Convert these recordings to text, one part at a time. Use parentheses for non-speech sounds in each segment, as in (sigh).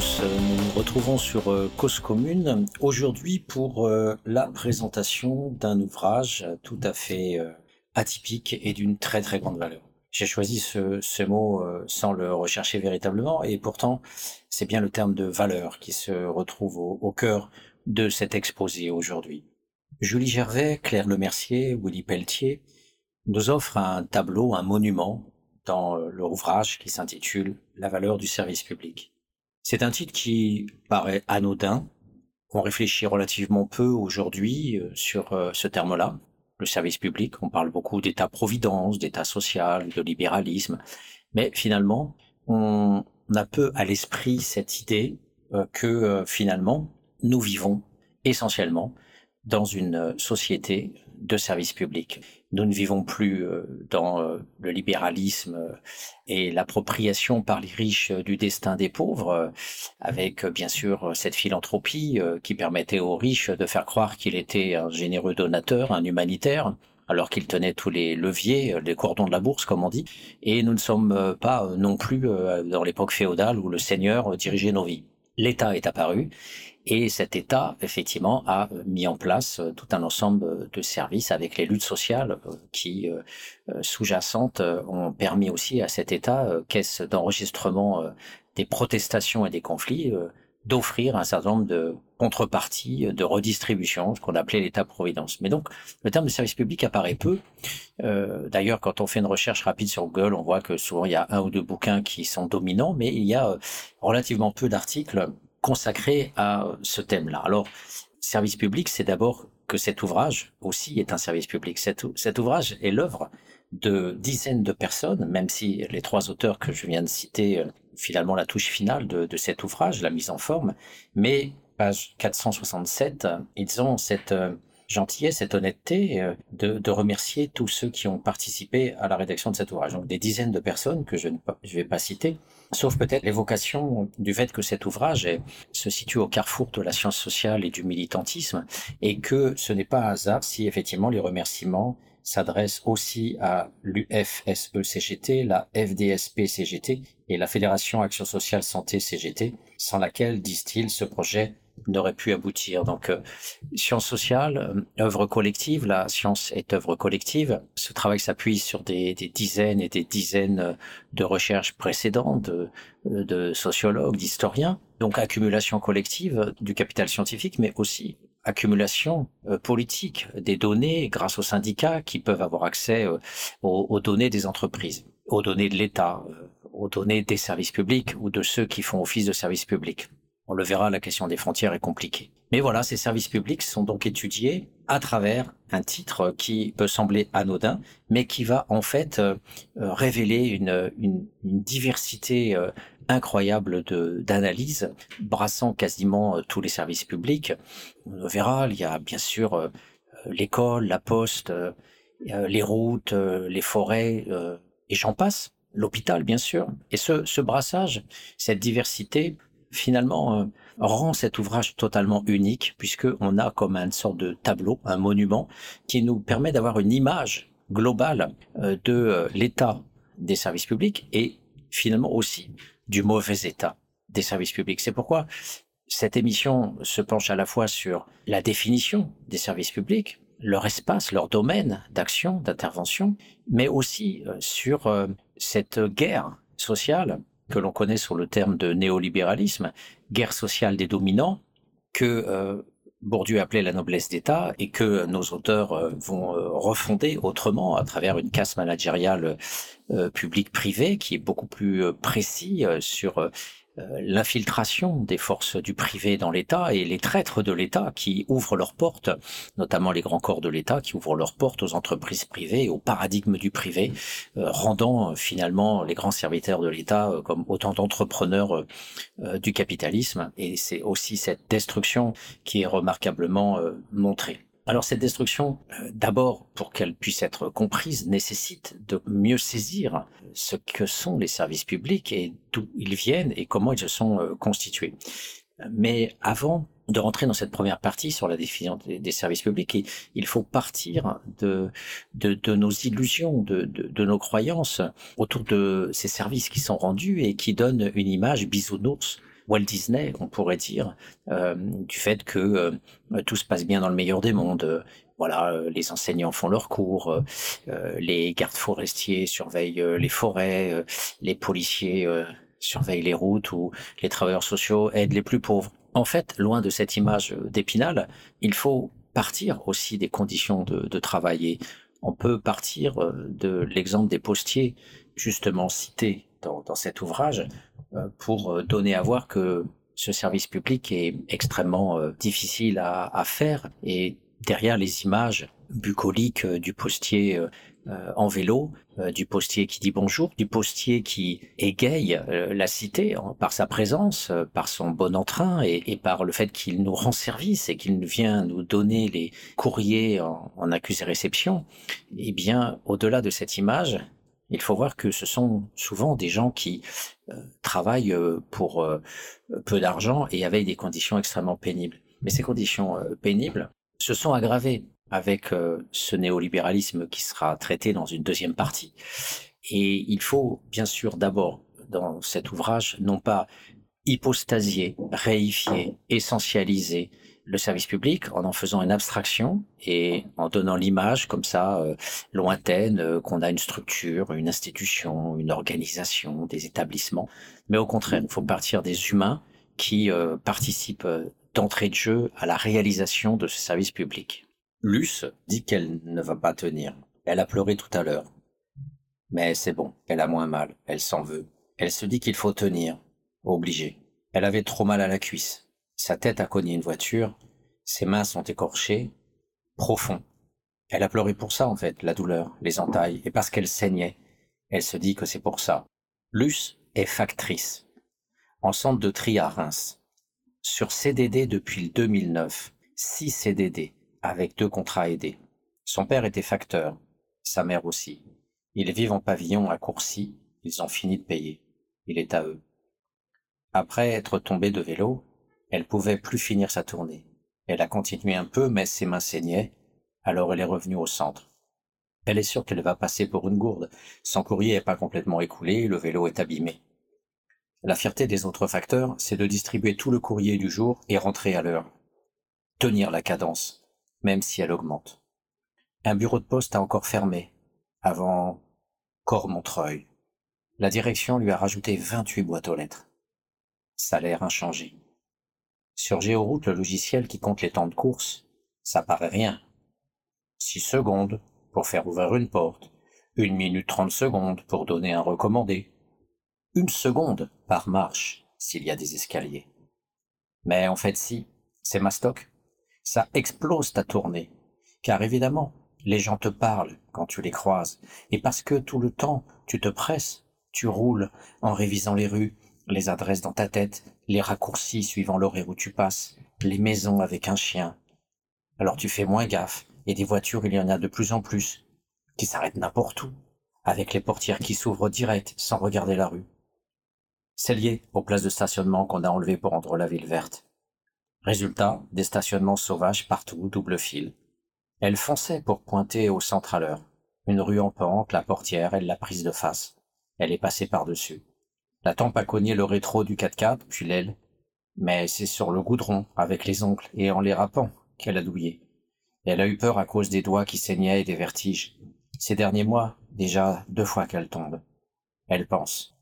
tous, nous nous retrouvons sur euh, Cause Commune aujourd'hui pour euh, la présentation d'un ouvrage tout à fait euh, atypique et d'une très très grande valeur. J'ai choisi ce, ce mot sans le rechercher véritablement et pourtant c'est bien le terme de valeur qui se retrouve au, au cœur de cet exposé aujourd'hui. Julie Gervais, Claire Lemercier, Willy Pelletier nous offrent un tableau, un monument dans leur ouvrage qui s'intitule La valeur du service public. C'est un titre qui paraît anodin. On réfléchit relativement peu aujourd'hui euh, sur euh, ce terme-là. Le service public, on parle beaucoup d'état-providence, d'état social, de libéralisme. Mais finalement, on a peu à l'esprit cette idée euh, que finalement, nous vivons essentiellement dans une société de service public. Nous ne vivons plus euh, dans euh, le libéralisme euh, et l'appropriation par les riches du destin des pauvres, avec bien sûr cette philanthropie qui permettait aux riches de faire croire qu'il était un généreux donateur, un humanitaire, alors qu'il tenait tous les leviers, les cordons de la bourse, comme on dit. Et nous ne sommes pas non plus dans l'époque féodale où le seigneur dirigeait nos vies. L'État est apparu et cet État, effectivement, a mis en place euh, tout un ensemble de services avec les luttes sociales euh, qui, euh, sous-jacentes, ont permis aussi à cet État, caisse d'enregistrement des protestations et des conflits, d'offrir un certain nombre de contreparties, de redistribution, ce qu'on appelait l'État-providence. Mais donc, le terme de service public apparaît peu. Euh, D'ailleurs, quand on fait une recherche rapide sur Google, on voit que souvent il y a un ou deux bouquins qui sont dominants, mais il y a relativement peu d'articles consacré à ce thème-là. Alors, service public, c'est d'abord que cet ouvrage aussi est un service public. Cet, ouvrage est l'œuvre de dizaines de personnes, même si les trois auteurs que je viens de citer, euh, finalement la touche finale de, de cet ouvrage, la mise en forme, mais page 467, ils ont cette euh, gentillesse, cette honnêteté euh, de, de, remercier tous ceux qui ont participé à la rédaction de cet ouvrage. Donc des dizaines de personnes que je ne je vais pas citer, sauf peut-être l'évocation du fait que cet ouvrage est, se situe au carrefour de la science sociale et du militantisme, et que ce n'est pas un hasard si effectivement les remerciements s'adressent aussi à l'UFSE-CGT, la FDSP-CGT et la Fédération Action Sociale Santé CGT, sans laquelle, disent-ils, ce projet n'aurait pu aboutir. Donc, euh, science sociale, euh, œuvre collective, la science est œuvre collective. Ce travail s'appuie sur des, des, dizaines et des dizaines euh, de recherches précédentes de, de sociologues, d'historiens. Donc, accumulation collective du capital scientifique, mais aussi accumulation politique des données grâce aux syndicats qui peuvent avoir accès aux, aux données des entreprises, aux données de l'État, aux données des services publics ou de ceux qui font office de service public. On le verra, la question des frontières est compliquée. Mais voilà, ces services publics sont donc étudiés à travers un titre qui peut sembler anodin, mais qui va en fait euh, euh, révéler une, diversité euh, incroyable d'analyses, brassant quasiment tous les services publics. On le verra, il y a bien sûr l'école, la poste, les routes, les forêts, et j'en passe, l'hôpital bien sûr. Et ce brassage, cette diversité, finalement euh, rend cet ouvrage totalement unique puisque on a comme une sorte de tableau, un monument qui nous permet d'avoir une image globale euh, de euh, l'état des services publics et finalement aussi du mauvais état des services publics. C'est pourquoi cette émission se penche à la fois sur la définition des services publics, leur espace, leur domaine d'action, d'intervention, mais aussi sur cette guerre sociale que l'on connaît sous le terme de néolibéralisme, guerre sociale des dominants, que euh, Bourdieu appelait la noblesse d'État et que nos auteurs euh, vont euh, refonder autrement à travers une casse managériale publique-privée qui est beaucoup plus précis sur l'infiltration des forces du privé dans l'État et les traîtres de l'État qui ouvrent leurs portes, notamment les grands corps de l'État qui ouvrent leurs portes aux entreprises privées, au paradigme du privé, euh, rendant euh, finalement les grands serviteurs de l'État comme autant d'entrepreneurs du capitalisme. Et c'est aussi cette destruction qui est remarquablement montrée. Alors cette destruction, euh, d'abord, pour qu'elle puisse être comprise, nécessite de mieux saisir ce que sont les services publics et d'où ils viennent et comment ils se sont euh, constitués. Mais avant de rentrer dans cette première partie sur la définition des, services publics, il faut partir de, nos illusions, de, de, de, nos croyances autour de ces services qui sont rendus et qui donnent une image bisounours Walt Disney, on pourrait dire, du fait que tout se passe bien dans le meilleur des mondes. Voilà, les enseignants font leurs cours, les gardes forestiers surveillent les forêts, les policiers surveillent les routes ou les travailleurs sociaux aident les plus pauvres. En fait, loin de cette image d'épinal, il faut partir aussi des conditions de, de travail. on peut partir de l'exemple des postiers, justement cité dans, cet ouvrage, pour donner à voir que ce service public est extrêmement difficile à, faire. Et derrière les images bucoliques du postier euh, en vélo, euh, du postier qui dit bonjour, du postier qui égaye euh, la cité par sa présence, par son bon entrain et, par le fait qu'il nous rend service et qu'il vient nous donner les courriers en, en accusé-réception, eh bien, au-delà de cette image, il faut voir que ce sont souvent des gens qui travaillent pour peu d'argent et avec des conditions extrêmement pénibles. Mais ces conditions pénibles se sont aggravées avec euh, ce néolibéralisme qui sera traité dans une deuxième partie. Et il faut bien sûr d'abord, dans cet ouvrage, non pas hypostasier, réifier, essentialiser le service public en en faisant une abstraction et en donnant l'image comme ça euh, lointaine euh, qu'on a une structure, une institution, une organisation, des établissements. Mais au contraire, il faut partir des humains qui participent d'entrée de jeu à la réalisation de ce service public. Luce dit qu'elle ne va pas tenir. Elle a pleuré tout à l'heure. Mais c'est bon, elle a moins mal, elle s'en veut. Elle se dit qu'il faut tenir, obligé. Elle avait trop mal à la cuisse. Sa tête a cogné une voiture, ses mains sont écorchées, profond. Elle a pleuré pour ça, en fait, la douleur, les entailles, et parce qu'elle saignait. Elle se dit que c'est pour ça. Luce est factrice. En centre de tri à Reims. Sur CDD depuis le 2009. 6 CDD avec deux contrats aidés. Son père était facteur, sa mère aussi. Ils vivent en pavillon à Courcy, ils ont fini de payer. Il est à eux. Après être tombée de vélo, elle pouvait plus finir sa tournée. Elle a continué un peu, mais ses mains saignaient, alors elle est revenue au centre. Elle est sûre qu'elle va passer pour une gourde. Son courrier n'est pas complètement écoulé, le vélo est abîmé. La fierté des autres facteurs, c'est de distribuer tout le courrier du jour et rentrer à l'heure. Tenir la cadence même si elle augmente. Un bureau de poste a encore fermé, avant Cormontreuil. La direction lui a rajouté 28 boîtes aux lettres. Salaire inchangé. Sur Géoroute, le logiciel qui compte les temps de course, ça paraît rien. 6 secondes pour faire ouvrir une porte, une minute 30 secondes pour donner un recommandé, une seconde par marche s'il y a des escaliers. Mais en fait si, c'est ma stock ça explose ta tournée. Car évidemment, les gens te parlent quand tu les croises, et parce que tout le temps tu te presses, tu roules en révisant les rues, les adresses dans ta tête, les raccourcis suivant l'horaire où tu passes, les maisons avec un chien. Alors tu fais moins gaffe, et des voitures il y en a de plus en plus, qui s'arrêtent n'importe où, avec les portières qui s'ouvrent direct sans regarder la rue. C'est lié aux places de stationnement qu'on a enlevées pour rendre la ville verte. Résultat, des stationnements sauvages partout, double fil. Elle fonçait pour pointer au centre à l'heure. Une rue en pente, la portière, elle l'a prise de face. Elle est passée par-dessus. La tempe a cogné le rétro du 4x4, puis l'aile. Mais c'est sur le goudron, avec les ongles et en les râpant, qu'elle a douillé. Elle a eu peur à cause des doigts qui saignaient et des vertiges. Ces derniers mois, déjà deux fois qu'elle tombe. Elle pense.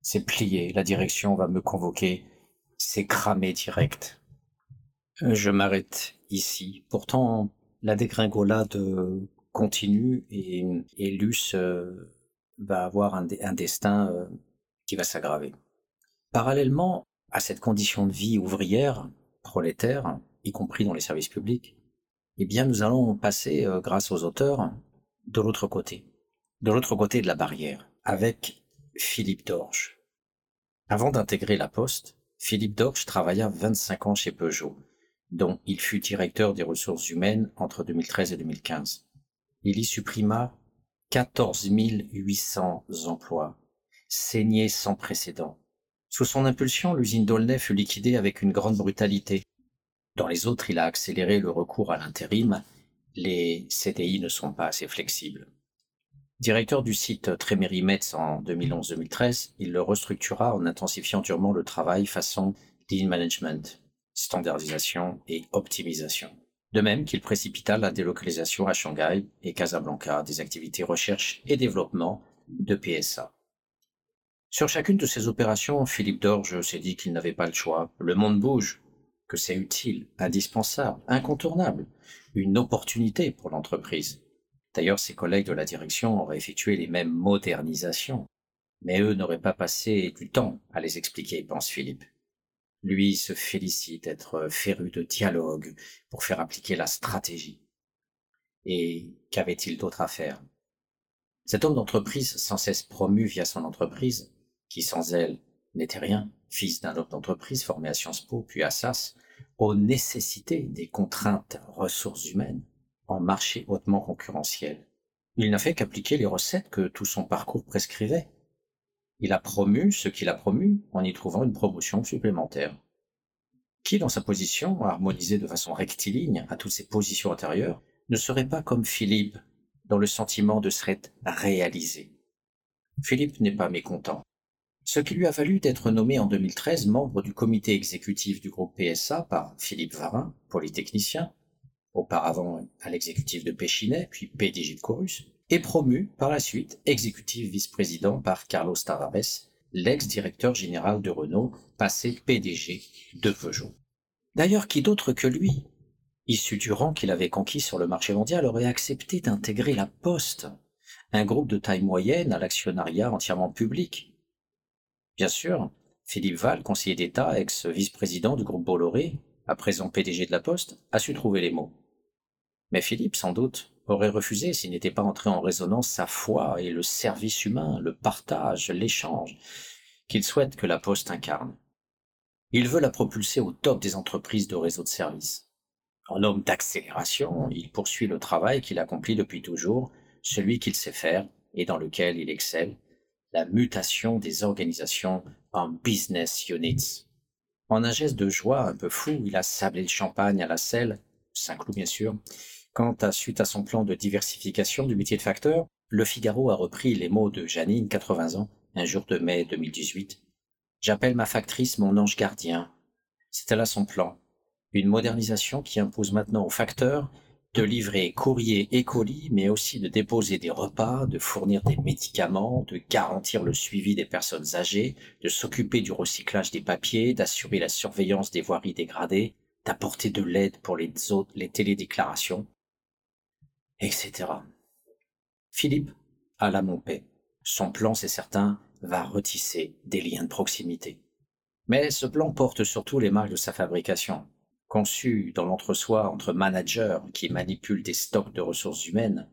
C'est plié, la direction va me convoquer. C'est cramé direct. Euh, je m'arrête ici. Pourtant, la dégringolade euh, continue et, et Luce euh, va avoir un, destin qui va s'aggraver. Parallèlement à cette condition de vie ouvrière, prolétaire, y compris dans les services publics, eh bien, nous allons passer, grâce aux auteurs, de l'autre côté, de l'autre côté de la barrière, avec Philippe Dorche. Avant d'intégrer la Poste, Philippe Dorche travailla 25 ans chez Peugeot, dont il fut directeur des ressources humaines entre 2013 et 2015. Il y supprima 14 800 emplois, saignés sans précédent. Sous son impulsion, l'usine d'Aulnay fut liquidée avec une grande brutalité. Dans les autres, il a accéléré le recours à l'intérim. Les CDI ne sont pas assez flexibles. Directeur du site Tréméry Metz en 2011-2013, il le restructura en intensifiant durement le travail façon Lean Management, standardisation et optimisation. De même qu'il précipita la délocalisation à Shanghai et Casablanca des activités recherche et développement de PSA. Sur chacune de ces opérations, Philippe Dorge s'est dit qu'il n'avait pas le choix. Le monde bouge, que c'est utile, indispensable, incontournable, une opportunité pour l'entreprise. D'ailleurs, ses collègues de la direction auraient effectué les mêmes modernisations, mais eux n'auraient pas passé du temps à les expliquer, pense Philippe. Lui se félicite d'être féru de dialogue pour faire appliquer la stratégie. Et qu'avait-il d'autre à faire? Cet homme d'entreprise sans cesse promu via son entreprise, qui sans elle n'était rien, fils d'un homme d'entreprise formé à Sciences Po puis à SAS, aux nécessités des contraintes ressources humaines en marché hautement concurrentiel. Il n'a fait qu'appliquer les recettes que tout son parcours prescrivait. Il a promu ce qu'il a promu en y trouvant une promotion supplémentaire. Qui, dans sa position, harmonisée de façon rectiligne à toutes ses positions intérieures, ne serait pas comme Philippe, dans le sentiment de se réalisé. Philippe n'est pas mécontent. Ce qui lui a valu d'être nommé en 2013 membre du comité exécutif du groupe PSA par Philippe Varin, polytechnicien, auparavant à l'exécutif de Péchinet, puis PDG de Corus, et promu par la suite exécutif vice-président par Carlos Tavares, l'ex-directeur général de Renault, passé PDG de Peugeot. D'ailleurs, qui d'autre que lui, issu du rang qu'il avait conquis sur le marché mondial, aurait accepté d'intégrer la Poste, un groupe de taille moyenne à l'actionnariat entièrement public. Bien sûr, Philippe Val, conseiller d'État, ex-vice-président du groupe Bolloré, à présent PDG de la Poste, a su trouver les mots. Mais Philippe, sans doute, aurait refusé s'il n'était pas entré en résonance sa foi et le service humain, le partage, l'échange, qu'il souhaite que la Poste incarne. Il veut la propulser au top des entreprises de réseau de services. En homme d'accélération, il poursuit le travail qu'il accomplit depuis toujours, celui qu'il sait faire et dans lequel il excelle, la mutation des organisations en business units. En un geste de joie un peu fou, il a sablé le champagne à la selle, Saint-Cloud bien sûr, Quant à suite à son plan de diversification du métier de facteur, Le Figaro a repris les mots de Janine, 80 ans, un jour de mai 2018. J'appelle ma factrice mon ange gardien. C'était là son plan. Une modernisation qui impose maintenant aux facteurs de livrer courrier et colis, mais aussi de déposer des repas, de fournir des médicaments, de garantir le suivi des personnes âgées, de s'occuper du recyclage des papiers, d'assurer la surveillance des voiries dégradées, d'apporter de l'aide pour les, télédéclarations, etc. Philippe a la paix. Son plan, c'est certain, va retisser des liens de proximité. Mais ce plan porte surtout les marques de sa fabrication. Conçu dans l'entre-soi entre managers qui manipulent des stocks de ressources humaines,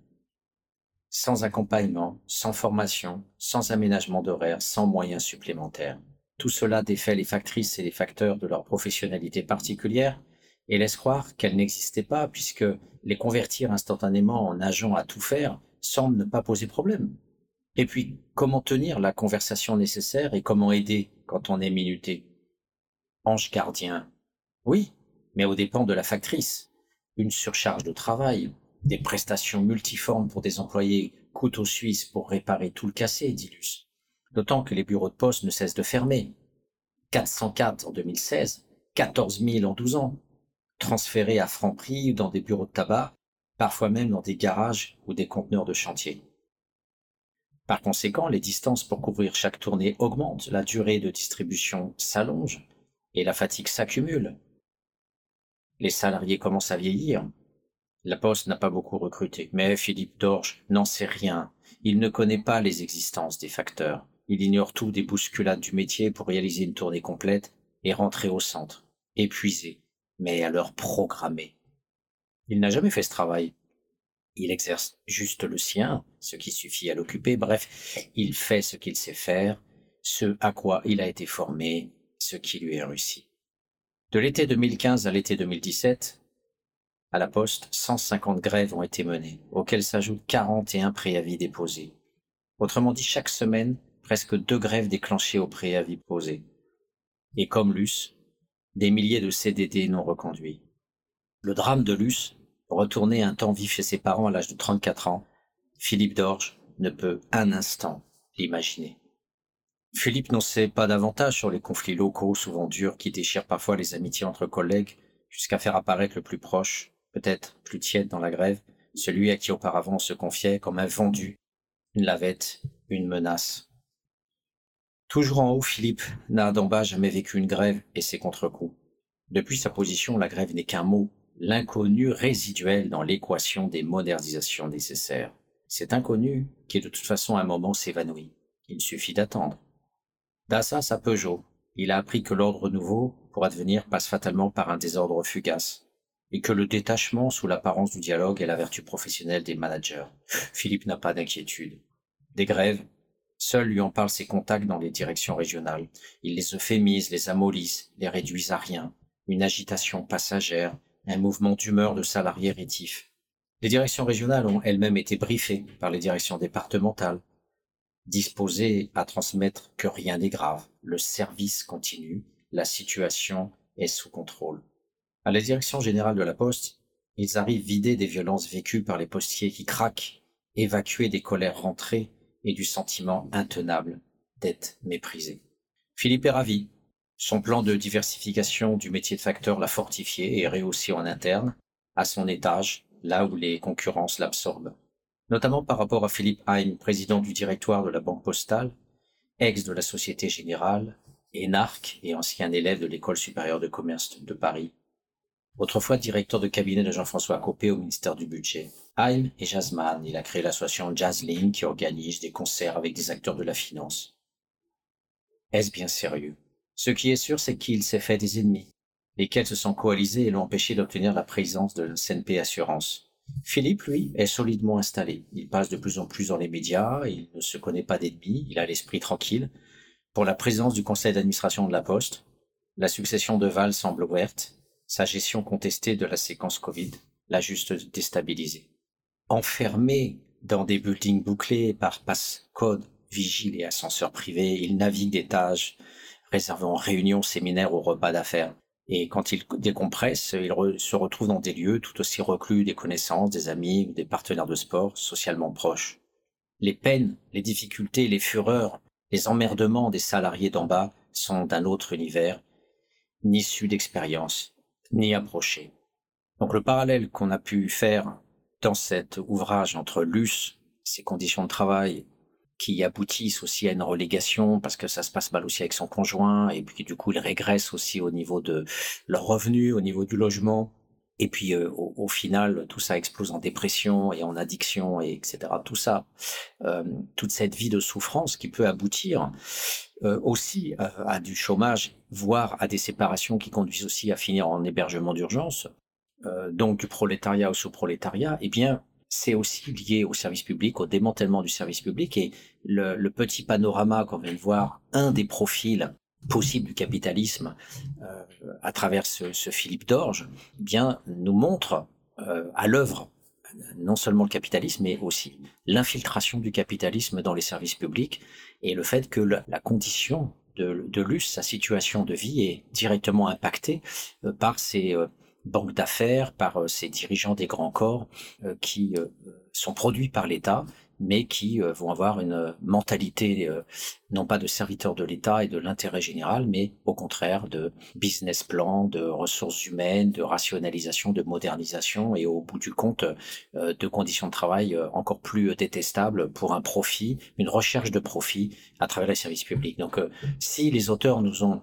sans accompagnement, sans formation, sans aménagement d'horaire, sans moyens supplémentaires. Tout cela défait les factrices et les facteurs de leur professionnalité particulière et laisse croire qu'elles n'existaient pas puisque les convertir instantanément en agents à tout faire semble ne pas poser problème. Et puis, comment tenir la conversation nécessaire et comment aider quand on est minuté? Ange gardien. Oui, mais au dépend de la factrice. Une surcharge de travail, des prestations multiformes pour des employés couteau suisse pour réparer tout le cassé, dit. D'autant que les bureaux de poste ne cessent de fermer. 404 en 2016, 14 000 en 12 ans transférés à franc prix dans des bureaux de tabac, parfois même dans des garages ou des conteneurs de chantier. Par conséquent, les distances pour couvrir chaque tournée augmentent, la durée de distribution s'allonge et la fatigue s'accumule. Les salariés commencent à vieillir. La Poste n'a pas beaucoup recruté, mais Philippe Dorge n'en sait rien. Il ne connaît pas les existences des facteurs. Il ignore tout des bousculades du métier pour réaliser une tournée complète et rentrer au centre, épuisé, mais à l'heure programmée. Il n'a jamais fait ce travail. Il exerce juste le sien, ce qui suffit à l'occuper, bref, il fait ce qu'il sait faire, ce à quoi il a été formé, ce qui lui est réussi. De l'été 2015 à l'été 2017, à la Poste, 150 grèves ont été menées, auxquelles s'ajoutent 41 préavis déposés. Autrement dit, chaque semaine, presque deux grèves déclenchées au préavis posé. Et comme Luce, des milliers de CDD non reconduits. Le drame de Luce, retourné un temps vif chez ses parents à l'âge de 34 ans, Philippe Dorge ne peut un instant l'imaginer. Philippe n'en sait pas davantage sur les conflits locaux souvent durs qui déchirent parfois les amitiés entre collègues jusqu'à faire apparaître le plus proche, peut-être plus tiède dans la grève, celui à qui auparavant on se confiait comme un vendu, une lavette, une menace. Toujours en haut, Philippe n'a d'en bas jamais vécu une grève et ses contre-coups. Depuis sa position, la grève n'est qu'un mot, l'inconnu résiduel dans l'équation des modernisations nécessaires. Cet inconnu qui de toute façon à un moment s'évanouit. Il suffit d'attendre. D'assas à Peugeot, il a appris que l'ordre nouveau, pour advenir, passe fatalement par un désordre fugace, et que le détachement sous l'apparence du dialogue est la vertu professionnelle des managers. Philippe n'a pas d'inquiétude. Des grèves, seuls lui en parlent ses contacts dans les directions régionales. Il les euphémise, les amollisse, les réduit à rien. Une agitation passagère, un mouvement d'humeur de salariés rétifs. Les directions régionales ont elles-mêmes été briefées par les directions départementales, disposées à transmettre que rien n'est grave, le service continue, la situation est sous contrôle. À la direction générale de la Poste, ils arrivent vidés des violences vécues par les postiers qui craquent, évacués des colères rentrées et du sentiment intenable d'être méprisés. Philippe est ravi. Son plan de diversification du métier de facteur l'a fortifié et rehaussé en interne, à son étage, là où les concurrences l'absorbent. Notamment par rapport à Philippe Heim, président du directoire de la Banque Postale, ex de la Société Générale, énarque et ancien élève de l'École supérieure de commerce de Paris, autrefois directeur de cabinet de Jean-François Copé au ministère du Budget. Haim et jazzman, il a créé l'association Jazzling qui organise des concerts avec des acteurs de la finance. Est-ce bien sérieux? Ce qui est sûr, c'est qu'il s'est fait des ennemis, lesquels se sont coalisés et l'ont empêché d'obtenir la présence de la CNP Assurance. Philippe, lui, est solidement installé. Il passe de plus en plus dans les médias, il ne se connaît pas d'ennemis, il a l'esprit tranquille. Pour la présence du conseil d'administration de la Poste, la succession de Val semble ouverte, sa gestion contestée de la séquence Covid l'a juste déstabilisé. Enfermé dans des buildings bouclés par passe-code, vigile et ascenseur privé, il navigue tâches réservant réunions, séminaires ou repas d'affaires. Et quand il décompresse, il se retrouve dans des lieux tout aussi reclus des connaissances, des amis ou des partenaires de sport socialement proches. Les peines, les difficultés, les fureurs, les emmerdements des salariés d'en bas sont d'un autre univers, n'issus d'expérience, ni approcher. Donc le parallèle qu'on a pu faire dans cet ouvrage entre l'US, ses conditions de travail, qui aboutissent aussi à une relégation parce que ça se passe mal aussi avec son conjoint et puis du coup il régresse aussi au niveau de leurs revenus, au niveau du logement et puis euh, au, final tout ça explose en dépression et en addiction et etc. Tout ça, euh, toute cette vie de souffrance qui peut aboutir euh, aussi à, du chômage, voire à des séparations qui conduisent aussi à finir en hébergement d'urgence, donc du prolétariat au sous-prolétariat, eh bien, c'est aussi lié au service public, au démantèlement du service public. Et le, petit panorama qu'on vient de voir, un des profils possibles du capitalisme euh, à travers ce, Philippe Dorge, eh bien nous montre à l'œuvre non seulement le capitalisme, mais aussi l'infiltration du capitalisme dans les services publics et le fait que la, condition de, de l'US, sa situation de vie, est directement impactée euh, par ces euh, banques d'affaires, par euh, ces dirigeants des grands corps qui sont produits par l'État mais qui euh, vont avoir une mentalité euh, non pas de serviteur de l'État et de l'intérêt général, mais au contraire de business plan, de ressources humaines, de rationalisation, de modernisation et au bout du compte euh, de conditions de travail encore plus détestables pour un profit, une recherche de profit à travers les services publics. Donc si les auteurs nous ont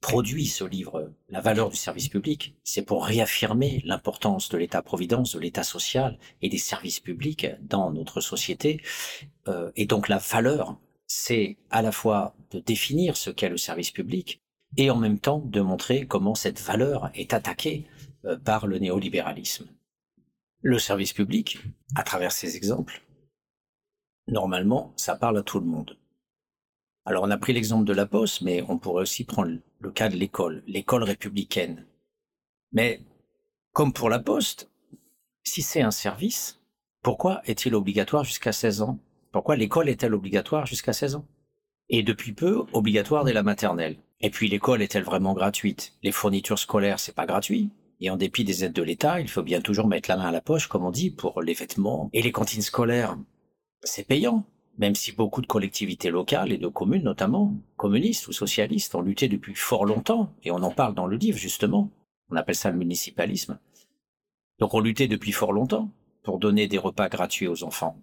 produit ce livre, La valeur du service public, c'est pour réaffirmer l'importance de l'État-providence, de l'État social et des services publics dans notre société. Euh, et donc la valeur, c'est à la fois de définir ce qu'est le service public et en même temps de montrer comment cette valeur est attaquée euh, par le néolibéralisme. Le service public, à travers ces exemples, normalement, ça parle à tout le monde. Alors on a pris l'exemple de la Poste, mais on pourrait aussi prendre le cas de l'école, l'école républicaine. Mais comme pour la Poste, si c'est un service, pourquoi est-il obligatoire jusqu'à 16 ans? Pourquoi l'école est-elle obligatoire jusqu'à 16 ans? Et depuis peu, obligatoire dès la maternelle. Et puis l'école est-elle vraiment gratuite? Les fournitures scolaires, c'est pas gratuit. Et en dépit des aides de l'État, il faut bien toujours mettre la main à la poche, comme on dit, pour les vêtements et les cantines scolaires. c'est payant, même si beaucoup de collectivités locales et de communes notamment, communistes ou socialistes, ont lutté depuis fort longtemps, et on en parle dans le livre justement, on appelle ça le municipalisme. Donc on luttait depuis fort longtemps pour donner des repas gratuits aux enfants.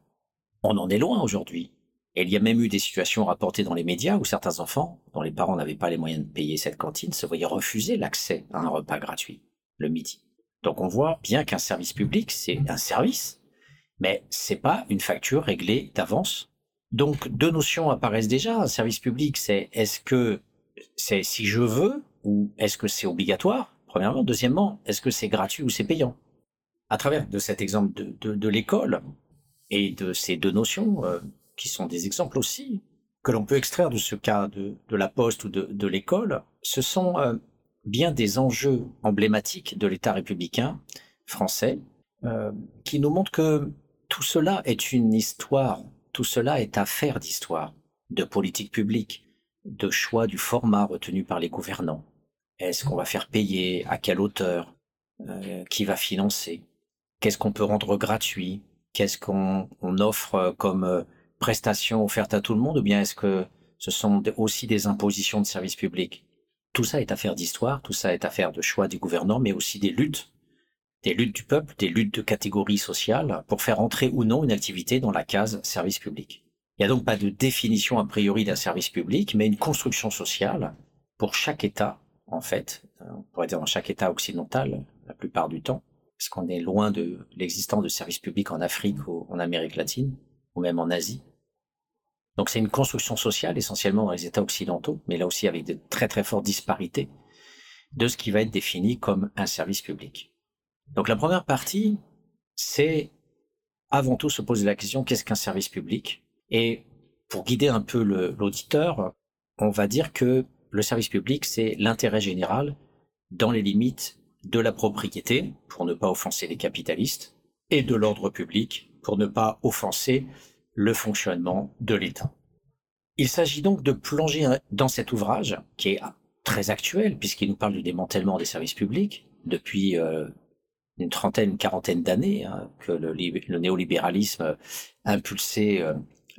On en est loin aujourd'hui. Et il y a même eu des situations rapportées dans les médias où certains enfants, dont les parents n'avaient pas les moyens de payer cette cantine, se voyaient refuser l'accès à un repas gratuit le midi. Donc on voit bien qu'un service public, c'est un service, mais c'est pas une facture réglée d'avance. Donc deux notions apparaissent déjà. Un service public, c'est est-ce que c'est si je veux ou est-ce que c'est obligatoire Premièrement. Deuxièmement, est-ce que c'est gratuit ou c'est payant? À travers de cet exemple de, de, l'école et de ces deux notions, euh, qui sont des exemples aussi, que l'on peut extraire de ce cas de, de la poste ou de, l'école, ce sont euh, bien des enjeux emblématiques de l'État républicain français, euh, qui nous montrent que tout cela est une histoire, tout cela est affaire d'histoire, de politique publique, de choix du format retenu par les gouvernants. Est-ce qu'on va faire payer À quelle hauteur euh, Qui va financer Qu'est-ce qu'on peut rendre gratuit Qu'est-ce qu'on offre comme euh, prestation offerte à tout le monde Ou bien est-ce que ce sont aussi des impositions de services publics? Tout ça est affaire d'histoire, tout ça est affaire de choix des gouvernants, mais aussi des luttes, des luttes du peuple, des luttes de catégories sociales pour faire entrer ou non une activité dans la case service public. Il n'y a donc pas de définition a priori d'un service public, mais une construction sociale pour chaque État en fait, euh, on pourrait dire dans chaque État occidental, la plupart du temps, parce qu'on est loin de l'existence de services publics en Afrique ou en Amérique latine, ou même en Asie. Donc c'est une construction sociale essentiellement dans les États occidentaux, mais là aussi avec de très très fortes disparités de ce qui va être défini comme un service public. Donc la première partie, c'est avant tout se poser la question qu'est-ce qu'un service public? Et pour guider un peu l'auditeur, on va dire que le service public, c'est l'intérêt général dans les limites de la propriété, pour ne pas offenser les capitalistes, et de l'ordre public, pour ne pas offenser le fonctionnement de l'État. Il s'agit donc de plonger dans cet ouvrage, qui est très actuel, puisqu'il nous parle du démantèlement des services publics, depuis euh, une trentaine, une quarantaine d'années, hein, que le, néolibéralisme impulsé euh,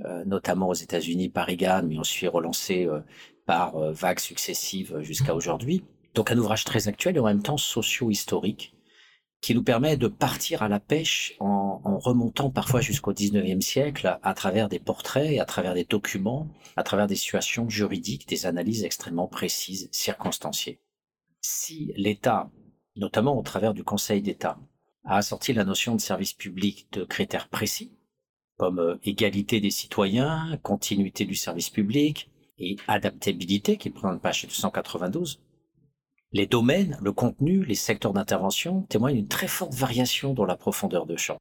euh, notamment aux États-Unis par Reagan, mais ensuite relancé par euh, vagues successives jusqu'à aujourd'hui. Donc un ouvrage très actuel et en même temps socio-historique qui nous permet de partir à la pêche en, en remontant parfois jusqu'au 19e siècle à travers des portraits, à travers des documents, à travers des situations juridiques, des analyses extrêmement précises, circonstanciées. Si l'État, notamment au travers du Conseil d'État, a assorti la notion de service public de critères précis, comme euh, égalité des citoyens, continuité du service public, et adaptabilité qui prend page 292, les domaines, le contenu, les secteurs d'intervention témoignent d'une très forte variation dans la profondeur de champ.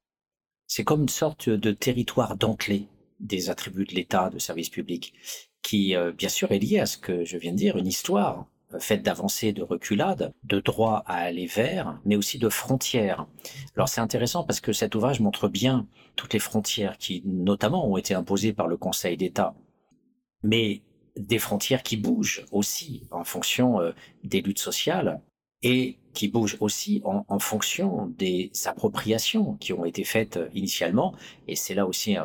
C'est comme une sorte de territoire dentelé des attributs de l'État, de service public, qui euh, bien sûr est lié à ce que je viens de dire, une histoire faite d'avancées, de reculades, de droit à aller vers, mais aussi de frontières. Alors c'est intéressant parce que cet ouvrage montre bien toutes les frontières qui notamment ont été imposées par le Conseil d'État. Mais des frontières qui bougent aussi en fonction euh, des luttes sociales et qui bougent aussi en, fonction des appropriations qui ont été faites euh, initialement. Et c'est là aussi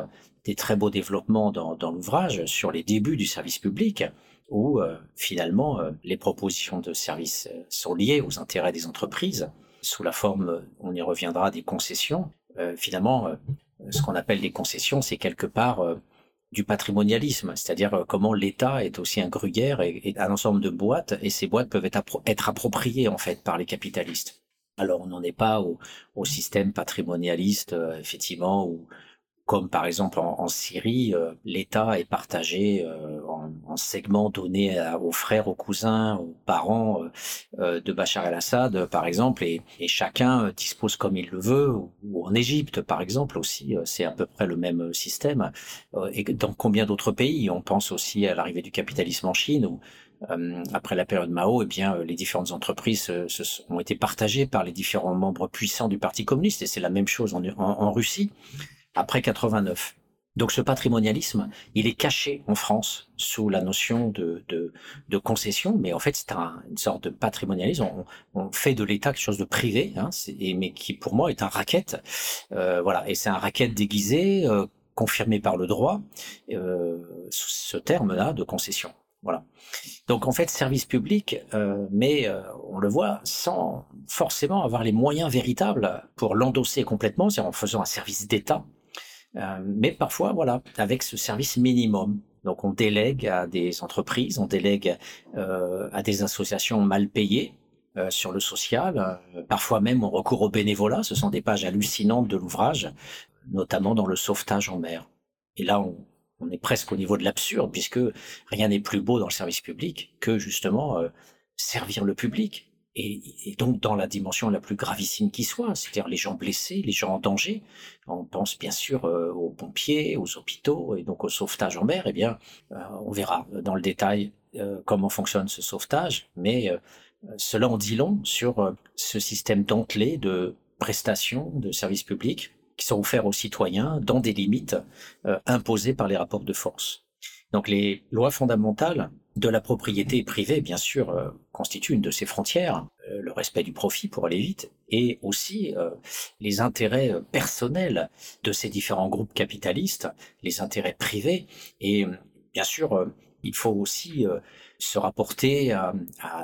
des très beaux développements dans, l'ouvrage sur les débuts du service public, où euh, finalement les propositions de services sont liées aux intérêts des entreprises sous la forme, on y reviendra, des concessions. finalement, ce qu'on appelle des concessions, c'est quelque part du patrimonialisme, c'est-à-dire euh, comment l'État est aussi un gruyère et, un ensemble de boîtes, et ces boîtes peuvent être, appropriées en fait par les capitalistes. Alors on n'en est pas au, au système patrimonialiste, euh, effectivement, où comme par exemple en, Syrie, euh, l'État est partagé euh, en, en, segments donnés aux frères, aux cousins, aux parents euh, de Bachar el-Assad, par exemple, et, chacun dispose comme il le veut, ou, en Égypte, par exemple, aussi, c'est à peu près le même système. et dans combien d'autres pays On pense aussi à l'arrivée du capitalisme en Chine, où après la période Mao, eh bien, les différentes entreprises ont été partagées par les différents membres puissants du Parti communiste, et c'est la même chose en Russie après 89. Donc ce patrimonialisme, il est caché en France sous la notion de, de, concession, mais en fait c'est un, une sorte de patrimonialisme. On, fait de l'État quelque chose de privé, hein, mais qui pour moi est un racket. Euh, voilà, et c'est un racket déguisé. Euh, confirmé par le droit ce terme-là de concession. Voilà. Donc en fait, service public, mais on le voit sans forcément avoir les moyens véritables pour l'endosser complètement, c'est-à-dire en faisant un service d'État, mais parfois, voilà, avec ce service minimum. Donc on délègue à des entreprises, on délègue à des associations mal payées, euh, sur le social. Euh, parfois même, on recourt au bénévolat. Ce sont des pages hallucinantes de l'ouvrage, notamment dans le sauvetage en mer. Et là, on, est presque au niveau de l'absurde, puisque rien n'est plus beau dans le service public que justement euh, servir le public. Et, donc dans la dimension la plus gravissime qui soit, c'est-à-dire les gens blessés, les gens en danger. On pense bien sûr aux pompiers, aux hôpitaux et donc au sauvetage en mer. Eh bien, on verra dans le détail comment fonctionne ce sauvetage, mais cela en dit long sur euh, ce système dentelé de prestations de services publics qui sont offerts aux citoyens dans des limites euh, imposées par les rapports de force. Donc les lois fondamentales de la propriété privée, bien sûr, euh, constituent une de ces frontières, le respect du profit pour aller vite, et aussi les intérêts personnels de ces différents groupes capitalistes, les intérêts privés, et bien sûr, il faut aussi se rapporter à,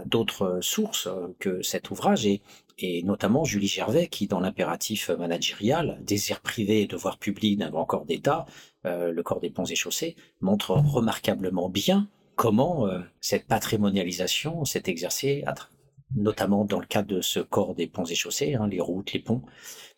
d'autres sources que cet ouvrage et, et notamment Julie Gervais qui, dans l'impératif managérial, désir privé et devoir public d'un grand corps d'État, euh, le corps des ponts et chaussées, montre remarquablement bien comment euh, cette patrimonialisation s'est exercée, notamment dans le cadre de ce corps des ponts et chaussées, hein, les routes, les ponts,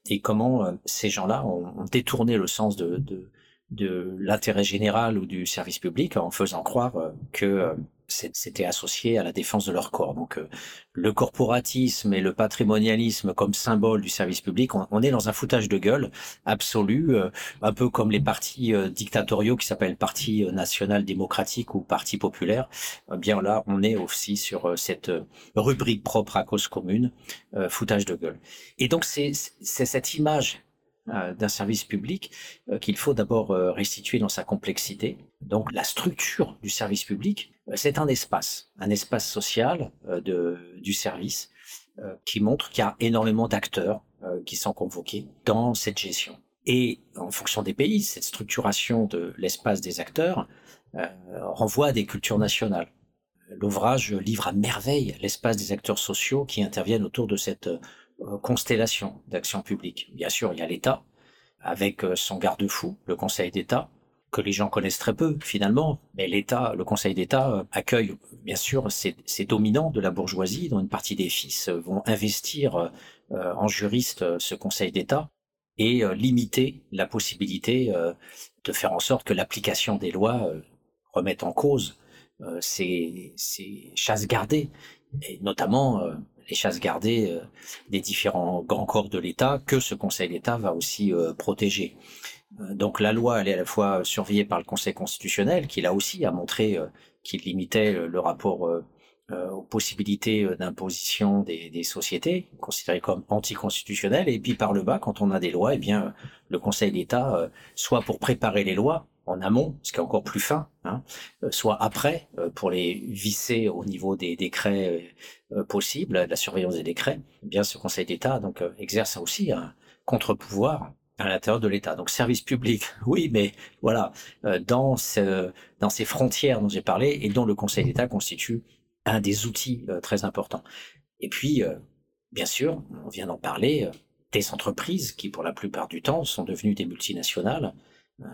et comment euh, ces gens-là ont, détourné le sens de, l'intérêt général ou du service public en faisant croire que c'était associé à la défense de leur corps. Donc euh, le corporatisme et le patrimonialisme comme symbole du service public, on, est dans un foutage de gueule absolu, euh, un peu comme les partis euh, dictatoriaux qui s'appellent Parti national démocratique ou Parti populaire. Eh bien là, on est aussi sur cette rubrique propre à cause commune, foutage de gueule. Et donc c'est cette image d'un service public qu'il faut d'abord restituer dans sa complexité. Donc la structure du service public, c'est un espace, un espace social de, du service qui montre qu'il y a énormément d'acteurs qui sont convoqués dans cette gestion. Et en fonction des pays, cette structuration de l'espace des acteurs renvoie à des cultures nationales. L'ouvrage livre à merveille l'espace des acteurs sociaux qui interviennent autour de cette euh, constellation d'actions publiques. Bien sûr, il y a l'État, avec euh, son garde-fou, le Conseil d'État, que les gens connaissent très peu finalement, mais l'État, le Conseil d'État euh, accueille bien sûr ces, dominants de la bourgeoisie, dont une partie des fils vont investir en juriste ce Conseil d'État et limiter la possibilité de faire en sorte que l'application des lois remette en cause ces, ces chasses gardées, notamment les chasses gardées euh, des différents grands corps de l'État que ce Conseil d'État va aussi euh, protéger. Euh, donc la loi, elle est à la fois surveillée par le Conseil constitutionnel, qui là aussi a montré qu'il limitait le rapport aux possibilités d'imposition des, sociétés, considérées comme anticonstitutionnelles, et puis par le bas, quand on a des lois, eh bien le Conseil d'État, soit pour préparer les lois, en amont, ce qui est encore plus fin, hein, euh, soit après, euh, pour les visser au niveau des décrets euh, possibles, la surveillance des décrets, eh bien ce Conseil d'État donc exerce aussi un contre-pouvoir à l'intérieur de l'État. Donc service public, (laughs) oui, mais voilà, dans, ce, dans ces frontières dont j'ai parlé et dont le Conseil d'État constitue un des outils très importants. Et puis, bien sûr, on vient d'en parler, des entreprises qui, pour la plupart du temps, sont devenues des multinationales, euh,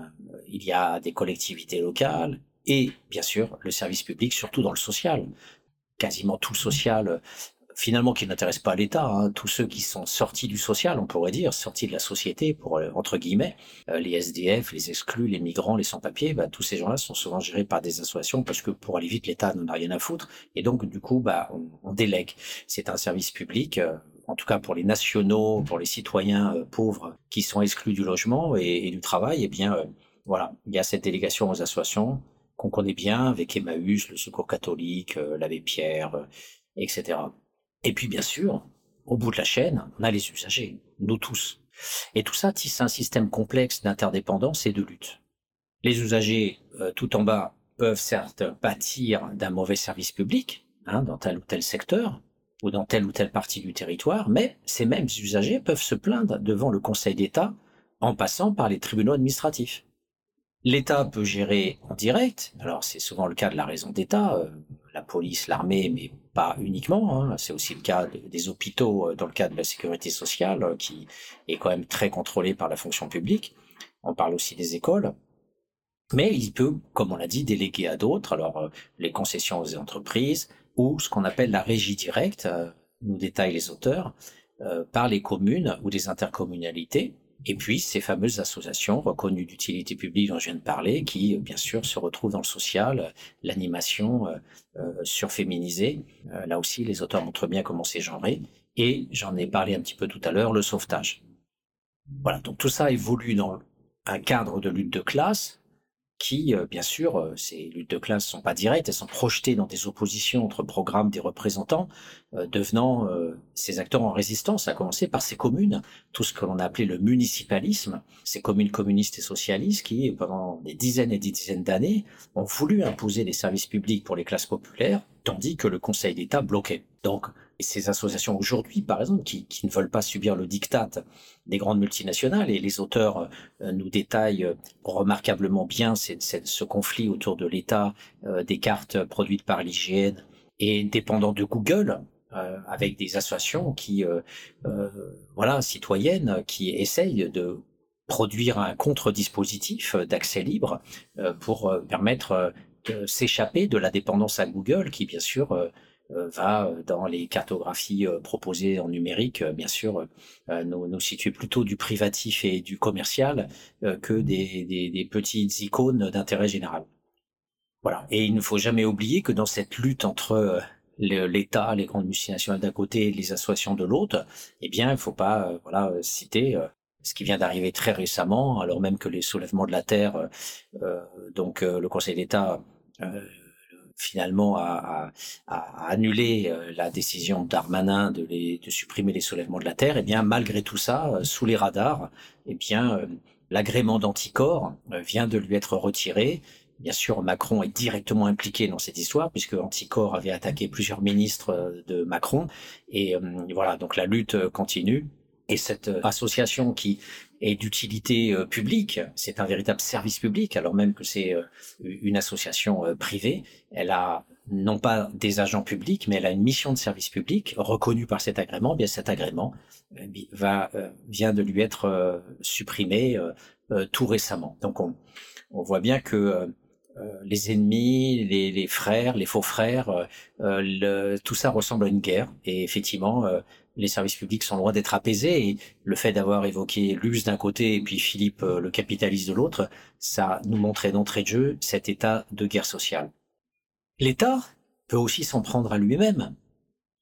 il y a des collectivités locales et bien sûr le service public, surtout dans le social. Quasiment tout le social, finalement, qui n'intéresse pas l'État, hein, tous ceux qui sont sortis du social, on pourrait dire, sortis de la société, pour euh, entre guillemets, euh, les SDF, les exclus, les migrants, les sans-papiers, bah, tous ces gens-là sont souvent gérés par des associations parce que pour aller vite, l'État n'en a rien à foutre. Et donc, du coup, bah, on, on délègue. C'est un service public en tout cas pour les nationaux, pour les citoyens euh, pauvres qui sont exclus du logement et, du travail, eh bien, euh, voilà, il y a cette délégation aux associations qu'on connaît bien avec Emmaüs, le Secours catholique, euh, l'Abbé Pierre, etc. Et puis, bien sûr, au bout de la chaîne, on a les usagers, nous tous. Et tout ça tisse un système complexe d'interdépendance et de lutte. Les usagers, tout en bas, peuvent certes pâtir d'un mauvais service public, hein, dans tel ou tel secteur, ou dans telle ou telle partie du territoire, mais ces mêmes usagers peuvent se plaindre devant le Conseil d'État en passant par les tribunaux administratifs. L'État peut gérer en direct. Alors c'est souvent le cas de la raison d'État, euh, la police, l'armée, mais pas uniquement. Hein. C'est aussi le cas des hôpitaux euh, dans le cas de la sécurité sociale, euh, qui est quand même très contrôlée par la fonction publique. On parle aussi des écoles. Mais il peut, comme on l'a dit, déléguer à d'autres. Alors les concessions aux entreprises ou ce qu'on appelle la régie directe, nous détaillent les auteurs, par les communes ou des intercommunalités et puis ces fameuses associations reconnues d'utilité publique dont je viens de parler, qui bien sûr se retrouvent dans le social, l'animation euh, euh surféminisée. Euh, là aussi, les auteurs montrent bien comment c'est genré. Et j'en ai parlé un petit peu tout à l'heure, le sauvetage. Voilà, donc tout ça évolue dans un cadre de lutte de classe qui, euh, bien sûr, euh, ces luttes de classe sont pas directes, elles sont projetées dans des oppositions entre programmes des représentants, euh, devenant ces acteurs en résistance, à commencer par ces communes, tout ce que l'on a appelé le municipalisme, ces communes communistes et socialistes qui, pendant des dizaines et des dizaines d'années, ont voulu imposer des services publics pour les classes populaires, tandis que le Conseil d'État bloquait. Donc, ces associations aujourd'hui, par exemple, qui, ne veulent pas subir le diktat des grandes multinationales, et les auteurs euh, nous détaillent euh, remarquablement bien ce conflit autour de l'État, euh, des cartes produites par l'IGN et dépendant de Google, avec des associations qui, voilà, citoyennes, qui essayent de produire un contre-dispositif d'accès libre pour permettre de s'échapper de la dépendance à Google, qui bien sûr va euh, dans les cartographies euh, proposées en numérique, bien sûr, nous, nous situer plutôt du privatif et du commercial que des, des, des petites icônes d'intérêt général. Voilà. Et il ne faut jamais oublier que dans cette lutte entre l'État, les grandes multinationales d'un côté et les associations de l'autre, eh bien, il ne faut pas voilà, citer ce qui vient d'arriver très récemment, alors même que les soulèvements de la Terre, euh, donc le Conseil d'État euh, finalement à, annuler euh, la décision d'Armanin de, supprimer les soulèvements de la terre, eh bien malgré tout ça, euh, sous les radars, eh bien euh, l'agrément d'anticorps vient de lui être retiré. Bien sûr, Macron est directement impliqué dans cette histoire puisque Anticor avait attaqué plusieurs ministres de Macron et voilà donc la lutte continue. Et cette association qui est d'utilité publique, c'est un véritable service public, alors même que c'est une association privée. Elle a non pas des agents publics, mais elle a une mission de service public reconnue par cet agrément. Bien, cet agrément va vient de lui être supprimé tout récemment. Donc, on, on voit bien que les ennemis, les, les, frères, les faux frères, le, tout ça ressemble à une guerre. Et effectivement, les services publics sont loin d'être apaisés et le fait d'avoir évoqué l'US d'un côté et puis Philippe euh, le capitaliste de l'autre, ça nous montrait d'entrée de jeu cet état de guerre sociale. L'État peut aussi s'en prendre à lui-même.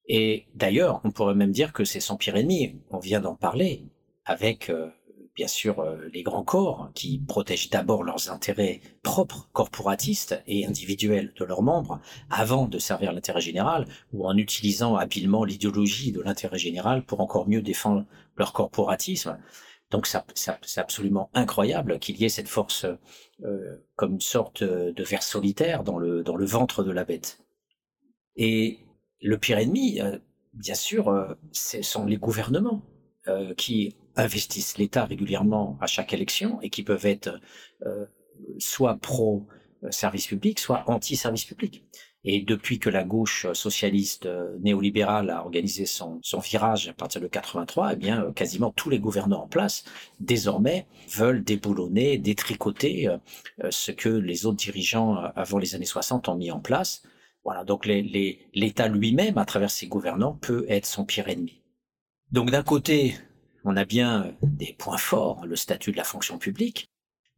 Et d'ailleurs, on pourrait même dire que c'est son pire ennemi. On vient d'en parler avec euh, bien sûr euh, les grands corps qui protègent d'abord leurs intérêts propres, corporatistes et individuels de leurs membres, avant de servir l'intérêt général, ou en utilisant habilement l'idéologie de l'intérêt général pour encore mieux défendre leur corporatisme. Donc c'est absolument incroyable qu'il y ait cette force euh, comme une sorte de ver solitaire dans le, dans le ventre de la bête. Et le pire ennemi, euh, bien sûr, ce sont les gouvernements qui investissent l'État régulièrement à chaque élection et qui peuvent être euh, soit pro-service public, soit anti-service public. Et depuis que la gauche socialiste euh, néolibérale a organisé son, son virage à partir de 83, eh bien, euh, quasiment tous les gouvernants en place, désormais, veulent déboulonner, détricoter ce que les autres dirigeants avant les années 60 ont mis en place. Voilà, donc l'État lui-même, à travers ses gouvernants, peut être son pire ennemi. Donc d'un côté, on a bien des points forts, le statut de la fonction publique,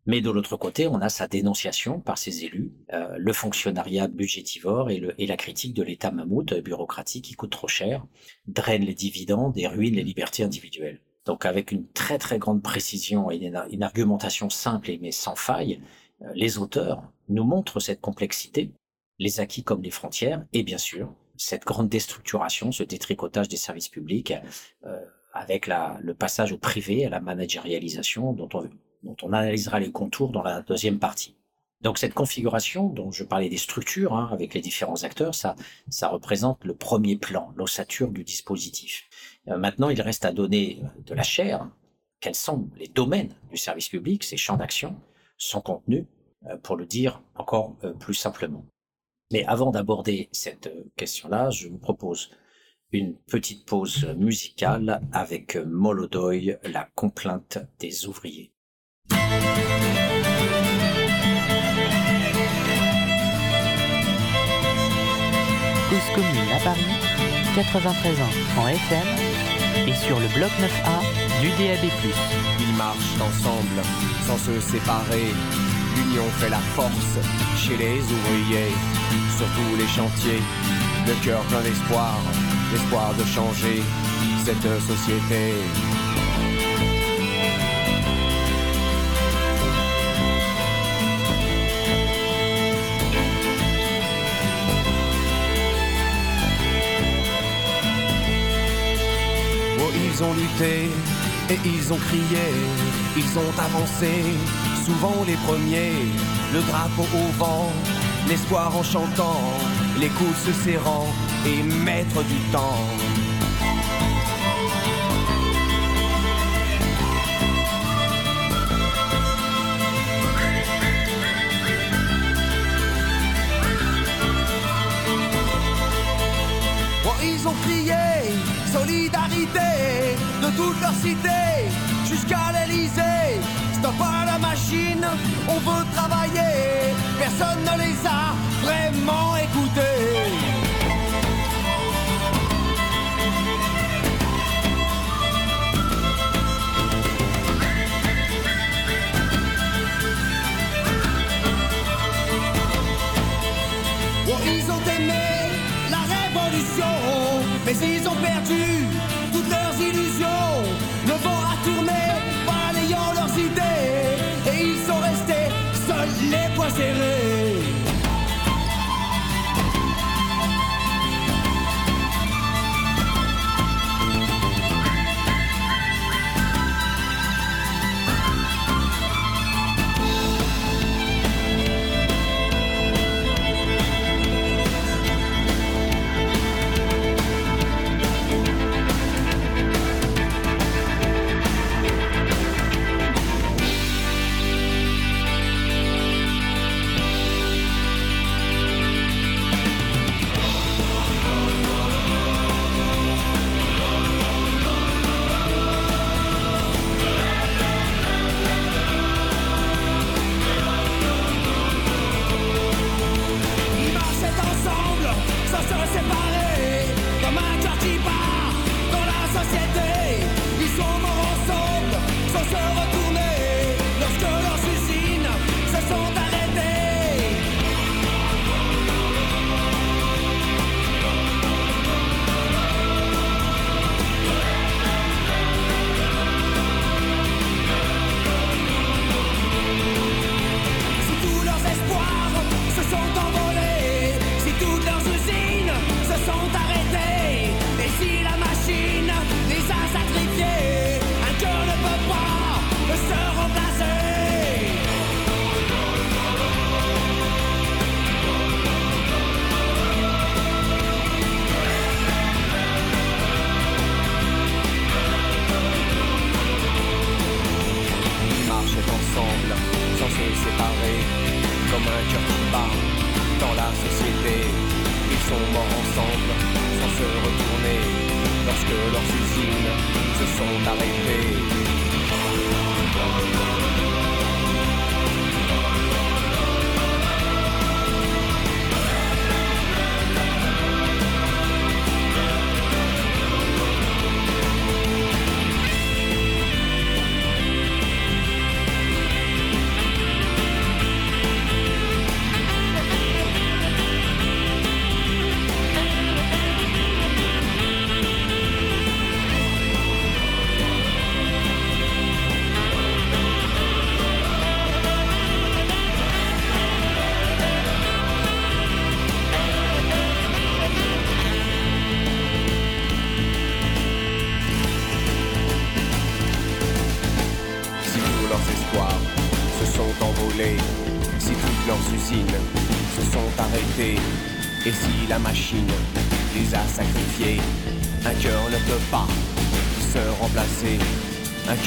mais de l'autre côté, on a sa dénonciation par ses élus, euh, le fonctionnariat budgétivore et, le, et la critique de l'État mammouth bureaucratique qui coûte trop cher, draine les dividendes et ruine les libertés individuelles. Donc avec une très très grande précision et une, argumentation simple mais sans faille, euh, les auteurs nous montrent cette complexité, les acquis comme les frontières, et bien sûr cette grande déstructuration, ce détricotage des services publics, euh, avec le passage au privé, à la managérialisation, dont on, analysera les contours dans la deuxième partie. Donc cette configuration dont je parlais des structures hein, avec les différents acteurs, ça, représente le premier plan, l'ossature du dispositif. Euh, maintenant, il reste à donner de la chair. Quels sont les domaines du service public, ses champs d'action, son contenu, euh, pour le dire encore euh, plus simplement. Mais avant d'aborder cette euh, question-là, je vous propose une petite pause musicale avec Molodoy, la complainte des ouvriers. Cause commune à Paris, 93 ans en FM et sur le bloc 9A du DAB+. Ils marchent ensemble, sans se séparer. L'union fait la force chez les ouvriers, sur tous les chantiers. Le cœur plein d'espoir, l'espoir de changer cette société. Oh, ils ont lutté et ils ont crié, ils ont avancé, souvent les premiers, le drapeau au vent, l'espoir en chantant, les coudes se serrant et maître du temps. Oh, ils ont crié solidarité de toute leur cité jusqu'à l'Elysée. Stop à la machine, on veut travailler. Personne ne les a vraiment écoutés. Seuls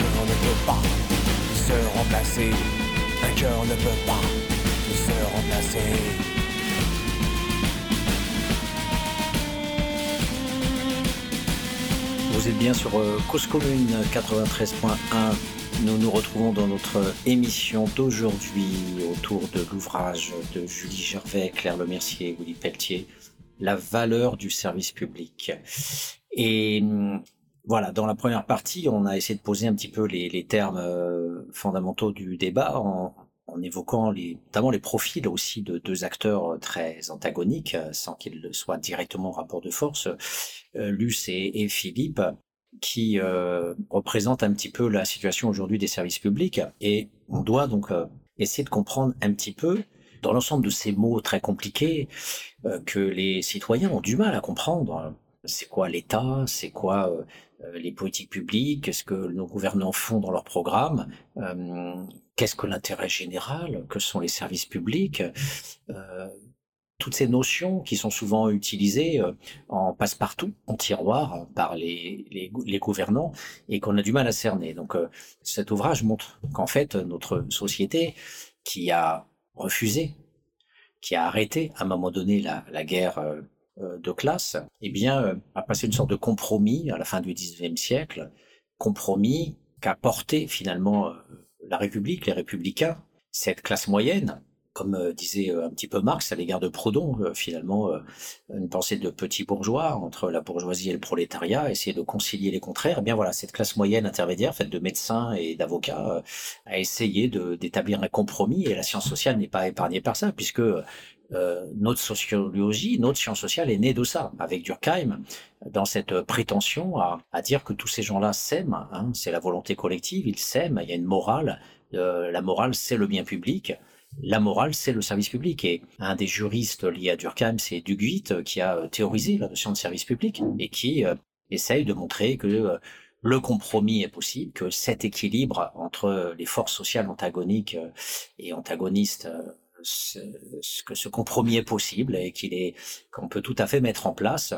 cœur ne peut pas se remplacer, un cœur ne peut pas se remplacer. Vous êtes bien sur euh, Cause Commune 93.1. Nous nous retrouvons dans notre émission d'aujourd'hui autour de l'ouvrage de Julie Gervais, Claire Lemercier et Willy Pelletier, La valeur du service public. Et hum, voilà, dans la première partie, on a essayé de poser un petit peu les, termes euh, fondamentaux du débat en, évoquant notamment les profils aussi de deux acteurs très antagoniques, euh, sans qu'ils soient directement en rapport de force, euh, Luce et, Philippe, qui euh, représentent un petit peu la situation aujourd'hui des services publics. Et on doit donc euh, essayer de comprendre un petit peu, dans l'ensemble de ces mots très compliqués, euh, que les citoyens ont du mal à comprendre. C'est quoi l'État? C'est quoi euh, euh, les politiques publiques Qu'est-ce que nos gouvernants font dans leurs programmes Euh, Qu'est-ce que l'intérêt général Que sont les services publics Euh, toutes ces notions qui sont souvent utilisées euh, en passe-partout, en tiroir, euh, par les, les, les gouvernants, et qu'on a du mal à cerner. Donc euh, cet ouvrage montre qu'en fait, notre société, qui a refusé, qui a arrêté à un moment donné la, la guerre euh, euh, de classe, eh bien, euh, a passé une sorte de compromis à la fin du XIXe siècle, compromis qu'a porté finalement euh, la République, les républicains, cette classe moyenne, comme euh, disait euh, un petit peu Marx à l'égard de Proudhon, euh, finalement, euh, une pensée de petits bourgeois entre la bourgeoisie et le prolétariat, essayer de concilier les contraires. Eh bien voilà, cette classe moyenne intermédiaire, faite de médecins et d'avocats, euh, a essayé d'établir un compromis, et la science sociale n'est pas épargnée par ça, puisque euh, notre sociologie, notre science sociale est née de ça, avec Durkheim, dans cette prétention à, dire que tous ces gens-là s'aiment, hein, c'est la volonté collective, ils s'aiment, il y a une morale, euh, la morale c'est le bien public, la morale, c'est le service public. Et un des juristes liés à Durkheim, c'est Duguit, euh, qui a euh, théorisé la notion de service public et qui euh, essaye de montrer que euh, le compromis est possible, que cet équilibre entre les forces sociales antagoniques euh, et antagonistes, euh, ce- que ce compromis est possible et qu'il est qu'on peut tout à fait mettre en place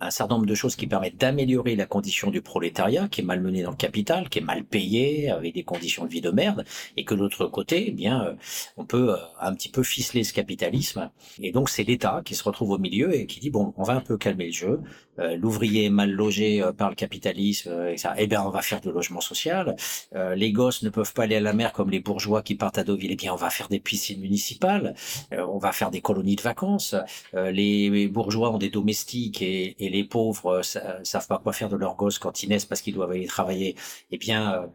un certain nombre de choses qui permettent d'améliorer la condition du prolétariat, qui est malmené dans le capital, qui est mal payé, avec des conditions de vie de merde, et que de l'autre côté, eh bien, euh, on peut euh, un petit peu ficeler ce capitalisme. Et donc c'est l'État qui se retrouve au milieu et qui dit bon, on va un peu calmer le jeu. Euh, L'ouvrier est mal logé par le capitalisme, et ça, eh bien, on va faire de logement social. Les gosses ne peuvent pas aller à la mer comme les bourgeois qui partent à Deauville. Eh bien, on va faire des piscines municipales. On va faire des colonies de vacances. Les bourgeois ont des domestiques et les pauvres euh, sa- savent pas quoi faire de leurs gosses quand ils naissent parce qu'ils doivent aller travailler. Eh bien, euh,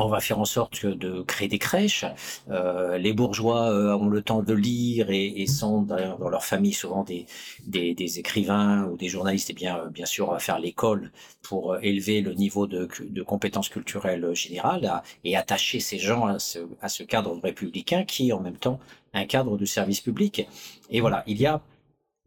on va faire en sorte de créer des crèches. Euh, les bourgeois ont le temps de lire et, et sont dans leur famille souvent des, écrivains ou des journalistes. Et bien, euh, bien sûr, on va faire l'école pour élever le niveau de, compétences culturelles générales et attacher ces gens à ce, à ce cadre républicain qui est en même temps un cadre de service public. Et voilà, il y a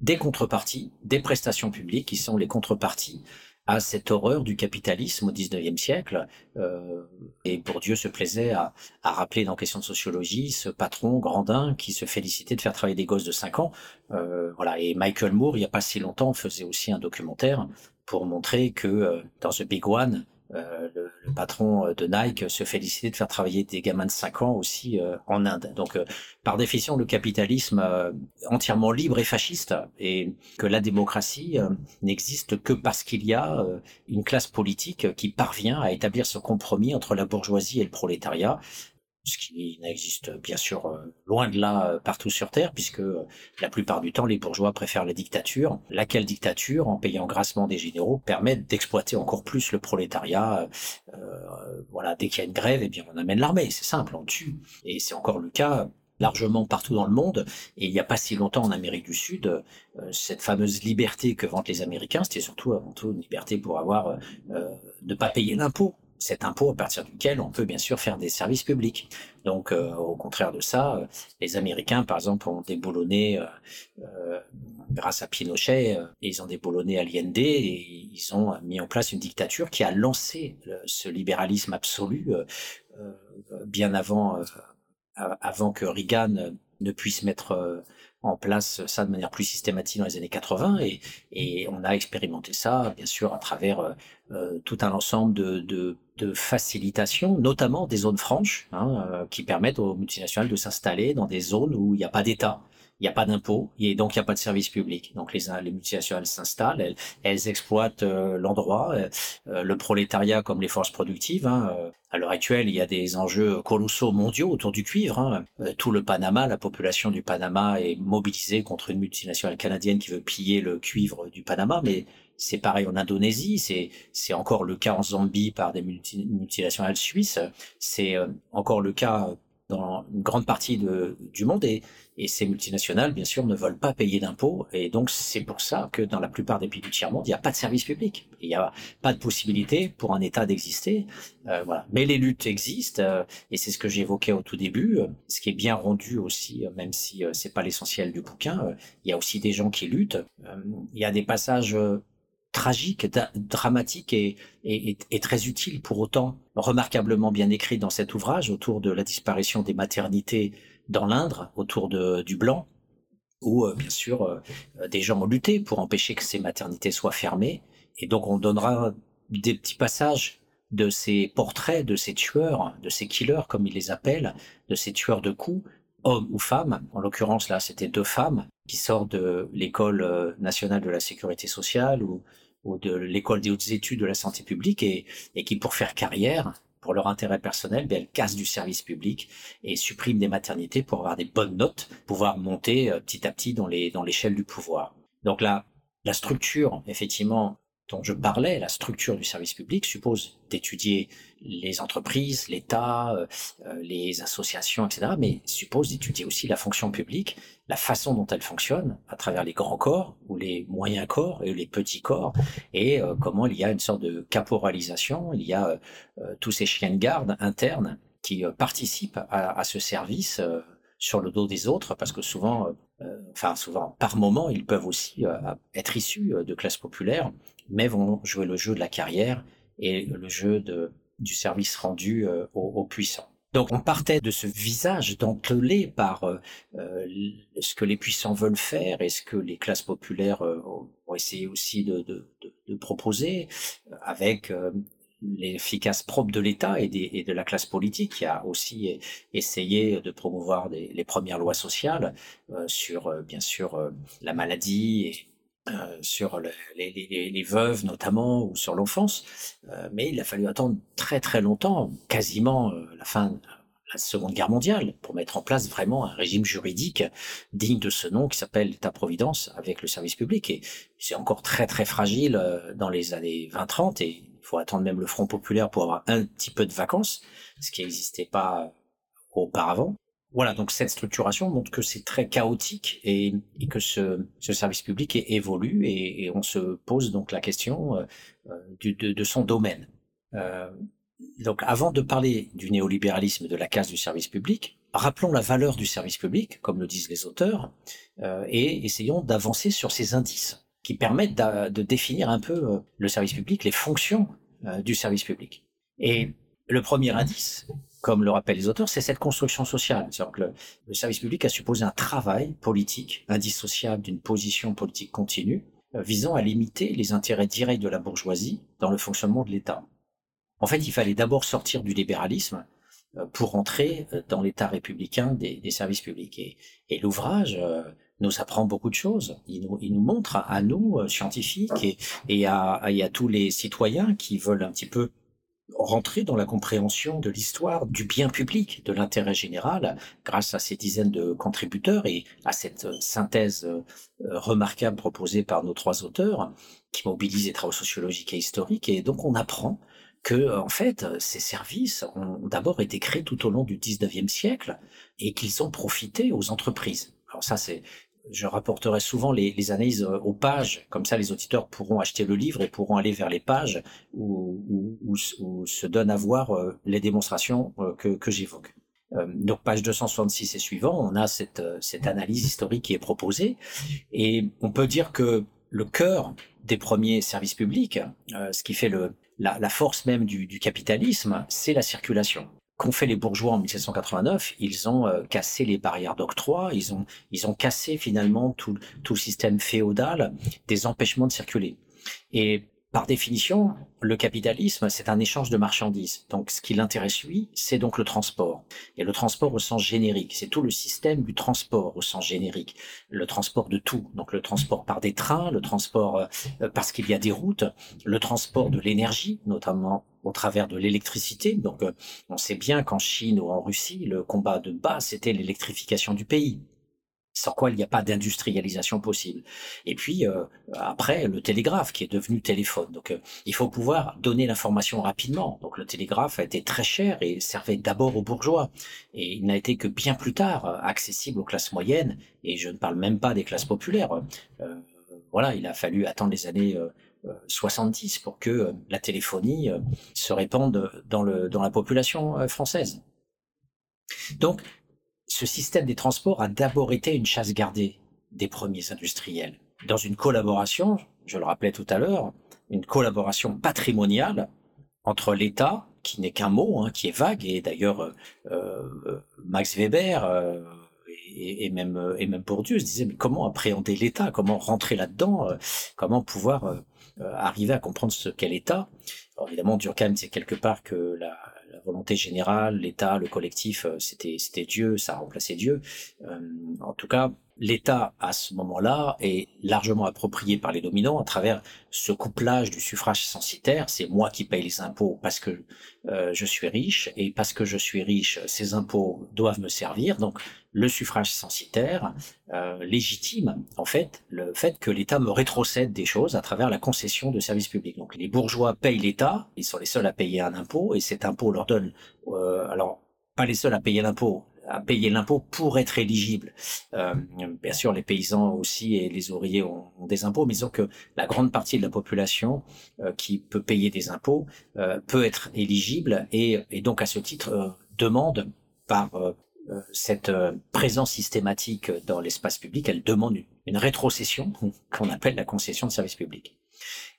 des contreparties, des prestations publiques qui sont les contreparties à cette horreur du capitalisme au XIXe siècle. Euh, et Bourdieu se plaisait à, à rappeler dans Question de sociologie ce patron Grandin qui se félicitait de faire travailler des gosses de 5 ans. Euh, voilà. Et Michael Moore, il n'y a pas si longtemps, faisait aussi un documentaire pour montrer que euh, dans The Big One, euh, le, le patron euh, de Nike se félicitait de faire travailler des gamins de 5 ans aussi euh, en Inde. Donc, euh, par définition, le capitalisme euh, entièrement libre et fasciste, et que la démocratie euh, n'existe que parce qu'il y a euh, une classe politique qui parvient à établir ce compromis entre la bourgeoisie et le prolétariat, ce qui n'existe bien sûr euh, loin de là euh, partout sur Terre, puisque euh, la plupart du temps les bourgeois préfèrent la dictature, laquelle dictature, en payant grassement des généraux, permet d'exploiter encore plus le prolétariat. Euh, euh, voilà, dès qu'il y a une grève, eh bien on amène l'armée, c'est simple, on tue. Et c'est encore le cas largement partout dans le monde. Et il n'y a pas si longtemps en Amérique du Sud, euh, cette fameuse liberté que vantent les Américains, c'était surtout avant tout une liberté pour avoir euh, euh, ne pas payer l'impôt. Cet impôt à partir duquel on peut bien sûr faire des services publics. Donc euh, au contraire de ça, euh, les Américains par exemple ont déboulonné euh, euh, grâce à Pinochet, ils ont déboulonné Allende et ils ont mis en place une dictature qui a lancé ce libéralisme absolu bien avant avant que Reagan ne puisse mettre en place ça de manière plus systématique dans les années 80 et, on a expérimenté ça bien sûr à travers tout un ensemble de, de facilitation, notamment des zones franches, hein, euh, qui permettent aux multinationales de s'installer dans des zones où il n'y a pas d'État, il n'y a pas d'impôts, et donc il n'y a pas de service public. Donc les, les multinationales s'installent, elles, exploitent euh, l'endroit, euh, le prolétariat comme les forces productives. Hein, à l'heure actuelle, il y a des enjeux colossaux mondiaux autour du cuivre. Hein. Tout le Panama, la population du Panama est mobilisée contre une multinationale canadienne qui veut piller le cuivre du Panama, mais c'est pareil en Indonésie, c'est encore le cas en Zambie par des multinationales suisses, c'est euh, encore le cas dans une grande partie de, du monde et, et ces multinationales, bien sûr, ne veulent pas payer d'impôts et donc c'est pour ça que dans la plupart des pays du tiers-monde, il n'y a pas de service public, il n'y a pas de possibilité pour un État d'exister. Euh, voilà. Mais les luttes existent euh, et c'est ce que j'évoquais au tout début, ce qui est bien rendu aussi, même si c'est pas l'essentiel du bouquin. il y a aussi des gens qui luttent. il y a des passages tragique, dramatique et, très utile pour autant, remarquablement bien écrit dans cet ouvrage autour de la disparition des maternités dans l'Indre, autour de, du blanc, où euh, bien sûr euh, des gens ont lutté pour empêcher que ces maternités soient fermées. Et donc on donnera des petits passages de ces portraits de ces tueurs, de ces killers comme ils les appellent, de ces tueurs de coups, hommes ou femmes. En l'occurrence là, c'était deux femmes qui sortent de l'école euh, nationale de la sécurité sociale ou ou de l'école des hautes études de la santé publique et, et qui, pour faire carrière, pour leur intérêt personnel, ben, elles cassent du service public et suppriment des maternités pour avoir des bonnes notes, pouvoir monter euh, petit à petit dans les dans l'échelle du pouvoir. Donc là, la structure, effectivement, dont je parlais, la structure du service public suppose d'étudier les entreprises, l'État, euh, euh, les associations, etc., mais suppose d'étudier aussi la fonction publique, la façon dont elle fonctionne à travers les grands corps ou les moyens corps et les petits corps, et euh, comment il y a une sorte de caporalisation, il y a tous ces chiens de garde internes qui participent à, à, ce service sur le dos des autres, parce que souvent, enfin souvent, par moment, ils peuvent aussi être issus de classes populaires mais vont jouer le jeu de la carrière et le jeu du service rendu euh, aux, puissants. Donc on partait de ce visage dentelé par euh, euh, ce que les puissants veulent faire et ce que les classes populaires ont essayé aussi de, proposer, avec l'efficace propre de l'État et, de la classe politique qui a aussi essayé de promouvoir les premières lois sociales sur bien sûr la maladie et euh, sur les, les, veuves notamment ou sur l'enfance, euh, mais il a fallu attendre très très longtemps, quasiment euh, la fin de la Seconde Guerre mondiale, pour mettre en place vraiment un régime juridique digne de ce nom qui s'appelle l'État-providence avec le service public. Et c'est encore très très fragile dans les années 20-30 et il faut attendre même le Front populaire pour avoir un petit peu de vacances, ce qui n'existait pas auparavant. Voilà, donc cette structuration montre que c'est très chaotique et, que ce, ce, service public évolue et, on se pose donc la question euh, euh de, son domaine. Euh, donc avant de parler du néolibéralisme de la casse du service public, rappelons la valeur du service public, comme le disent les auteurs, euh, et essayons d'avancer sur ces indices qui permettent de définir un peu euh, le service public, les fonctions euh, du service public. Et le premier indice, comme le rappellent les auteurs, c'est cette construction sociale. C'est-à-dire que le, service public a supposé un travail politique indissociable d'une position politique continue euh, visant à limiter les intérêts directs de la bourgeoisie dans le fonctionnement de l'État. En fait, il fallait d'abord sortir du libéralisme pour entrer dans l'État républicain des, services publics. Et, l'ouvrage nous apprend beaucoup de choses. Il nous, il nous montre à, nous, scientifiques, et, et, à, à tous les citoyens qui veulent un petit peu rentrer dans la compréhension de l'histoire du bien public, de l'intérêt général, grâce à ces dizaines de contributeurs et à cette synthèse euh, remarquable proposée par nos trois auteurs, qui mobilisent les travaux sociologiques et historiques. Et donc on apprend que, en fait, ces services ont d'abord été créés tout au long du 19e siècle et qu'ils ont profité aux entreprises. Alors ça, c'est je rapporterai souvent les, analyses euh, aux pages, comme ça les auditeurs pourront acheter le livre et pourront aller vers les pages où, se donnent à voir euh, les démonstrations euh, que, que j'évoque. donc page 266 et suivant, on a cette, analyse historique qui est proposée. Et on peut dire que le cœur des premiers services publics, ce qui fait la, force même du capitalisme, c'est la circulation qu'ont fait les bourgeois en 1789, ils ont euh, cassé les barrières d'octroi, ils ont, ils ont cassé finalement tout, tout le système féodal des empêchements de circuler. Et par définition, le capitalisme, c'est un échange de marchandises. Donc, ce qui l'intéresse, lui, c'est donc le transport. Et le transport au sens générique, c'est tout le système du transport au sens générique. Le transport de tout. Donc, le transport par des trains, le transport euh, parce qu'il y a des routes, le transport de l'énergie, notamment au travers de l'électricité. Donc, euh, on sait bien qu'en Chine ou en Russie, le combat de base, c'était l'électrification du pays sans quoi il n'y a pas d'industrialisation possible. Et puis euh, après le télégraphe qui est devenu téléphone. Donc euh, il faut pouvoir donner l'information rapidement. Donc le télégraphe a été très cher et servait d'abord aux bourgeois et il n'a été que bien plus tard euh, accessible aux classes moyennes et je ne parle même pas des classes populaires. voilà, il a fallu attendre les années 70 pour que la téléphonie se répande dans dans la population française. Donc ce système des transports a d'abord été une chasse gardée des premiers industriels. Dans une collaboration, je le rappelais tout à l'heure, une collaboration patrimoniale entre l'État, qui n'est qu'un mot, hein, qui est vague, et d'ailleurs euh, euh, Max Weber euh, et, même Bourdieu se disaient mais comment appréhender l'État, comment rentrer là-dedans, comment pouvoir arriver à comprendre ce qu'est l'État? Évidemment, Durkheim c'est quelque part que la volonté générale, l'État, le collectif, euh, c'était c'était Dieu, ça a remplacé Dieu. Euh, en tout cas, l'État à ce moment-là est largement approprié par les dominants à travers ce couplage du suffrage censitaire. C'est moi qui paye les impôts parce que euh, je suis riche et parce que je suis riche, ces impôts doivent me servir. Donc le suffrage censitaire euh, légitime en fait le fait que l'État me rétrocède des choses à travers la concession de services publics. Donc les bourgeois payent l'État, ils sont les seuls à payer un impôt et cet impôt leur donne euh, alors pas les seuls à payer l'impôt, à payer l'impôt pour être éligible. Euh, bien sûr, les paysans aussi et les ouvriers ont, des impôts, mais disons que la grande partie de la population euh, qui peut payer des impôts euh, peut être éligible et, donc à ce titre demande par cette présence systématique dans l'espace public, elle demande une, une rétrocession (laughs) qu'on appelle la concession de services publics.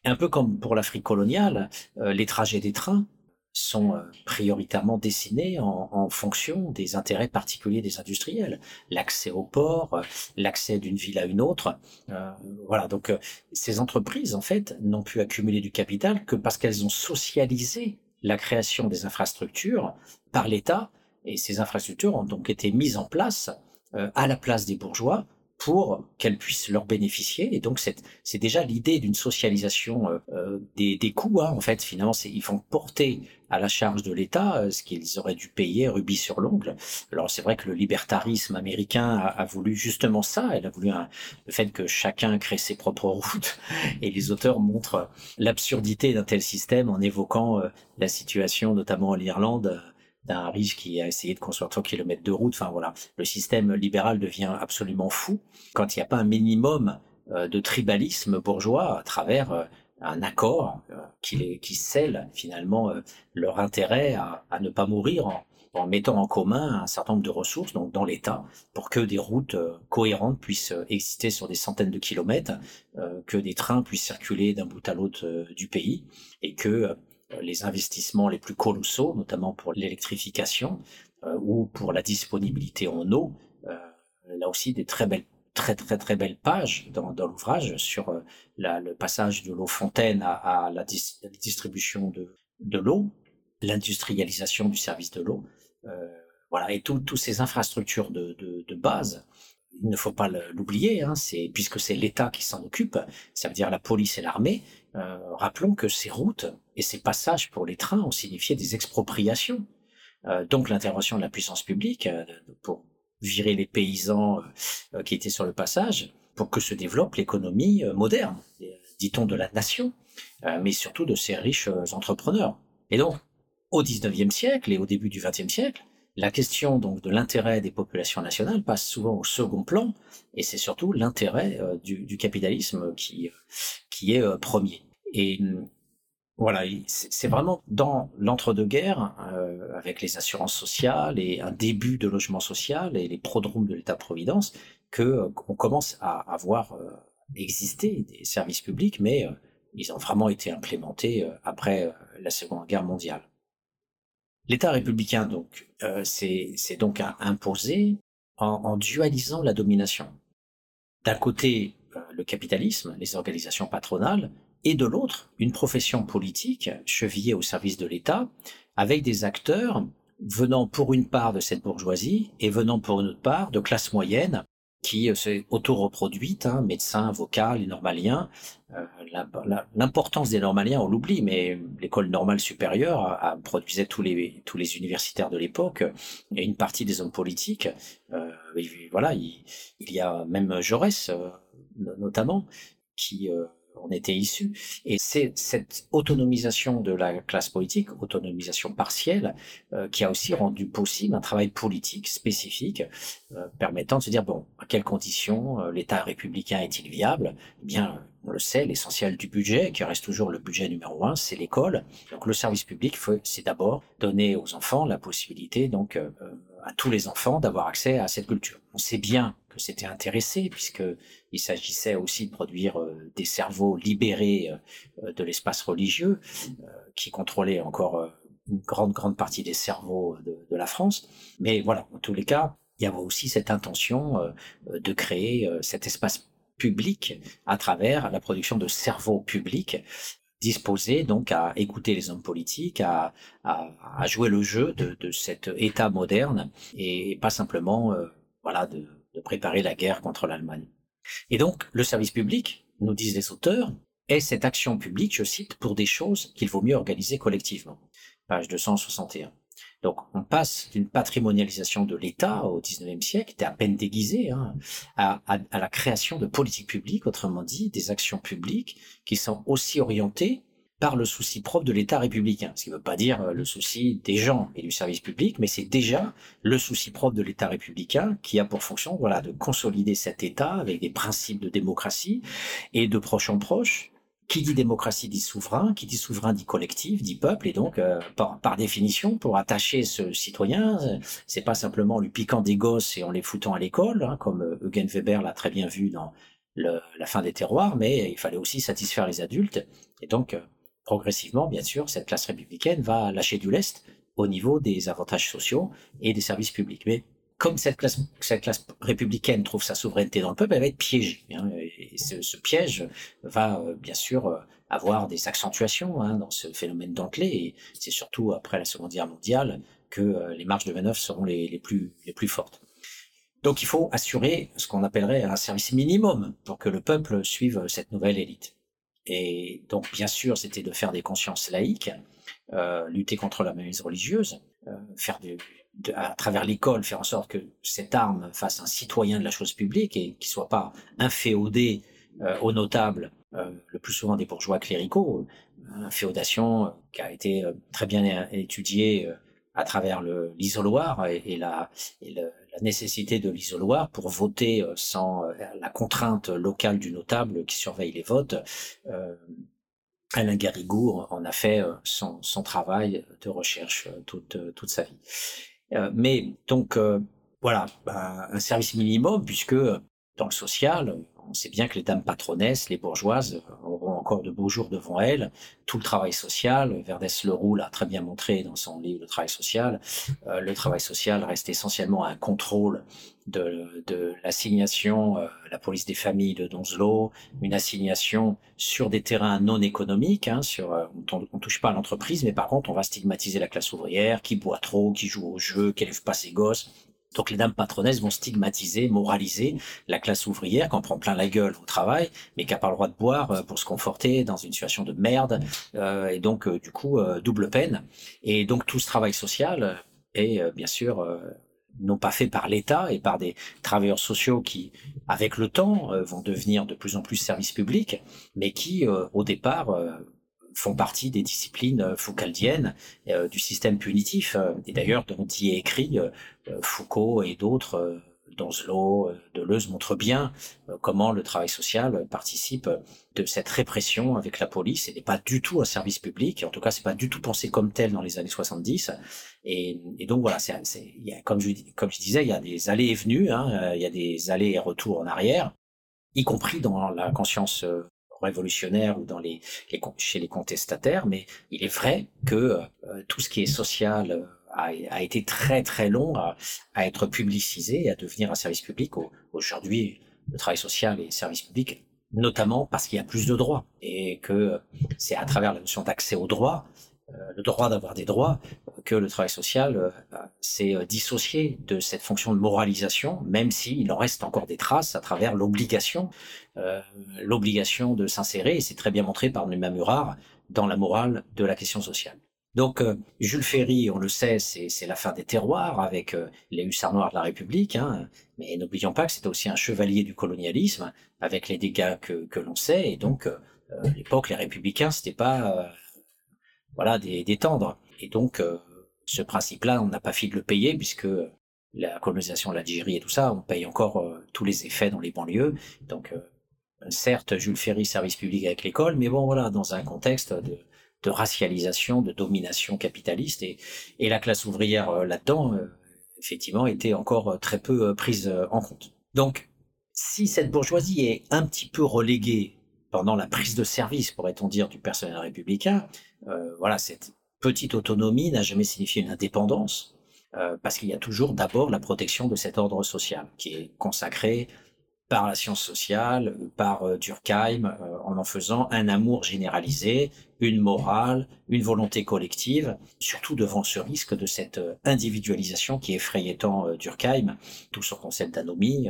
un peu comme pour l'Afrique coloniale, les trajets des trains sont euh, prioritairement dessinés en, fonction des intérêts particuliers des industriels. L'accès au port, euh, l'accès d'une ville à une autre. Euh, voilà, donc ces entreprises, en fait, n'ont pu accumuler du capital que parce qu'elles ont socialisé la création des infrastructures par l'État, et ces infrastructures ont donc été mises en place à la place des bourgeois pour qu'elles puissent leur bénéficier. Et donc, c'est déjà l'idée d'une socialisation euh, euh, des, coûts. Hein. En fait, finalement, ils font porter à la charge de l'État euh, ce qu'ils auraient dû payer rubis sur l'ongle. Alors, c'est vrai que le libertarisme américain a, a voulu justement ça. Elle a voulu un, le fait que chacun crée ses propres routes. Et les auteurs montrent l'absurdité d'un tel système en évoquant la situation, notamment en Irlande, d'un riche qui a essayé de construire 3 km de route. Enfin voilà, le système libéral devient absolument fou quand il n'y a pas un minimum euh, de tribalisme bourgeois à travers euh, un accord euh, qui, les, qui scelle finalement leur intérêt à, ne pas mourir en, en, mettant en commun un certain nombre de ressources donc dans l'État pour que des routes cohérentes puissent exister sur des centaines de kilomètres, que des trains puissent circuler d'un bout à l'autre du pays et que les investissements les plus colossaux, notamment pour l'électrification euh, ou pour la disponibilité en eau. Euh, là aussi, des très belles très très très belles pages dans, l'ouvrage sur euh, le passage de l'eau fontaine à, la, distribution de, de l'eau, l'industrialisation du service de l'eau, euh, voilà et toutes ces infrastructures de, de, base il ne faut pas l'oublier, hein, puisque c'est l'État qui s'en occupe, ça veut dire la police et l'armée. Euh, rappelons que ces routes et ces passages pour les trains ont signifié des expropriations. Euh, donc l'intervention de la puissance publique euh, pour virer les paysans qui étaient sur le passage, pour que se développe l'économie moderne, dit-on de la nation, mais surtout de ces riches entrepreneurs. Et donc, au XIXe siècle et au début du XXe siècle, la question donc de l'intérêt des populations nationales passe souvent au second plan, et c'est surtout l'intérêt du, du, capitalisme qui, qui est euh, premier. Et voilà, c'est vraiment dans l'entre-deux-guerres, euh, avec les assurances sociales et un début de logement social et les prodromes de l'État-providence, que euh, on commence à avoir euh, existé des services publics, mais ils ont vraiment été implémentés après la Seconde Guerre mondiale. L'État républicain, donc, euh, c'est donc imposé en, dualisant la domination. D'un côté, euh, le capitalisme, les organisations patronales, et de l'autre, une profession politique chevillée au service de l'État, avec des acteurs venant pour une part de cette bourgeoisie et venant pour une autre part de classe moyenne qui euh, s'est auto-reproduite, hein, médecins, avocats, les normaliens. Euh, L'importance des normaliens, on l'oublie, mais l'école normale supérieure produisait tous les, universitaires de l'époque et une partie des hommes politiques. Euh, voilà, il, y a même Jaurès, notamment, qui euh, on était issus. Et c'est cette autonomisation de la classe politique, autonomisation partielle, euh, qui a aussi rendu possible un travail politique spécifique euh, permettant de se dire, bon, à quelles conditions euh, l'État républicain est-il viable? Eh bien, on le sait, l'essentiel du budget, qui reste toujours le budget numéro un, c'est l'école. Donc le service public, c'est d'abord donner aux enfants la possibilité, donc à tous les enfants, d'avoir accès à cette culture. On sait bien que c'était intéressé, puisque il s'agissait aussi de produire euh, des cerveaux libérés euh, de l'espace religieux, euh, qui contrôlait encore une grande, grande partie des cerveaux de, la France. Mais voilà, en tous les cas, il y avait aussi cette intention de créer cet espace public à travers la production de cerveaux publics disposés donc à écouter les hommes politiques, à, à, à jouer le jeu de, de, cet État moderne et pas simplement voilà de de préparer la guerre contre l'Allemagne. Et donc, le service public, nous disent les auteurs, est cette action publique, je cite, pour des choses qu'il vaut mieux organiser collectivement. Page 261. Donc, on passe d'une patrimonialisation de l'État au XIXe siècle, qui était à peine déguisé, hein, à la création de politiques publiques, autrement dit, des actions publiques qui sont aussi orientées par le souci propre de l'État républicain. Ce qui ne veut pas dire euh, le souci des gens et du service public, mais c'est déjà le souci propre de l'État républicain qui a pour fonction, voilà, de consolider cet État avec des principes de démocratie et de proche en proche. Qui dit démocratie dit souverain, qui dit souverain dit collectif, dit peuple, et donc euh, par, par, définition, pour attacher ce citoyen, c'est pas simplement lui piquant des gosses et en les foutant à l'école, hein, comme euh, Eugen Weber l'a très bien vu dans la fin des terroirs, mais il fallait aussi satisfaire les adultes, et donc progressivement, bien sûr, cette classe républicaine va lâcher du lest au niveau des avantages sociaux et des services publics. Mais comme cette classe, républicaine trouve sa souveraineté dans le peuple, elle va être piégée. Hein, et ce, piège va euh, bien sûr euh, avoir des accentuations hein, dans ce phénomène d'enclé. Et c'est surtout après la Seconde Guerre mondiale que euh, les marges de manœuvre seront les plus fortes. Donc il faut assurer ce qu'on appellerait un service minimum pour que le peuple suive cette nouvelle élite. Et donc, bien sûr, c'était de faire des consciences laïques, euh, lutter contre la mainmise religieuse, euh, faire à travers l'école, faire en sorte que cette arme fasse un citoyen de la chose publique et qu'il soit pas inféodé euh, aux notables, euh, le plus souvent des bourgeois cléricaux, féodation qui a été très bien étudiée à travers l'isoloir et, la, la nécessité de l'isoloir pour voter euh, sans euh, la contrainte locale du notable qui surveille les votes. Euh, Alain Garrigou en a fait son, son travail de recherche toute, toute sa vie. mais donc, voilà, bah, un service minimum, puisque dans le social, on sait bien que les dames patronesses, les bourgeoises, auront encore de beaux jours devant elles. Tout le travail social, Verdès Leroux l'a très bien montré dans son livre Le travail social, euh, le travail social reste essentiellement un contrôle de, l'assignation, euh, la police des familles de Donzelot, une assignation sur des terrains non économiques, hein, sur, euh, on, on touche pas à l'entreprise, mais par contre on va stigmatiser la classe ouvrière, qui boit trop, qui joue au jeu, qui élève pas ses gosses, donc les dames patronesses vont stigmatiser, moraliser la classe ouvrière qui en prend plein la gueule au travail, mais qui n'a pas le droit de boire euh, pour se conforter dans une situation de merde, euh, et donc euh, du coup euh, double peine. Et donc tout ce travail social est bien sûr non pas fait par l'État et par des travailleurs sociaux qui, avec le temps, vont devenir de plus en plus services publics, mais qui au départ font partie des disciplines foucaldiennes euh, du système punitif. Et d'ailleurs, dont il est écrit, euh, Foucault et d'autres, euh, Donzelot, Deleuze montrent bien comment le travail social participe de cette répression avec la police et n'est pas du tout un service public. En tout cas, c'est pas du tout pensé comme tel dans les années 70. Et, donc voilà, c'est, y comme je disais, il y a des allées et venues, hein, il y a des allées et retours en arrière, y compris dans la conscience révolutionnaire ou dans les, les, chez les contestataires, mais il est vrai que euh, tout ce qui est social euh, a, été très très long à, à, être publicisé et à devenir un service public. Aujourd'hui, le travail social et le service public notamment parce qu'il y a plus de droits et que c'est à travers la notion d'accès aux droits, le droit d'avoir des droits, que le travail social euh, s'est euh, dissocié de cette fonction de moralisation, même s'il en reste encore des traces à travers l'obligation, l'obligation de s'insérer, et c'est très bien montré par Numa Murar dans la morale de la question sociale. Donc Jules Ferry, on le sait, c'est la fin des terroirs avec les hussards noirs de la République, hein, mais n'oublions pas que c'était aussi un chevalier du colonialisme avec les dégâts que, que l'on sait, et donc à l'époque les républicains c'était pas voilà des, et donc ce principe-là on n'a pas fini de le payer puisque la colonisation de l'Algérie et tout ça, on paye encore tous les effets dans les banlieues, donc certes Jules Ferry service public avec l'école, mais bon voilà dans un contexte de racialisation, de domination capitaliste, et, et la classe ouvrière euh, là-dedans, euh, effectivement, était encore euh, très peu prise en compte. Donc, si cette bourgeoisie est un petit peu reléguée pendant la prise de service, pourrait-on dire, du personnel républicain, voilà, cette petite autonomie n'a jamais signifié une indépendance, parce qu'il y a toujours d'abord la protection de cet ordre social qui est consacré par la science sociale, par euh, Durkheim, euh, en en faisant un amour généralisé, une morale, une volonté collective, surtout devant ce risque de cette euh, individualisation qui effrayait tant Durkheim, tout son concept d'anomie.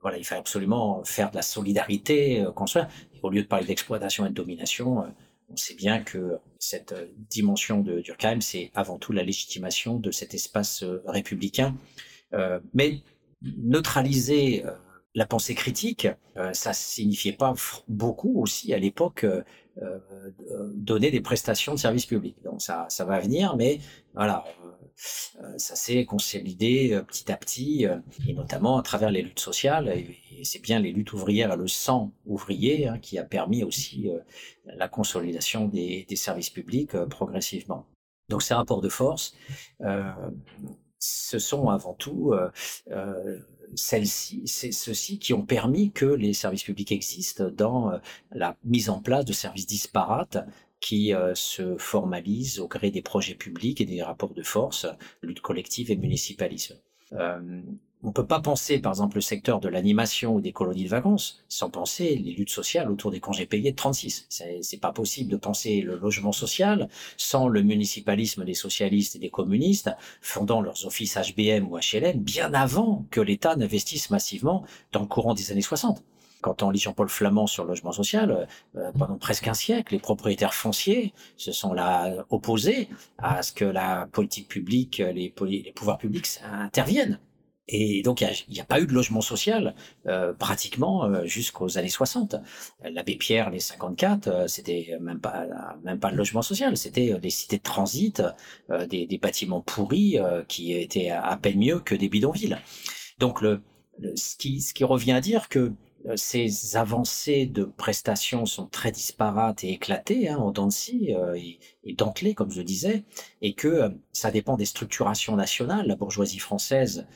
voilà, il fallait absolument faire de la solidarité, construire. au lieu de parler d'exploitation et de domination, on sait bien que cette dimension de Durkheim, c'est avant tout la légitimation de cet espace républicain. mais neutraliser la pensée critique, euh, ça signifiait pas beaucoup aussi à l'époque euh, euh, donner des prestations de service public. Donc ça, ça va venir, mais voilà, ça s'est consolidé petit à petit, et notamment à travers les luttes sociales. Et, c'est bien les luttes ouvrières le sang ouvrier hein, qui a permis aussi la consolidation des, des services publics progressivement. Donc ces rapports de force, ce sont avant tout celles-ci, c'est ceux-ci qui ont permis que les services publics existent dans euh, la mise en place de services disparates qui euh, se formalisent au gré des projets publics et des rapports de force, lutte collective et municipalisme. Euh, on ne peut pas penser, par exemple, le secteur de l'animation ou des colonies de vacances sans penser les luttes sociales autour des congés payés de 36. C'est pas possible de penser le logement social sans le municipalisme des socialistes et des communistes fondant leurs offices HBM ou HLM bien avant que l'État n'investisse massivement dans le courant des années 60 quand on lit Jean-Paul Flamand sur le logement social, euh, pendant presque un siècle, les propriétaires fonciers se sont là opposés à ce que la politique publique, les pouvoirs publics interviennent et donc, il n'y a, pas eu de logement social euh, pratiquement euh, jusqu'aux années 60. L'abbé Pierre, les 54, euh, c'était même pas même pas le logement social, c'était des cités de transit, des, des, bâtiments pourris qui étaient à peine mieux que des bidonvilles. Donc, le, ce, qui, ce qui revient à dire que euh, ces avancées de prestations sont très disparates et éclatées hein, en dents euh, et, et dentelées, comme je disais, et que euh, ça dépend des structurations nationales. La bourgeoisie française,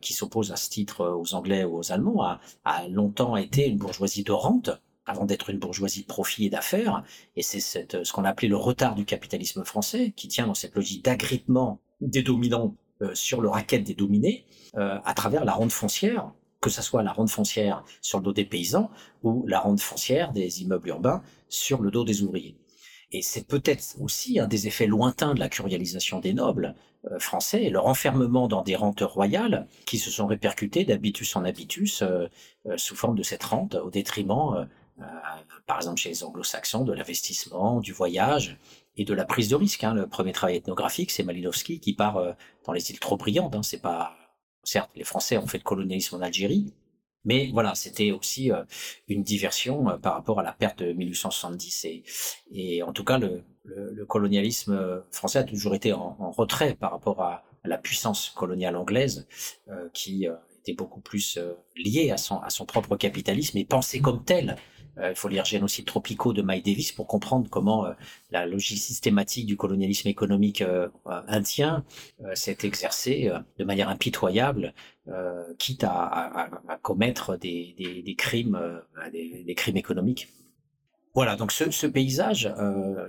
qui s'oppose à ce titre aux Anglais ou aux Allemands, a, a longtemps été une bourgeoisie de rente, avant d'être une bourgeoisie de profit et d'affaires, et c'est ce qu'on appelait le retard du capitalisme français, qui tient dans cette logique d'agrippement des dominants sur le racket des dominés, à travers la rente foncière, que ce soit la rente foncière sur le dos des paysans ou la rente foncière des immeubles urbains sur le dos des ouvriers. Et c'est peut-être aussi un des effets lointains de la curialisation des nobles euh, français, leur enfermement dans des rentes royales qui se sont répercutées d'habitus en habitus euh, euh, sous forme de cette rente au détriment, par exemple chez les anglo-saxons, de l'investissement, du voyage et de la prise de risque. Hein. Le premier travail ethnographique, c'est Malinowski qui part dans les îles trop brillantes. Hein. C'est pas Certes, les Français ont fait le colonialisme en Algérie, mais voilà, c'était aussi euh, une diversion euh, par rapport à la perte de 1870. Et, en tout cas, le, colonialisme euh, français a toujours été en, retrait par rapport à, la puissance coloniale anglaise, qui était beaucoup plus liée à son, à son propre capitalisme et pensée comme tel il faut lire Génocides tropicaux de Mike Davis pour comprendre comment euh, la logique systématique du colonialisme économique euh, indien s'est exercée de manière impitoyable, quitte à, commettre des, crimes, des, crimes économiques. Voilà, donc ce, paysage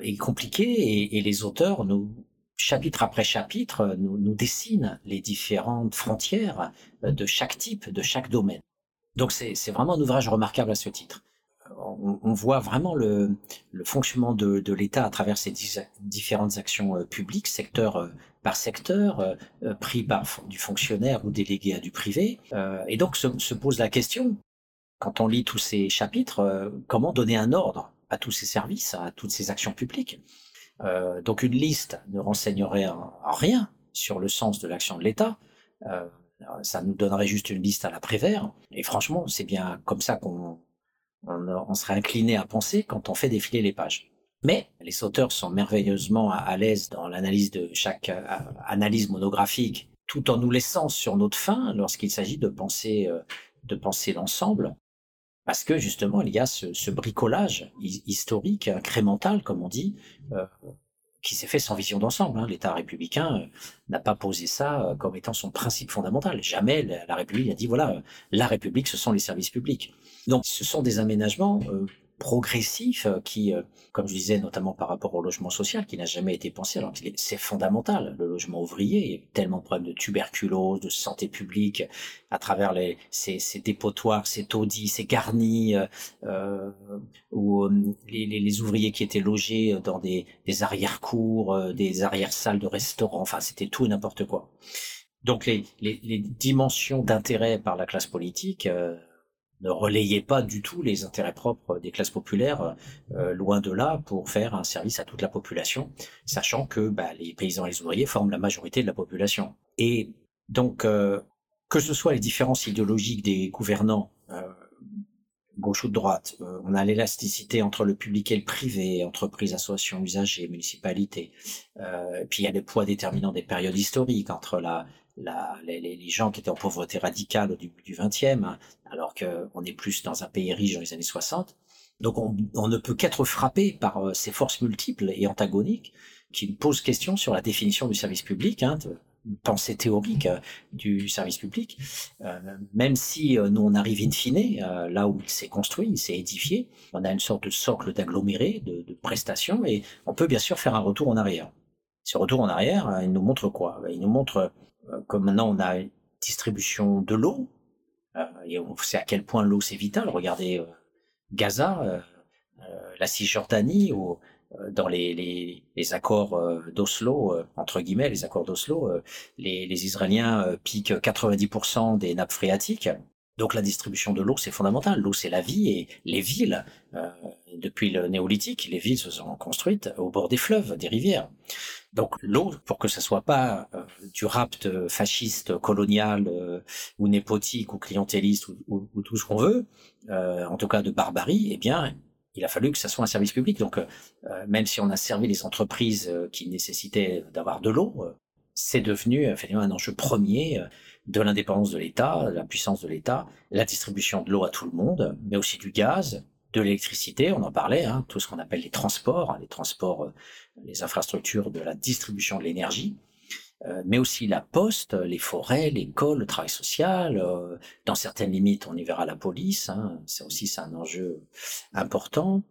est compliqué et, les auteurs nous chapitre après chapitre, nous, nous, dessinent les différentes frontières de chaque type, de chaque domaine. Donc c'est vraiment un ouvrage remarquable à ce titre. On, voit vraiment le, fonctionnement de, l'État à travers ces différentes actions euh, publiques, secteur euh, par secteur, euh, pris par du fonctionnaire ou délégué à du privé. et donc se, se, pose la question, quand on lit tous ces chapitres, comment donner un ordre à tous ces services, à toutes ces actions publiques? Donc une liste ne renseignerait en, en rien sur le sens de l'action de l'État. ça nous donnerait juste une liste à la Prévert. Et franchement, c'est bien comme ça qu'on on, serait incliné à penser quand on fait défiler les pages. Mais les auteurs sont merveilleusement à, l'aise dans l'analyse de chaque euh, analyse monographique, tout en nous laissant sur notre fin lorsqu'il s'agit de penser, euh, de penser l'ensemble, parce que justement il y a ce, bricolage historique, incrémental, comme on dit, euh, qui s'est fait sans vision d'ensemble. Hein. L'État républicain n'a pas posé ça comme étant son principe fondamental. Jamais la République a dit voilà, la République, ce sont les services publics. Donc ce sont des aménagements euh, progressifs euh, qui, euh, comme je disais, notamment par rapport au logement social, qui n'a jamais été pensé, alors que c'est fondamental. Le logement ouvrier, il y a tellement de problèmes de tuberculose, de santé publique, à travers les, ces, ces dépotoirs, ces taudis, ces garnis, euh, ou les, les, ouvriers qui étaient logés dans des, des arrière-cours, des arrière-salles de restaurants, enfin c'était tout et n'importe quoi. Donc les, les dimensions d'intérêt par la classe politique ne relayait pas du tout les intérêts propres des classes populaires, euh, loin de là, pour faire un service à toute la population, sachant que bah, les paysans et les ouvriers forment la majorité de la population. Et donc, euh, que ce soit les différences idéologiques des gouvernants, euh, gauche ou droite, on a l'élasticité entre le public et le privé, entreprises, associations, usagers, municipalités, puis il y a les poids déterminants des périodes historiques entre la, la, les, gens qui étaient en pauvreté radicale au début du XXe, hein, alors qu'on est plus dans un pays riche dans les années 60. Donc on, ne peut qu'être frappé par euh, ces forces multiples et antagoniques qui posent question sur la définition du service public, hein, pensée théorique euh, du service public, euh, même si nous on arrive in fine, là où il s'est construit, il s'est édifié, on a une sorte de socle d'aggloméré, de, de prestations, et on peut bien sûr faire un retour en arrière. Ce retour en arrière, il nous montre quoi? Il nous montre comme maintenant on a une distribution de l'eau, euh, et on sait à quel point l'eau c'est vital. Regardez euh, Gaza, la Cisjordanie, ou dans les, les, accords d'Oslo, entre guillemets, les accords d'Oslo, les, Israéliens piquent 90% des nappes phréatiques. Donc la distribution de l'eau, c'est fondamental. L'eau, c'est la vie et les villes, depuis le néolithique, les villes se sont construites au bord des fleuves, des rivières. Donc l'eau, pour que ce soit pas euh, du rapt fasciste, colonial euh, ou népotique ou clientéliste ou, tout ce qu'on veut, euh, en tout cas de barbarie, eh bien il a fallu que ça soit un service public. Donc même si on a servi les entreprises qui nécessitaient d'avoir de l'eau, c'est devenu un enjeu premier de l'indépendance de l'État, la puissance de l'État, la distribution de l'eau à tout le monde, mais aussi du gaz, de l'électricité, on en parlait, hein, tout ce qu'on appelle les transports, hein, les transports, euh, les infrastructures de la distribution de l'énergie, euh, mais aussi la poste, les forêts, l'école, le travail social. Euh, dans certaines limites, on y verra la police. Hein, c'est aussi c'est un enjeu important.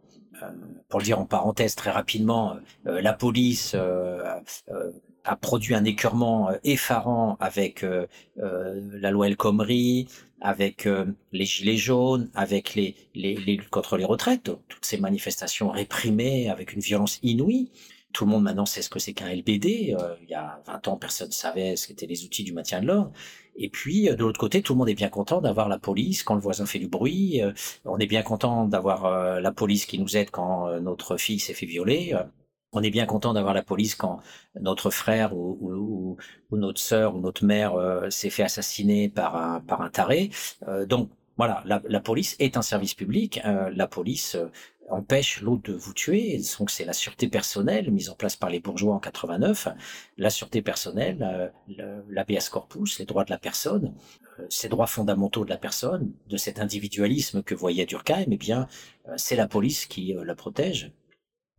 pour le dire en parenthèse très rapidement, la police a produit un écœurement effarant avec la loi El Khomri, avec euh, les gilets jaunes, avec les, luttes contre les retraites, toutes ces manifestations réprimées avec une violence inouïe. Tout le monde maintenant sait ce que c'est qu'un LBD. Euh, il y a 20 ans, personne ne savait ce qu'étaient les outils du maintien de l'ordre. Et puis, euh, de l'autre côté, tout le monde est bien content d'avoir la police quand le voisin fait du bruit. on est bien content d'avoir la police qui nous aide quand notre fille s'est fait violer on est bien content d'avoir la police quand notre frère ou, notre sœur ou notre mère euh, s'est fait assassiner par un, taré. Euh, donc voilà, la, police est un service public. Euh, la police empêche l'autre de vous tuer. Donc c'est la sûreté personnelle mise en place par les bourgeois en 89. La sûreté personnelle, l'ABS corpus, les droits de la personne, ces droits fondamentaux de la personne, de cet individualisme que voyait Durkheim, eh bien c'est la police qui la protège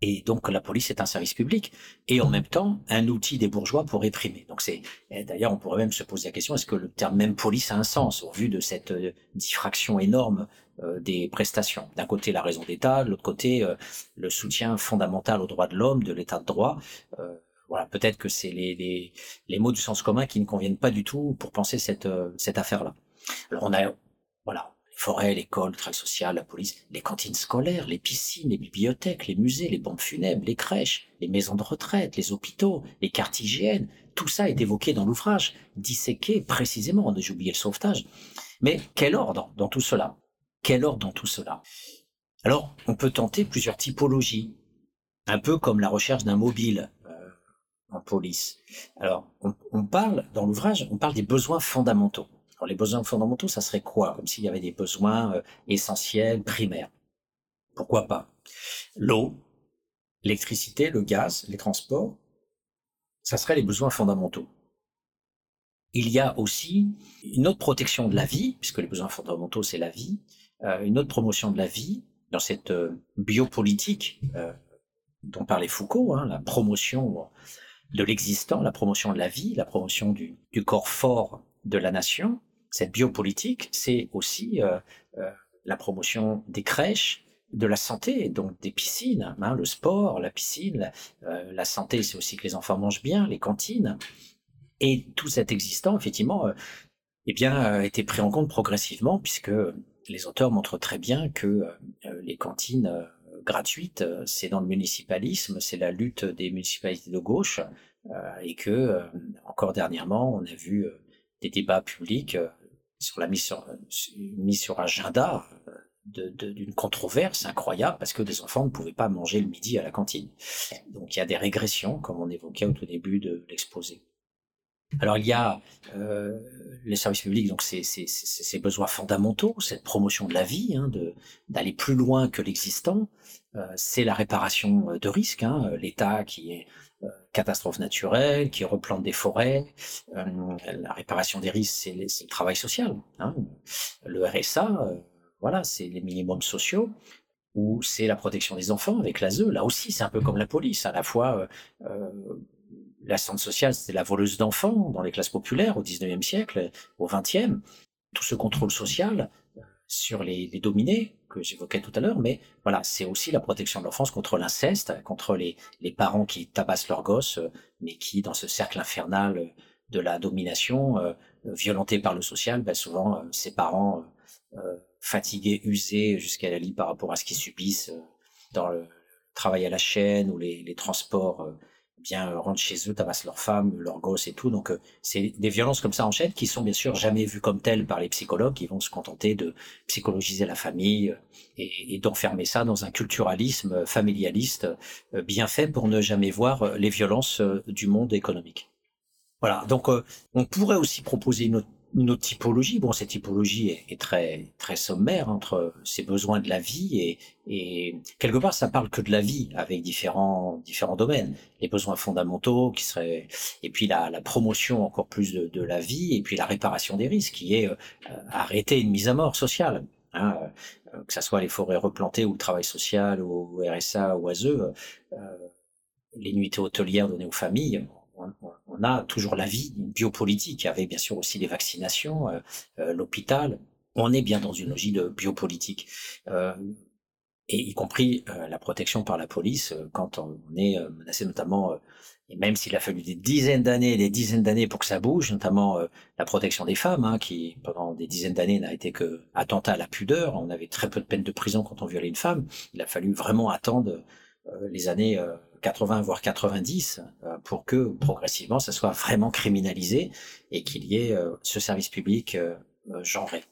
et donc la police est un service public et en même temps un outil des bourgeois pour réprimer. Donc c'est d'ailleurs on pourrait même se poser la question est-ce que le terme même police a un sens au vu de cette euh, diffraction énorme euh, des prestations? D'un côté la raison d'État, de l'autre côté euh, le soutien fondamental aux droits de l'homme, de l'État de droit. voilà, peut-être que c'est les, les, les, mots du sens commun qui ne conviennent pas du tout pour penser cette, cette affaire-là. Alors on a voilà forêts, l'école, le travail social, la police, les cantines scolaires, les piscines, les bibliothèques, les musées, les pompes funèbres, les crèches, les maisons de retraite, les hôpitaux, les cartes hygiènes, tout ça est évoqué dans l'ouvrage, disséqué précisément, j'ai oublié le sauvetage. Mais quel ordre dans tout cela? Quel ordre dans tout cela? Alors, on peut tenter plusieurs typologies, un peu comme la recherche d'un mobile euh, en police. Alors, on, on parle, dans l'ouvrage, on parle des besoins fondamentaux. Les besoins fondamentaux, ça serait quoi? Comme s'il y avait des besoins euh, essentiels, primaires. Pourquoi pas? L'eau, l'électricité, le gaz, les transports, ça serait les besoins fondamentaux. Il y a aussi une autre protection de la vie, puisque les besoins fondamentaux, c'est la vie, euh, une autre promotion de la vie dans cette euh, biopolitique dont parlait Foucault, hein, la promotion de l'existant, la promotion de la vie, la promotion du, corps fort de la nation. Cette biopolitique, c'est aussi la promotion des crèches, de la santé, donc des piscines, hein, le sport, la piscine, euh, la santé, c'est aussi que les enfants mangent bien, les cantines, et tout cet existant, effectivement, euh, eh bien, a été pris en compte progressivement, puisque les auteurs montrent très bien que euh, les cantines euh, gratuites, euh, c'est dans le municipalisme, c'est la lutte des municipalités de gauche, et que encore dernièrement, on a vu des débats publics sur la mise sur, mise sur agenda d'une controverse incroyable parce que des enfants ne pouvaient pas manger le midi à la cantine. Donc il y a des régressions, comme on évoquait au tout début de l'exposé. Alors il y a euh, les services publics, donc ces besoins fondamentaux, cette promotion de la vie, hein, d'aller plus loin que l'existant. Euh, c'est la réparation de risques, hein, l'État qui est euh, catastrophe naturelle, qui replante des forêts. Euh, la réparation des risques, c'est le travail social. Hein. Le RSA, euh, voilà, c'est les minimums sociaux, ou c'est la protection des enfants avec l'ASE. Là aussi, c'est un peu comme la police. À la fois, la centre sociale, c'était la voleuse d'enfants dans les classes populaires au 19e siècle, au 20e. Tout ce contrôle social sur les dominés que j'évoquais tout à l'heure, mais voilà, c'est aussi la protection de l'enfance contre l'inceste, contre les, les parents qui tabassent leurs gosses, euh, mais qui, dans ce cercle infernal de la domination, euh, par le social, ben souvent, euh, ces parents euh, fatigués, usés jusqu'à la lie par rapport à ce qu'ils subissent euh, dans le travail à la chaîne ou les, les transports, euh, bien euh, rentrent chez eux, tabassent leurs femmes, leurs gosses et tout. Donc c'est des violences comme ça en chaîne qui sont bien sûr jamais vues comme telles par les psychologues, qui vont se contenter de psychologiser la famille et, et d'enfermer ça dans un culturalisme familialiste bien fait pour ne jamais voir les violences du monde économique. Voilà, donc on pourrait aussi proposer une autre une autre typologie. Bon, cette typologie est, très très sommaire entre ces besoins de la vie et, et quelque part ça parle que de la vie avec différents différents domaines, les besoins fondamentaux qui seraient et puis la, la promotion encore plus de, de, la vie et puis la réparation des risques qui est euh, arrêter une mise à mort sociale. Hein, euh, que ça soit les forêts replantées ou le travail social ou RSA ou ASE, euh, les nuitées hôtelières données aux familles, on, on, a toujours la vie biopolitique, avec bien sûr aussi les vaccinations, euh, euh, l'hôpital. On est bien dans une logique de biopolitique. Euh, et y compris la protection par la police quand on est menacé notamment, et même s'il a fallu des dizaines d'années, des dizaines d'années pour que ça bouge, notamment la protection des femmes, hein, qui pendant des dizaines d'années n'a été que attentat à la pudeur. On avait très peu de peine de prison quand on violait une femme. Il a fallu vraiment attendre les années 80 voire 90 euh, pour que progressivement ça soit vraiment criminalisé et qu'il y ait euh, ce service public euh, genré.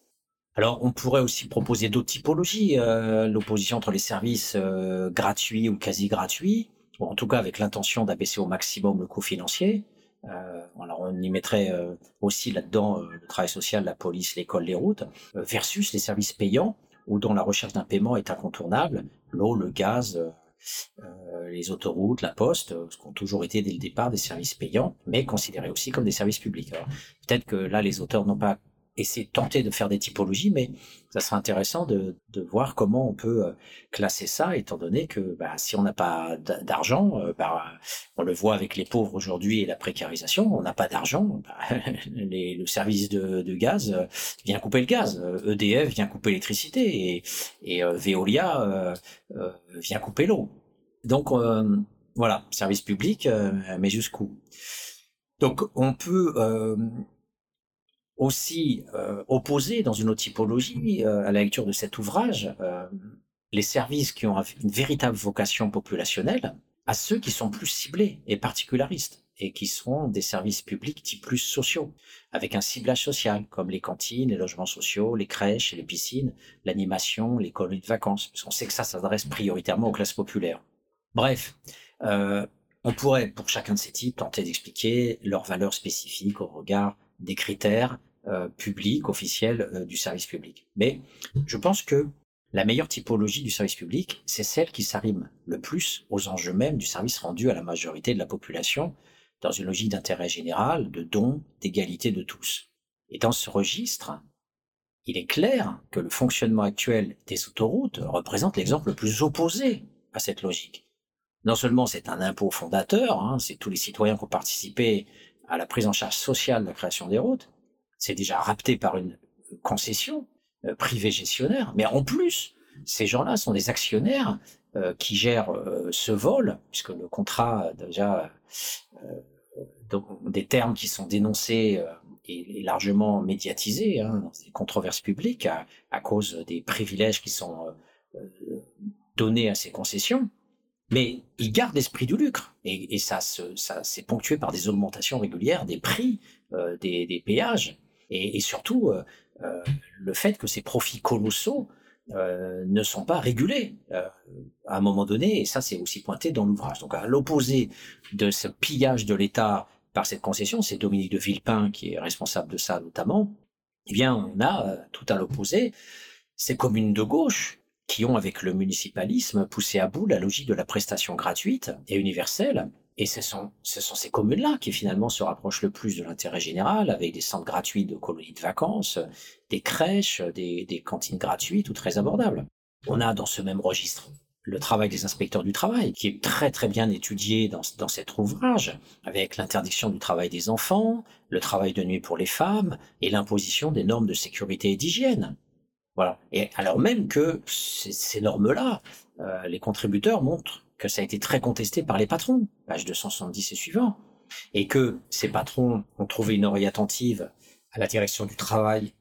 Alors on pourrait aussi proposer d'autres typologies, l'opposition entre les services gratuits ou quasi gratuits, ou en tout cas avec l'intention d'abaisser au maximum le coût financier. alors on y mettrait aussi là-dedans le travail social, la police, l'école, les routes, versus les services payants, ou dont la recherche d'un paiement est incontournable, l'eau, le gaz, euh, les autoroutes, la poste, euh, ce qui ont toujours été dès le départ des services payants, mais considérés aussi comme des services publics. peut-être que là, les auteurs n'ont pas essayé de tenter de faire des typologies, mais ça serait intéressant de, de voir comment on peut euh, classer ça, étant donné que bah, si on n'a pas d'argent, bah, on le voit avec les pauvres aujourd'hui et la précarisation, on n'a pas d'argent, bah, (laughs) le service de, de, gaz vient couper le gaz, EDF vient couper l'électricité et, et Veolia vient couper l'eau. Donc euh, voilà, service public, euh, mais jusqu'où? Donc on peut euh, aussi euh, opposer dans une autre typologie euh, à la lecture de cet ouvrage euh, les services qui ont une véritable vocation populationnelle à ceux qui sont plus ciblés et particularistes et qui seront des services publics plus sociaux, avec un ciblage social, comme les cantines, les logements sociaux, les crèches, les piscines, l'animation, les colonies de vacances, parce qu'on sait que ça s'adresse prioritairement aux classes populaires. Bref, euh, on pourrait, pour chacun de ces types, tenter d'expliquer leurs valeurs spécifiques au regard des critères euh, publics, officiels euh, du service public. Mais je pense que la meilleure typologie du service public, c'est celle qui s'arrime le plus aux enjeux mêmes du service rendu à la majorité de la population, dans une logique d'intérêt général, de don, d'égalité de tous. Et dans ce registre, il est clair que le fonctionnement actuel des autoroutes représente l'exemple le plus opposé à cette logique. Non seulement c'est un impôt fondateur, hein, c'est tous les citoyens qui ont participé à la prise en charge sociale de la création des routes, c'est déjà rapté par une concession euh, privée gestionnaire, mais en plus, ces gens-là sont des actionnaires euh, qui gèrent euh, ce vol, puisque le contrat déjà des termes qui sont dénoncés et, largement médiatisés hein, dans des controverses publiques à, cause des privilèges qui sont donnés à ces concessions. Mais ils gardent l'esprit du lucre et, ça, ça c'est ponctué par des augmentations régulières des prix des, péages et, surtout le fait que ces profits colossaux ne sont pas régulés à un moment donné, et ça c'est aussi pointé dans l'ouvrage. Donc à l'opposé de ce pillage de l'État par cette concession, c'est Dominique de Villepin qui est responsable de ça notamment, eh bien, on a, euh, tout à l'opposé, ces communes de gauche qui ont, avec le municipalisme, poussé à bout la logique de la prestation gratuite et universelle. Et ce sont, ce sont ces communes-là qui finalement se rapprochent le plus de l'intérêt général, avec des centres gratuits de colonies de vacances, des crèches, des, cantines gratuites ou très abordables. On a dans ce même registre le travail des inspecteurs du travail, qui est très très bien étudié dans cet ouvrage, avec l'interdiction du travail des enfants, le travail de nuit pour les femmes et l'imposition des normes de sécurité et d'hygiène. Voilà. Et alors même que ces, normes-là, euh, les contributeurs montrent que ça a été très contesté par les patrons, page 270 et suivant, et que ces patrons ont trouvé une oreille attentive à la direction du travail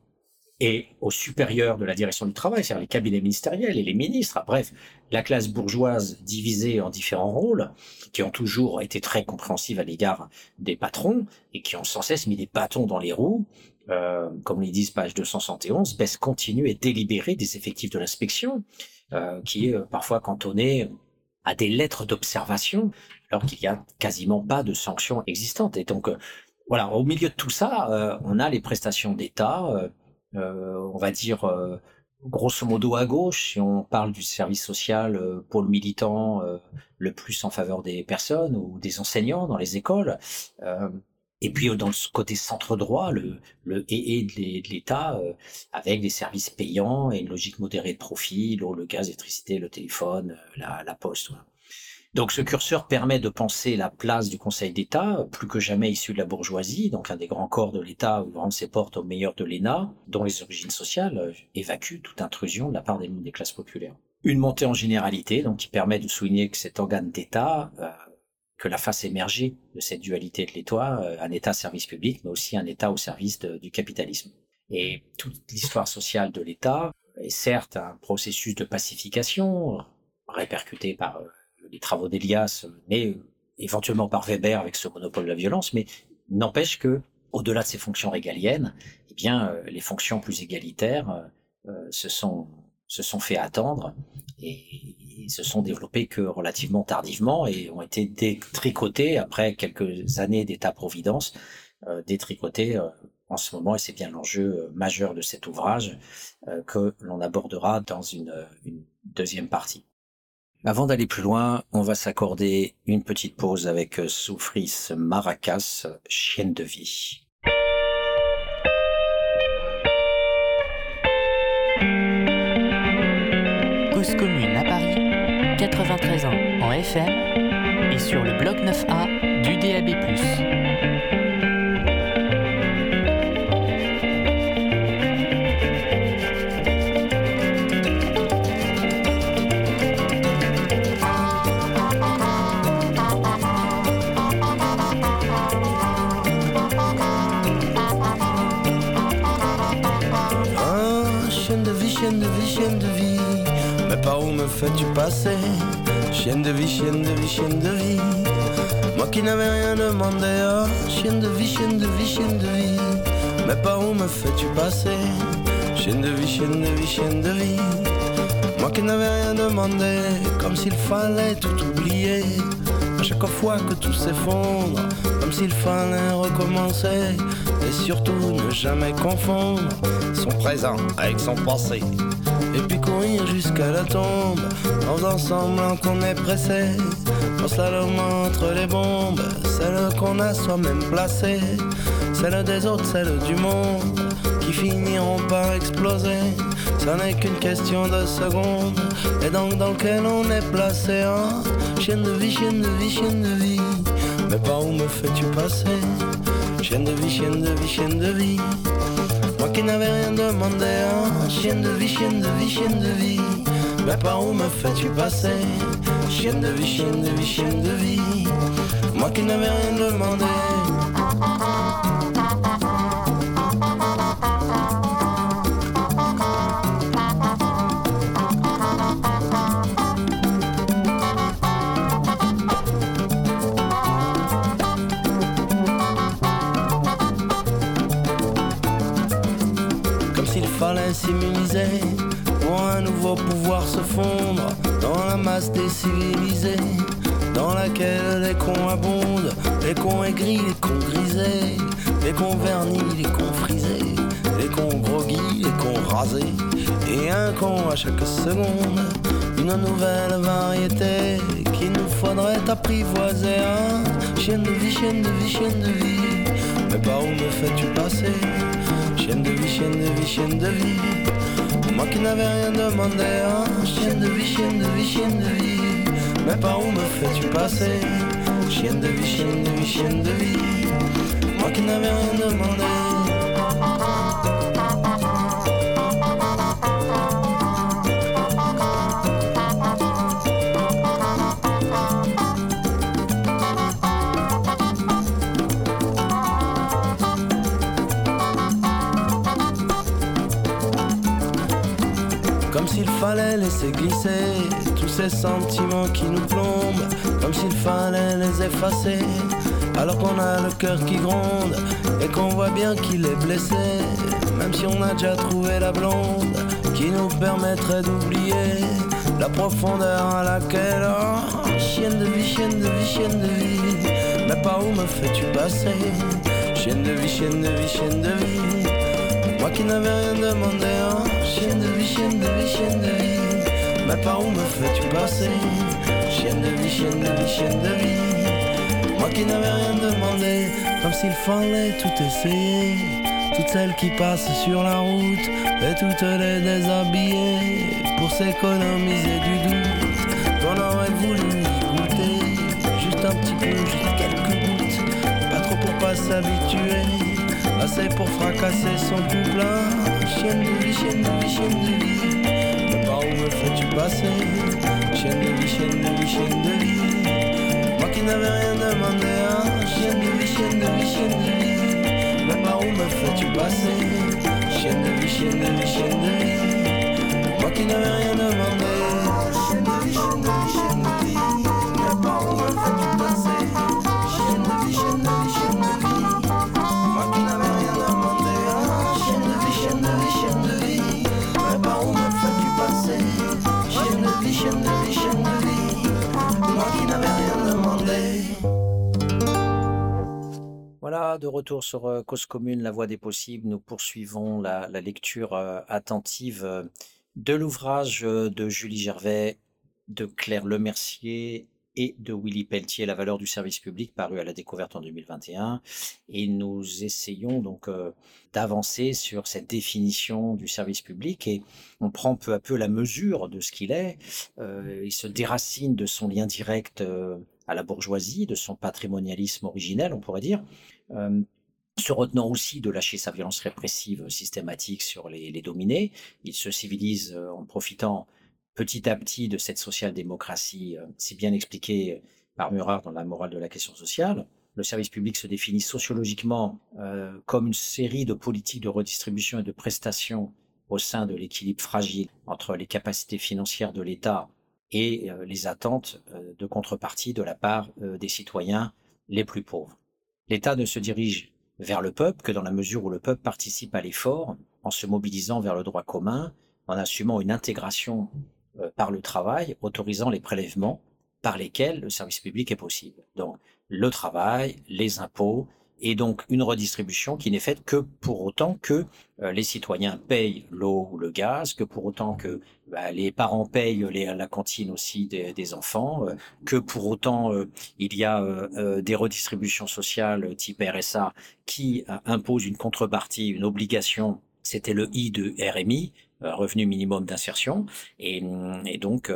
et au supérieur de la direction du travail, c'est-à-dire les cabinets ministériels et les ministres, bref, la classe bourgeoise divisée en différents rôles, qui ont toujours été très compréhensives à l'égard des patrons et qui ont sans cesse mis des bâtons dans les roues, euh, comme les disent page 271, baisse continue et délibérée des effectifs de l'inspection, euh, qui est euh, parfois cantonnée à des lettres d'observation, alors qu'il n'y a quasiment pas de sanctions existantes. Et donc, voilà, au milieu de tout ça, on a les prestations d'État on va dire grosso modo à gauche, si on parle du service social euh, pour le militant le plus en faveur des personnes ou des enseignants dans les écoles. Et puis dans le côté centre droit, le, le et, de l'État avec des services payants et une logique modérée de profit, l'eau, le gaz, l'électricité, le téléphone, la, la poste. Donc ce curseur permet de penser la place du Conseil d'État, plus que jamais issu de la bourgeoisie, donc un des grands corps de l'État ouvrant ses portes aux meilleurs de l'ENA, dont les origines sociales euh, évacuent toute intrusion de la part des, des classes populaires. Une montée en généralité, donc qui permet de souligner que cet organe d'État, euh, que la face émergée de cette dualité de l'État, euh, un État service public, mais aussi un État au service du capitalisme. Et toute l'histoire sociale de l'État est certes un processus de pacification, répercuté par les travaux d'Elias, mais éventuellement par Weber avec ce monopole de la violence, mais n'empêche que, au-delà de ces fonctions régaliennes, eh bien, euh, les fonctions plus égalitaires euh, euh, se sont se sont fait attendre et, se sont développées que relativement tardivement et ont été détricotées après quelques années d'état-providence, détricotées en ce moment, et c'est bien l'enjeu majeur de cet ouvrage que l'on abordera dans une, deuxième partie. Avant d'aller plus loin, on va s'accorder une petite pause avec euh, Soufris Maracas, chienne de vie. Et sur le bloc 9A du DAB. Ah, chaîne de vie, chaîne de vie, chaîne de vie, mais par où me fais-tu passer? Chienne de vie, chienne de vie, chienne de vie. Moi qui n'avais rien demandé, oh, chienne de vie, chienne de vie, chienne de vie. Mais par où me fais-tu passer? Chienne de vie, chienne de vie, chienne de vie. Moi qui n'avais rien demandé, comme s'il fallait tout oublier. À chaque fois que tout s'effondre, comme s'il fallait recommencer. Et surtout ne jamais confondre son présent avec son passé. Et puis courir jusqu'à la tombe, en faisant semblant qu'on est pressé. En slalom entre les bombes, celles qu'on a soi-même placées. Celles des autres, celles du monde, qui finiront par exploser. Ça n'est qu'une question de secondes. Et donc dans lequel on est placé, hein? Chienne de vie, chienne de vie, chienne de vie. Mais par où me fais-tu passer? Chienne de vie, chienne de vie, chienne de vie. Qui n'avais rien demandé, hein Chienne de vie, chienne de vie, chienne de vie. Mais par où me fais-tu passer? Chienne de vie, chienne de vie, chienne de vie. Moi qui n'avais rien demandé. Pour un nouveau pouvoir se fondre dans la masse des civilisés, dans laquelle les cons abondent, les cons aigris, les cons grisés, les cons vernis, les cons frisés, les cons groggy, les cons rasés, et un con à chaque seconde, une nouvelle variété qu'il nous faudrait apprivoiser. Hein. Chienne de vie, chienne de vie, chienne de vie, mais par où me fais-tu passer? Chienne de vie, chienne de vie, chienne de vie. Moi qui n'avais rien demandé, hein. chienne de vie, chienne de vie, chienne de vie. Mais par où me fais-tu passer? Chienne de vie, chienne de vie, chienne de vie. Moi qui n'avais rien demandé. Fallait laisser glisser tous ces sentiments qui nous plombent, comme s'il fallait les effacer, alors qu'on a le cœur qui gronde et qu'on voit bien qu'il est blessé, même si on a déjà trouvé la blonde qui nous permettrait d'oublier la profondeur à laquelle, oh, chienne de vie, chienne de vie, chienne de vie, mais par où me fais-tu passer Chienne de vie, chienne de vie, chienne de vie. Moi qui n'avais rien demandé, Chienne de vie, chienne de vie, chienne de vie. Mais par où me fais-tu passer Chienne de vie, chienne de vie, chienne de vie. Moi qui n'avais rien demandé Comme s'il fallait tout essayer. Toutes celles qui passent sur la route Et toutes les déshabiller. Pour s'économiser du doute Qu'on aurait voulu y goûter. Juste un petit peu, juste quelques gouttes Pas trop pour pas s'habituer. Assez pour fracasser son tout chienne de vie Mais par où me fais-tu passer? Chienne de vie, chienne de vie, chienne de vie. Moi qui n'avais rien demandé hein chienne de vie Mais par où me fais-tu passer? Chienne de vie, chienne de vie, chienne de vie. Moi qui n'avais rien demandé de retour sur Cause Commune, la voie des possibles. Nous poursuivons la, lecture attentive de l'ouvrage de Julie Gervais, de Claire Lemercier et de Willy Pelletier, La valeur du service public, paru à la découverte en 2021. Et nous essayons donc d'avancer sur cette définition du service public et on prend peu à peu la mesure de ce qu'il est. Il se déracine de son lien direct à la bourgeoisie, de son patrimonialisme originel, on pourrait dire. Euh, se retenant aussi de lâcher sa violence répressive systématique sur les, dominés, il se civilise euh, en profitant petit à petit de cette social-démocratie, euh, c'est bien expliqué par Murat dans La morale de la question sociale. Le service public se définit sociologiquement comme une série de politiques de redistribution et de prestations au sein de l'équilibre fragile entre les capacités financières de l'État et les attentes de contrepartie de la part des citoyens les plus pauvres. L'État ne se dirige vers le peuple que dans la mesure où le peuple participe à l'effort en se mobilisant vers le droit commun, en assumant une intégration par le travail, autorisant les prélèvements par lesquels le service public est possible. Donc le travail, les impôts, et donc une redistribution qui n'est faite que pour autant que euh, les citoyens payent l'eau ou le gaz, que pour autant que bah, les parents payent la cantine aussi des, enfants, euh, que pour autant euh, il y a des redistributions sociales type RSA qui imposent une contrepartie, une obligation. C'était le I de RMI, revenu minimum d'insertion, et, donc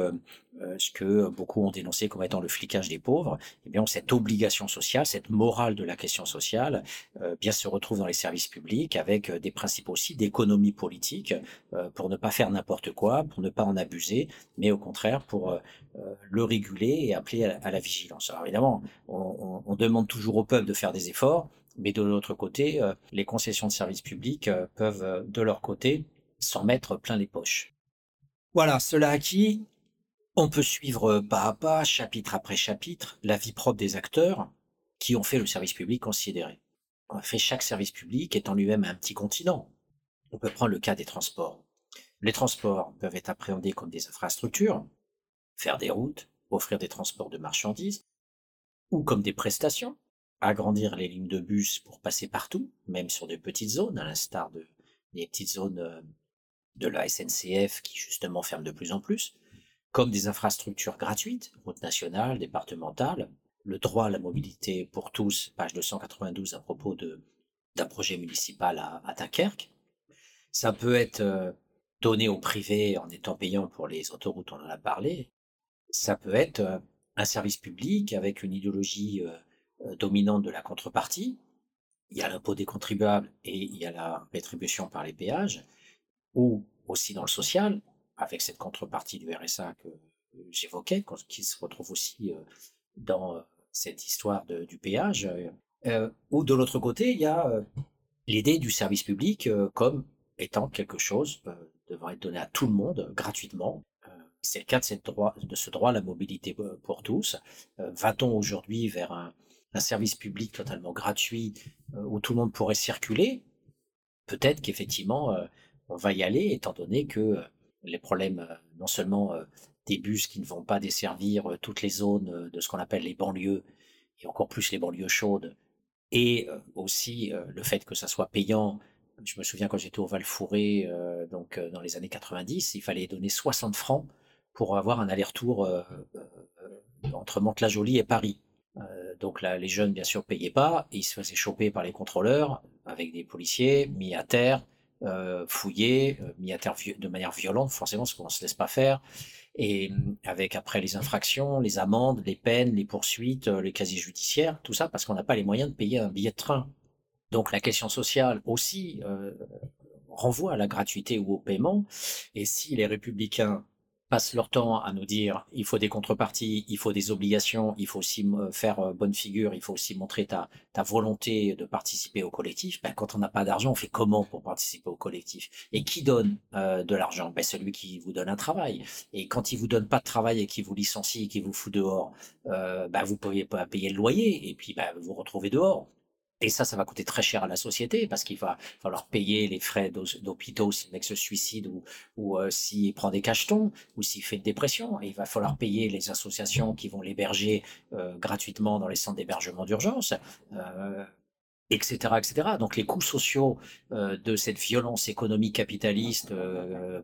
ce que beaucoup ont dénoncé comme étant le flicage des pauvres, eh bien cette obligation sociale, cette morale de la question sociale, euh, bien se retrouve dans les services publics avec euh, des principes aussi d'économie politique pour ne pas faire n'importe quoi, pour ne pas en abuser, mais au contraire pour le réguler et appeler à, la vigilance. Alors évidemment, on, on, demande toujours au peuple de faire des efforts, mais de l'autre côté, les concessions de services publics peuvent de leur côté s'en mettre plein les poches. Voilà, cela acquis, on peut suivre pas à pas, chapitre après chapitre, la vie propre des acteurs qui ont fait le service public considéré. En fait, chaque service public est en lui-même un petit continent. On peut prendre le cas des transports. Les transports peuvent être appréhendés comme des infrastructures, faire des routes, offrir des transports de marchandises, ou comme des prestations, agrandir les lignes de bus pour passer partout, même sur de petites zones, à l'instar de, des petites zones euh, de la SNCF qui justement ferment de plus en plus, comme des infrastructures gratuites, routes nationales, départementales, le droit à la mobilité pour tous, page 292 à propos d'un projet municipal à, Dunkerque. Ça peut être euh, donné au privé en étant payant pour les autoroutes, on en a parlé. Ça peut être euh, un service public avec une idéologie euh, dominante de la contrepartie. Il y a l'impôt des contribuables et il y a la rétribution par les péages, ou aussi dans le social, avec cette contrepartie du RSA que j'évoquais, qui se retrouve aussi euh, dans euh, cette histoire du péage. Euh, ou de l'autre côté, il y a l'idée du service public comme étant quelque chose devant être donné à tout le monde gratuitement. C'est le cas de, cette droit, de ce droit à la mobilité pour tous. Va-t-on aujourd'hui vers un, service public totalement gratuit où tout le monde pourrait circuler? Peut-être qu'effectivement, on va y aller, étant donné que les problèmes euh, non seulement euh, des bus qui ne vont pas desservir euh, toutes les zones de ce qu'on appelle les banlieues, et encore plus les banlieues chaudes, et aussi le fait que ça soit payant. Je me souviens quand j'étais au Val-Fouré, donc dans les années 90, il fallait donner 60 francs pour avoir un aller-retour entre Mantes-la-Jolie et Paris. donc là, les jeunes, bien sûr, payaient pas, et ils se faisaient choper par les contrôleurs avec des policiers mis à terre, euh, fouillé, euh, mis de manière violente, forcément, parce qu'on ne se laisse pas faire. Et mm, avec après les infractions, les amendes, les peines, les poursuites, euh, les casiers judiciaires, tout ça parce qu'on n'a pas les moyens de payer un billet de train. Donc la question sociale aussi renvoie à la gratuité ou au paiement. Et si les républicains passent leur temps à nous dire il faut des contreparties, il faut des obligations, il faut aussi faire euh, bonne figure, il faut aussi montrer ta, volonté de participer au collectif. Ben, quand on n'a pas d'argent, on fait comment pour participer au collectif? Et qui donne euh, de l'argent? Ben, Celui qui vous donne un travail. Et quand il vous donne pas de travail et qui vous licencie et qui vous fout dehors, euh, ben, vous ne pouvez pas payer le loyer et puis ben, vous retrouvez dehors. Et ça, ça va coûter très cher à la société parce qu'il va falloir payer les frais d'hôpitaux si le mec se suicide ou, ou euh, s'il prend des cachetons ou s'il fait une dépression. Et il va falloir payer les associations qui vont l'héberger euh, gratuitement dans les centres d'hébergement d'urgence. Euh, etc., etc. Donc les coûts sociaux de cette violence économique capitaliste,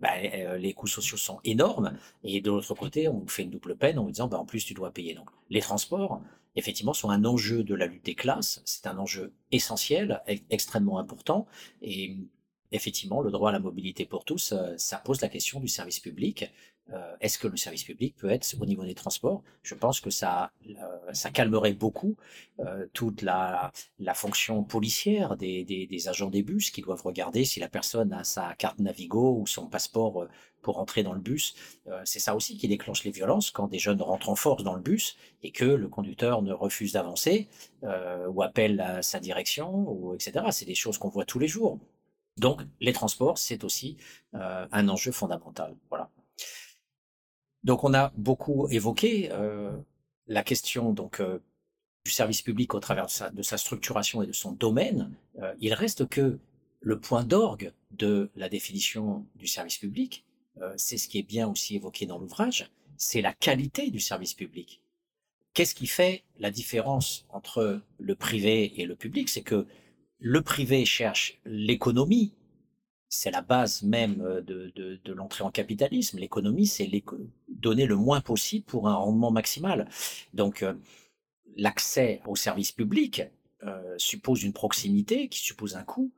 bah, euh, les coûts sociaux sont énormes. Et de l'autre côté, on fait une double peine en disant, bah, en plus, tu dois payer. Donc les transports, effectivement, sont un enjeu de la lutte des classes. C'est un enjeu essentiel, e-, extrêmement important. Et effectivement, le droit à la mobilité pour tous, ça pose la question du service public. Euh, est-ce que le service public peut être au niveau des transports? Je pense que ça, euh, ça calmerait beaucoup euh, toute la, la, fonction policière des, des, agents des bus qui doivent regarder si la personne a sa carte Navigo ou son passeport pour entrer dans le bus. C'est ça aussi qui déclenche les violences quand des jeunes rentrent en force dans le bus et que le conducteur ne refuse d'avancer ou appelle à sa direction, ou etc. C'est des choses qu'on voit tous les jours. Donc, les transports, c'est aussi un enjeu fondamental. Voilà. Donc, on a beaucoup évoqué euh, la question donc euh, du service public au travers de sa, de sa, structuration et de son domaine. Euh, il reste que le point d'orgue de la définition du service public, euh, c'est ce qui est bien aussi évoqué dans l'ouvrage, c'est la qualité du service public. Qu'est-ce qui fait la différence entre le privé et le public? C'est que le privé cherche l'économie, c'est la base même de, de, l'entrée en capitalisme. L'économie, c'est donner le moins possible pour un rendement maximal. Donc, euh, l'accès au service public euh, suppose une proximité qui suppose un coût.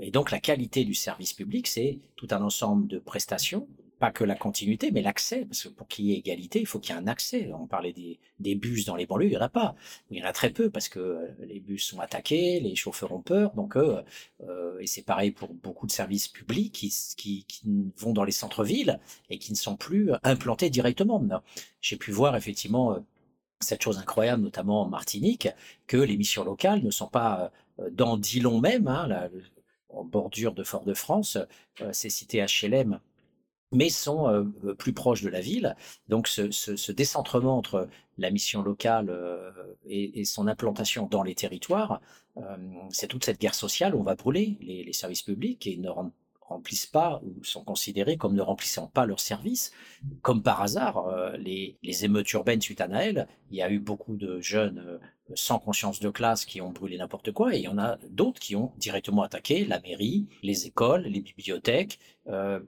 Et donc, la qualité du service public, c'est tout un ensemble de prestations pas que la continuité, mais l'accès, parce que pour qu'il y ait égalité, il faut qu'il y ait un accès. On parlait des, des bus dans les banlieues, il n'y en a pas. Il y en a très peu, parce que euh, les bus sont attaqués, les chauffeurs ont peur, donc euh, euh, et c'est pareil pour beaucoup de services publics qui, qui, vont dans les centres-villes et qui ne sont plus implantés directement. J'ai pu voir effectivement cette chose incroyable, notamment en Martinique, que les missions locales ne sont pas dans Dillon même, hein, la, en bordure de Fort-de-France, ces cités HLM mais sont euh, plus proches de la ville. Donc ce, ce, ce, décentrement entre la mission locale euh, et, et, son implantation dans les territoires, euh, c'est toute cette guerre sociale où on va brûler les, les services publics et ne remplissent pas ou sont considérés comme ne remplissant pas leurs services. Comme par hasard, les, les, émeutes urbaines suite à Naël, il y a eu beaucoup de jeunes sans conscience de classe qui ont brûlé n'importe quoi et il y en a d'autres qui ont directement attaqué la mairie, les écoles, les bibliothèques. Euh,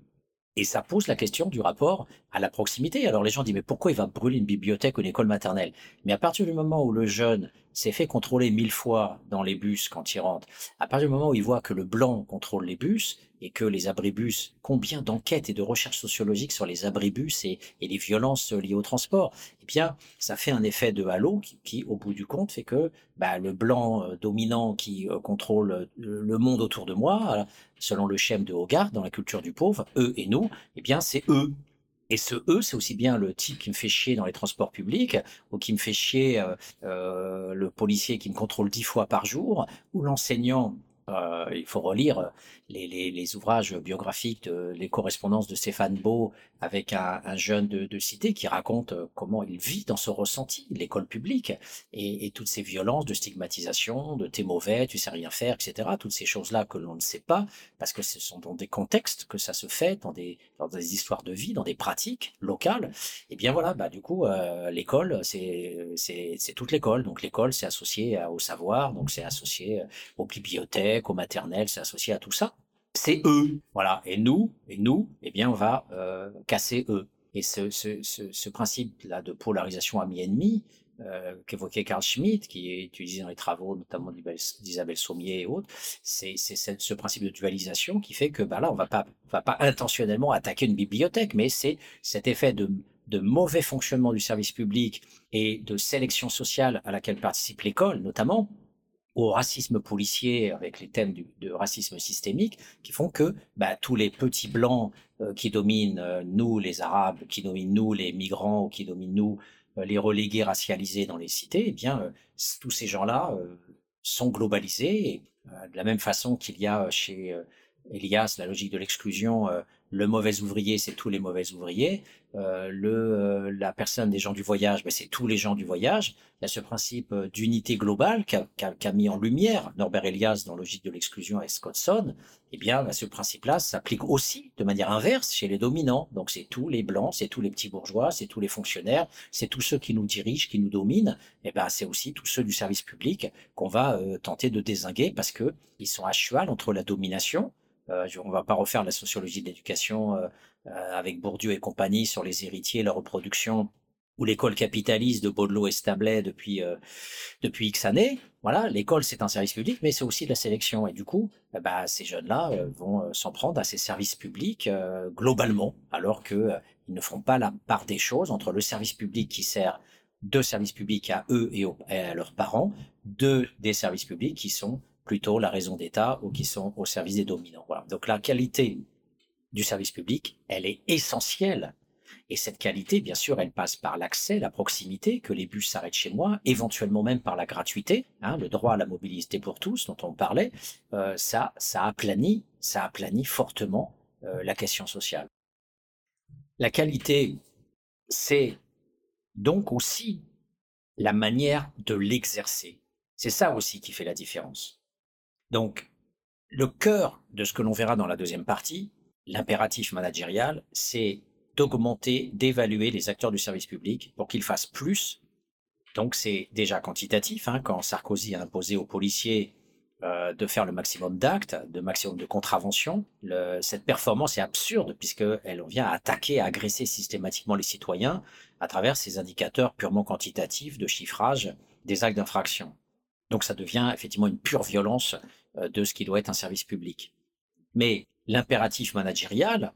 et ça pose la question du rapport à la proximité. Alors les gens disent mais pourquoi il va brûler une bibliothèque ou une école maternelle? Mais à partir du moment où le jeune s'est fait contrôler mille fois dans les bus quand il rentre, à partir du moment où il voit que le blanc contrôle les bus et que les abribus, combien d'enquêtes et de recherches sociologiques sur les abribus et, les violences liées au transport, eh bien ça fait un effet de halo qui, qui au bout du compte fait que bah, le blanc euh, dominant qui euh, contrôle euh, le monde autour de moi selon le schème de Hogarth dans la culture du pauvre, eux et nous, eh bien c'est eux. Et ce eux, c'est aussi bien le type qui me fait chier dans les transports publics, ou qui me fait chier euh, euh, le policier qui me contrôle dix fois par jour, ou l'enseignant euh, il faut relire les, les, ouvrages biographiques, les correspondances de Stéphane Beau avec un, un jeune de, cité qui raconte euh, comment il vit dans ce ressenti, l'école publique, et, toutes ces violences de stigmatisation, de t'es mauvais, tu sais rien faire, etc. Toutes ces choses-là que l'on ne sait pas, parce que ce sont dans des contextes que ça se fait, dans des, dans des histoires de vie, dans des pratiques locales. Et bien voilà, bah du coup, euh, l'école, c'est toute l'école. Donc l'école, c'est associé au savoir, donc c'est associé aux bibliothèques, au maternel, c'est associé à tout ça. C'est eux, voilà. Et nous, et nous, eh bien, on va euh, casser eux. Et ce, ce, ce, ce principe-là de polarisation ami-ennemi euh, qu'évoquait Carl Schmitt, qui est utilisé dans les travaux notamment d'Isabelle Sommier et autres, c'est ce principe de dualisation qui fait que bah là, on va pas, va pas intentionnellement attaquer une bibliothèque, mais c'est cet effet de, de mauvais fonctionnement du service public et de sélection sociale à laquelle participe l'école, notamment, au racisme policier avec les thèmes du, de racisme systémique qui font que bah, tous les petits blancs euh, qui dominent euh, nous les arabes qui dominent nous les migrants ou qui dominent nous euh, les relégués racialisés dans les cités eh bien tous ces gens-là euh, sont globalisés de la même façon qu'il y a chez Elias la logique de l'exclusion le mauvais ouvrier, c'est tous les mauvais ouvriers. Euh, le, euh, la personne des gens du voyage, ben, c'est tous les gens du voyage. Il y a ce principe euh, d'unité globale qu'a qu qu mis en lumière Norbert Elias dans Logique de l'exclusion et Scottson. Eh bien, ben, ce principe-là s'applique aussi de manière inverse chez les dominants. Donc, c'est tous les blancs, c'est tous les petits bourgeois, c'est tous les fonctionnaires, c'est tous ceux qui nous dirigent, qui nous dominent. Eh ben, c'est aussi tous ceux du service public qu'on va euh, tenter de désinguer parce que ils sont à cheval entre la domination euh, on va pas refaire la sociologie de l'éducation euh, euh, avec Bourdieu et compagnie sur les héritiers, la reproduction ou l'école capitaliste de Baudelot et Stablet depuis euh, depuis X années. Voilà, l'école c'est un service public, mais c'est aussi de la sélection. Et du coup, bah, ces jeunes-là vont s'en prendre à ces services publics globalement, alors que ils ne font pas la part des choses entre le service public qui sert de services publics à eux et, et à leurs parents, de des services publics qui sont plutôt la raison d'État ou qui sont au service des dominants. Donc la qualité du service public, elle est essentielle Et cette qualité, bien sûr, elle passe par l'accès, la proximité, que les bus s'arrêtent chez moi, éventuellement même par la gratuité, hein, le droit à la mobilité pour tous dont on parlait. Euh, ça, ça aplanit, ça aplanit fortement euh, la question sociale. La qualité, c'est donc aussi la manière de l'exercer. C'est ça aussi qui fait la différence. Donc, le cœur de ce que l'on verra dans la deuxième partie, l'impératif managérial, c'est d'augmenter, d'évaluer les acteurs du service public pour qu'ils fassent plus. Donc c'est déjà quantitatif, hein, quand Sarkozy a imposé aux policiers euh, de faire le maximum d'actes, de maximum de contraventions. cette performance est absurde puisqu'elle vient attaquer, agresser systématiquement les citoyens à travers ces indicateurs purement quantitatifs de chiffrage des actes d'infraction. Donc ça devient effectivement une pure violence de ce qui doit être un service public. Mais l'impératif managérial,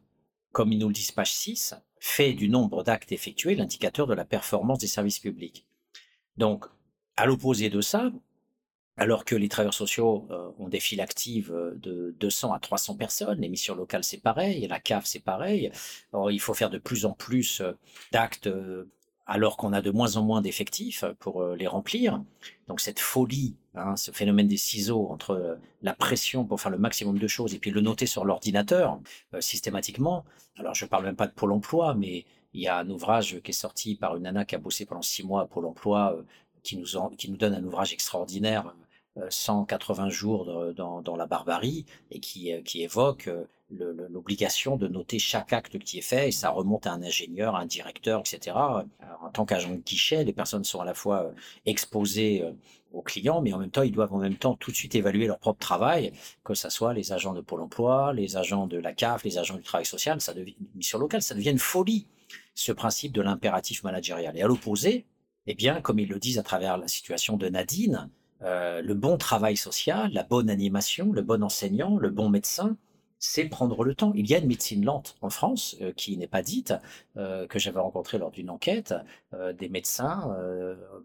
comme il nous le dit page 6, fait du nombre d'actes effectués l'indicateur de la performance des services publics. Donc, à l'opposé de ça, alors que les travailleurs sociaux euh, ont des files actives euh, de 200 à 300 personnes, les missions locales c'est pareil, la CAF c'est pareil, il faut faire de plus en plus euh, d'actes alors qu'on a de moins en moins d'effectifs pour les remplir. Donc cette folie, hein, ce phénomène des ciseaux entre la pression pour faire le maximum de choses et puis le noter sur l'ordinateur systématiquement. Alors je parle même pas de Pôle Emploi, mais il y a un ouvrage qui est sorti par une nana qui a bossé pendant six mois à Pôle Emploi qui nous, qui nous donne un ouvrage extraordinaire 180 euh, jours dans, la barbarie et qui, euh, qui évoque euh, l'obligation de noter chaque acte qui est fait et ça remonte à un ingénieur, un directeur, etc. en tant qu'agent de guichet, les personnes sont à la fois exposées aux clients, mais en même temps, ils doivent en même temps tout de suite évaluer leur propre travail, que ce soit les agents de Pôle emploi, les agents de la CAF, les agents du travail social, ça devient mission locale, ça devient une folie, ce principe de l'impératif managérial. Et à l'opposé, eh bien, comme ils le disent à travers la situation de Nadine, euh, le bon travail social, la bonne animation, le bon enseignant, le bon médecin, c'est prendre le temps. Il y a une médecine lente en France euh, qui n'est pas dite, euh, que j'avais rencontré lors d'une enquête, des médecins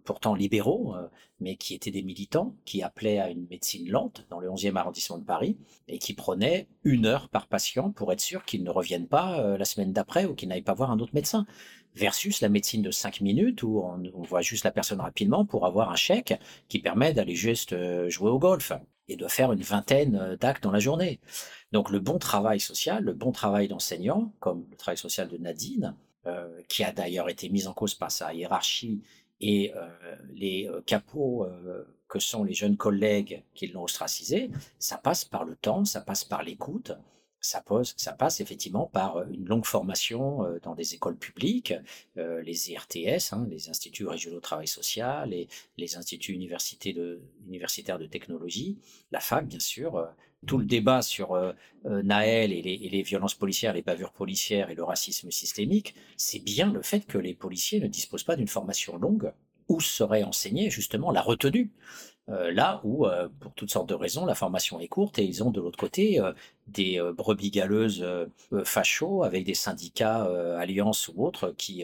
pourtant libéraux, mais qui étaient des militants, qui appelaient à une médecine lente dans le 11e arrondissement de Paris, et qui prenaient une heure par patient pour être sûr qu'ils ne reviennent pas la semaine d'après ou qu'ils n'aillent pas voir un autre médecin versus la médecine de 5 minutes où on, voit juste la personne rapidement pour avoir un chèque qui permet d'aller juste euh, jouer au golf et de faire une vingtaine euh, d'actes dans la journée. Donc le bon travail social, le bon travail d'enseignant, comme le travail social de Nadine, euh, qui a d'ailleurs été mis en cause par sa hiérarchie et les capots que sont les jeunes collègues qui l'ont ostracisé, ça passe par le temps, ça passe par l'écoute, ça, ça passe effectivement par euh, une longue formation euh, dans des écoles publiques, euh, les IRTS, hein, les instituts régionaux de travail social, les instituts universitaires de technologie, la fac bien sûr. Tout le débat sur Naël et les, et les, violences policières, les bavures policières et le racisme systémique, c'est bien le fait que les policiers ne disposent pas d'une formation longue où serait enseignée justement la retenue. Euh, là où, euh, pour toutes sortes de raisons, la formation est courte et ils ont de l'autre côté euh, des brebis galeuses fachos avec des syndicats, alliances ou autres qui,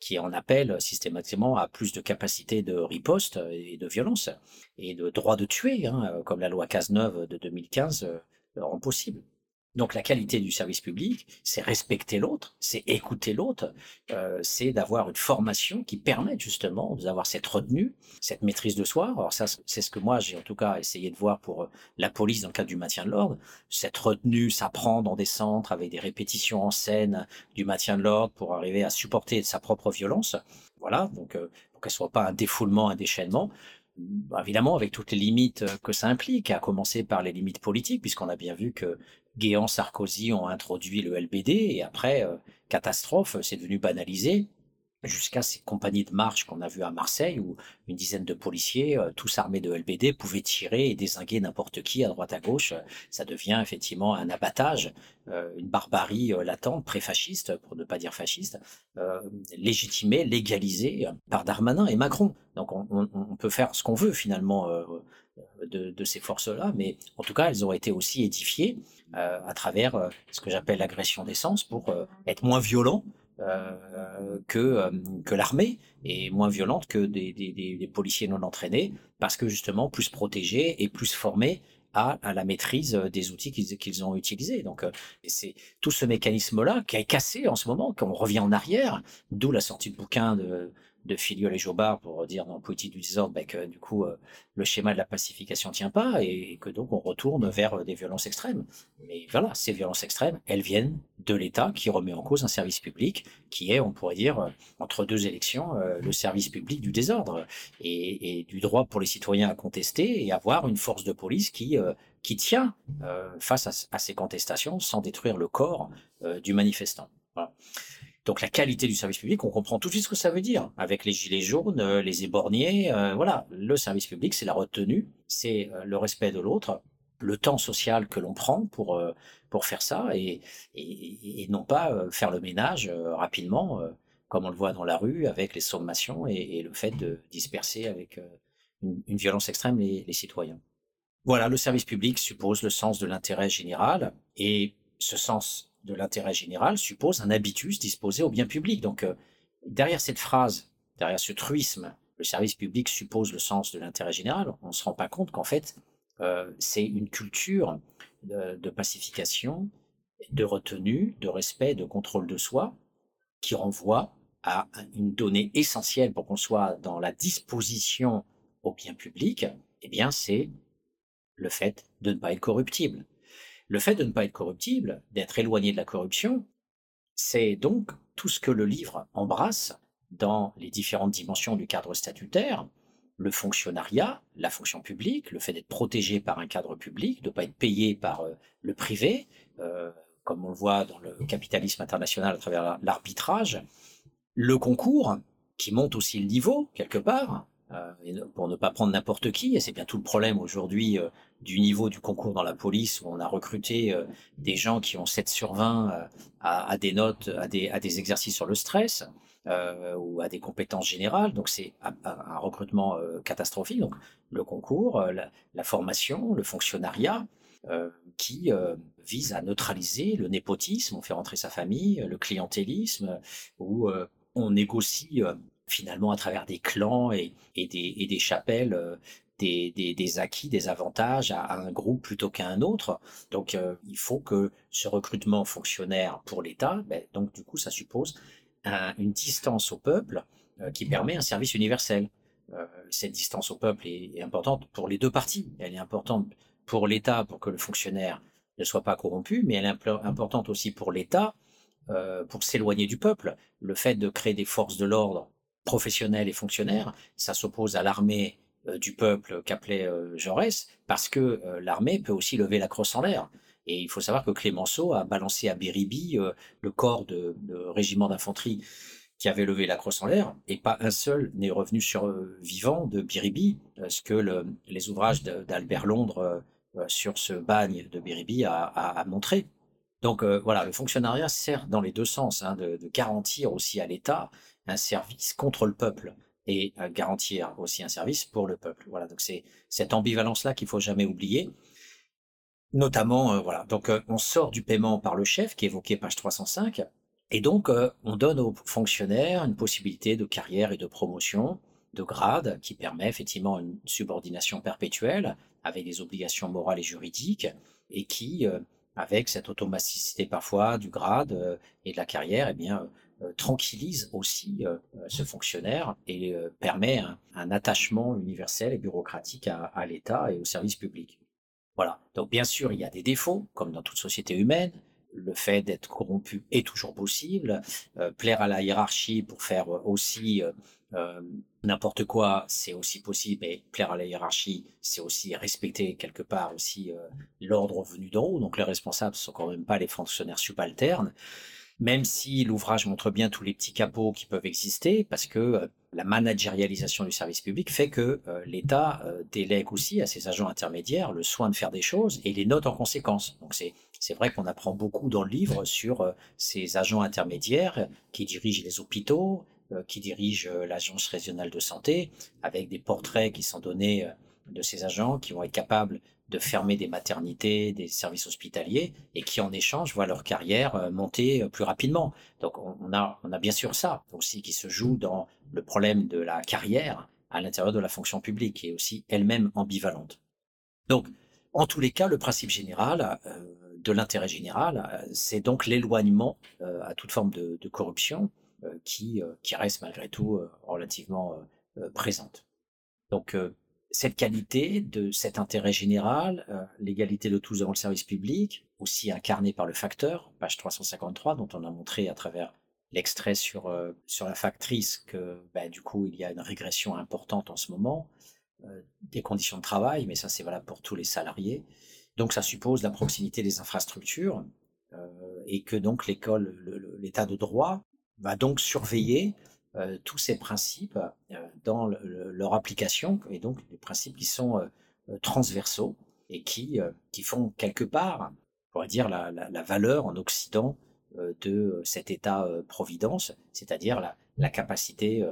qui en appellent systématiquement à plus de capacité de riposte et de violence et de droit de tuer, hein, comme la loi Cazeneuve de 2015 le rend possible. Donc la qualité du service public, c'est respecter l'autre, c'est écouter l'autre, euh, c'est d'avoir une formation qui permet justement d'avoir cette retenue, cette maîtrise de soi. Alors ça, c'est ce que moi j'ai en tout cas essayé de voir pour euh, la police dans le cadre du maintien de l'ordre. Cette retenue s'apprend dans des centres avec des répétitions en scène du maintien de l'ordre pour arriver à supporter sa propre violence. Voilà, donc euh, pour qu'elle soit pas un défoulement, un déchaînement évidemment avec toutes les limites que ça implique, à commencer par les limites politiques, puisqu'on a bien vu que Guéant, Sarkozy ont introduit le LBD et après, euh, catastrophe, c'est devenu banalisé jusqu'à ces compagnies de marche qu'on a vues à Marseille où une dizaine de policiers, euh, tous armés de LBD, pouvaient tirer et désinguer n'importe qui à droite à gauche. Ça devient effectivement un abattage, euh, une barbarie latente, pré-fasciste, pour ne pas dire fasciste, légitimée, légalisée par Darmanin et Macron. Donc on, on peut faire ce qu'on veut finalement de, ces forces-là, mais en tout cas elles ont été aussi édifiées euh, à travers euh, ce que j'appelle l'agression d'essence pour euh, être moins violent que, que l'armée et moins violente que des, des, des, policiers non entraînés parce que justement plus protégés et plus formés à, la maîtrise des outils qu'ils ont utilisés. Donc, c'est tout ce mécanisme-là qui est cassé en ce moment, qu'on revient en arrière, d'où la sortie de bouquin de, de Filiol et Jobard pour dire dans Politique du désordre ben, que du coup euh, le schéma de la pacification tient pas et, que donc on retourne vers euh, des violences extrêmes. Mais voilà, ces violences extrêmes, elles viennent de l'État qui remet en cause un service public qui est, on pourrait dire, euh, entre deux élections, le service public du désordre et, du droit pour les citoyens à contester et avoir une force de police qui qui tient face à, à, ces contestations sans détruire le corps du manifestant. Voilà. Donc la qualité du service public, on comprend tout de suite ce que ça veut dire. Avec les gilets jaunes, euh, les éborgnés, euh, voilà, le service public, c'est la retenue, c'est euh, le respect de l'autre, le temps social que l'on prend pour pour faire ça et, et, non pas faire le ménage rapidement, comme on le voit dans la rue avec les sommations et, le fait de disperser avec une, violence extrême les citoyens. Voilà, le service public suppose le sens de l'intérêt général et ce sens de l'intérêt général suppose un habitus disposé au bien public. Donc, euh, derrière cette phrase, derrière ce truisme, le service public suppose le sens de l'intérêt général, on ne se rend pas compte qu'en fait, euh, c'est une culture de, pacification, de retenue, de respect, de contrôle de soi, qui renvoie à une donnée essentielle pour qu'on soit dans la disposition au bien public, eh bien, c'est le fait de ne pas être corruptible. Le fait de ne pas être corruptible, d'être éloigné de la corruption, c'est donc tout ce que le livre embrasse dans les différentes dimensions du cadre statutaire, le fonctionnariat, la fonction publique, le fait d'être protégé par un cadre public, de ne pas être payé par euh, le privé, euh, comme on le voit dans le capitalisme international à travers l'arbitrage, le concours, qui monte aussi le niveau, quelque part, pour ne pas prendre n'importe qui, et c'est bien tout le problème aujourd'hui euh, du niveau du concours dans la police, où on a recruté euh, des gens qui ont 7 sur 20 à, des notes, à des, exercices sur le stress, ou à des compétences générales, donc c'est un, un, recrutement catastrophique. Donc le concours, la, la formation, le fonctionnariat, qui vise à neutraliser le népotisme, on fait rentrer sa famille, le clientélisme, où on négocie finalement à travers des clans et, des, chapelles, euh, des, des, acquis, des avantages à, un groupe plutôt qu'à un autre. Donc euh, il faut que ce recrutement fonctionnaire pour l'État, ben, donc du coup ça suppose une distance au peuple euh, qui permet un service universel. cette distance au peuple est, importante pour les deux parties. Elle est importante pour l'État pour que le fonctionnaire ne soit pas corrompu, mais elle est importante aussi pour l'État pour s'éloigner du peuple. Le fait de créer des forces de l'ordre professionnels et fonctionnaires. Ça s'oppose à l'armée euh, du peuple qu'appelait euh, Jaurès, parce que euh, l'armée peut aussi lever la crosse en l'air. Et il faut savoir que Clémenceau a balancé à Biribi le corps de, régiment d'infanterie qui avait levé la crosse en l'air, et pas un seul n'est revenu sur vivant de Biribi, ce que le, les ouvrages d'Albert Londres sur ce bagne de Biribi a, montré. Donc voilà, le fonctionnariat sert dans les deux sens, hein, de, garantir aussi à l'État un service contre le peuple et garantir aussi un service pour le peuple. Voilà, donc c'est cette ambivalence-là qu'il faut jamais oublier. Notamment, euh, voilà, donc euh, on sort du paiement par le chef, qui est évoqué page 305, et donc euh, on donne aux fonctionnaires une possibilité de carrière et de promotion, de grade, qui permet effectivement une subordination perpétuelle, avec des obligations morales et juridiques, et qui, avec cette automaticité parfois du grade et de la carrière, eh bien, euh, tranquillise aussi euh, euh, ce fonctionnaire et permet un, attachement universel et bureaucratique à, l'État et au service public. Voilà. Donc bien sûr, il y a des défauts, comme dans toute société humaine. Le fait d'être corrompu est toujours possible. plaire à la hiérarchie pour faire aussi euh, n'importe quoi, c'est aussi possible, mais plaire à la hiérarchie, c'est aussi respecter quelque part aussi l'ordre venu d'en haut. Donc les responsables sont quand même pas les fonctionnaires subalternes même si l'ouvrage montre bien tous les petits capots qui peuvent exister, parce que euh, la managérialisation du service public fait que euh, l'État euh, délègue aussi à ses agents intermédiaires le soin de faire des choses et les note en conséquence. Donc c'est c'est vrai qu'on apprend beaucoup dans le livre sur ces agents intermédiaires qui dirigent les hôpitaux, qui dirigent l'agence régionale de santé, avec des portraits qui sont donnés de ces agents qui vont être capables de fermer des maternités, des services hospitaliers, et qui en échange voient leur carrière euh, monter euh, plus rapidement. Donc on a, on a bien sûr ça aussi qui se joue dans le problème de la carrière à l'intérieur de la fonction publique, qui est aussi elle-même ambivalente. Donc En tous les cas, le principe général euh, de l'intérêt général, c'est donc l'éloignement à toute forme de, de corruption qui, qui reste malgré tout relativement présente. Donc cette qualité de cet intérêt général, euh, l'égalité de tous devant le service public, aussi incarnée par le facteur, page 353, dont on a montré à travers l'extrait sur, euh, sur la factrice que bah, du coup il y a une régression importante en ce moment euh, des conditions de travail, mais ça c'est valable pour tous les salariés. Donc ça suppose la proximité des infrastructures et que donc l'école, le- le- l'état de droit va donc surveiller euh, tous ces principes euh, dans le- le- leur application et donc les principes qui sont euh, transversaux et qui, qui font quelque part, on pourrait dire, la, la, la valeur en Occident de cet État-providence, c'est-à-dire la, la capacité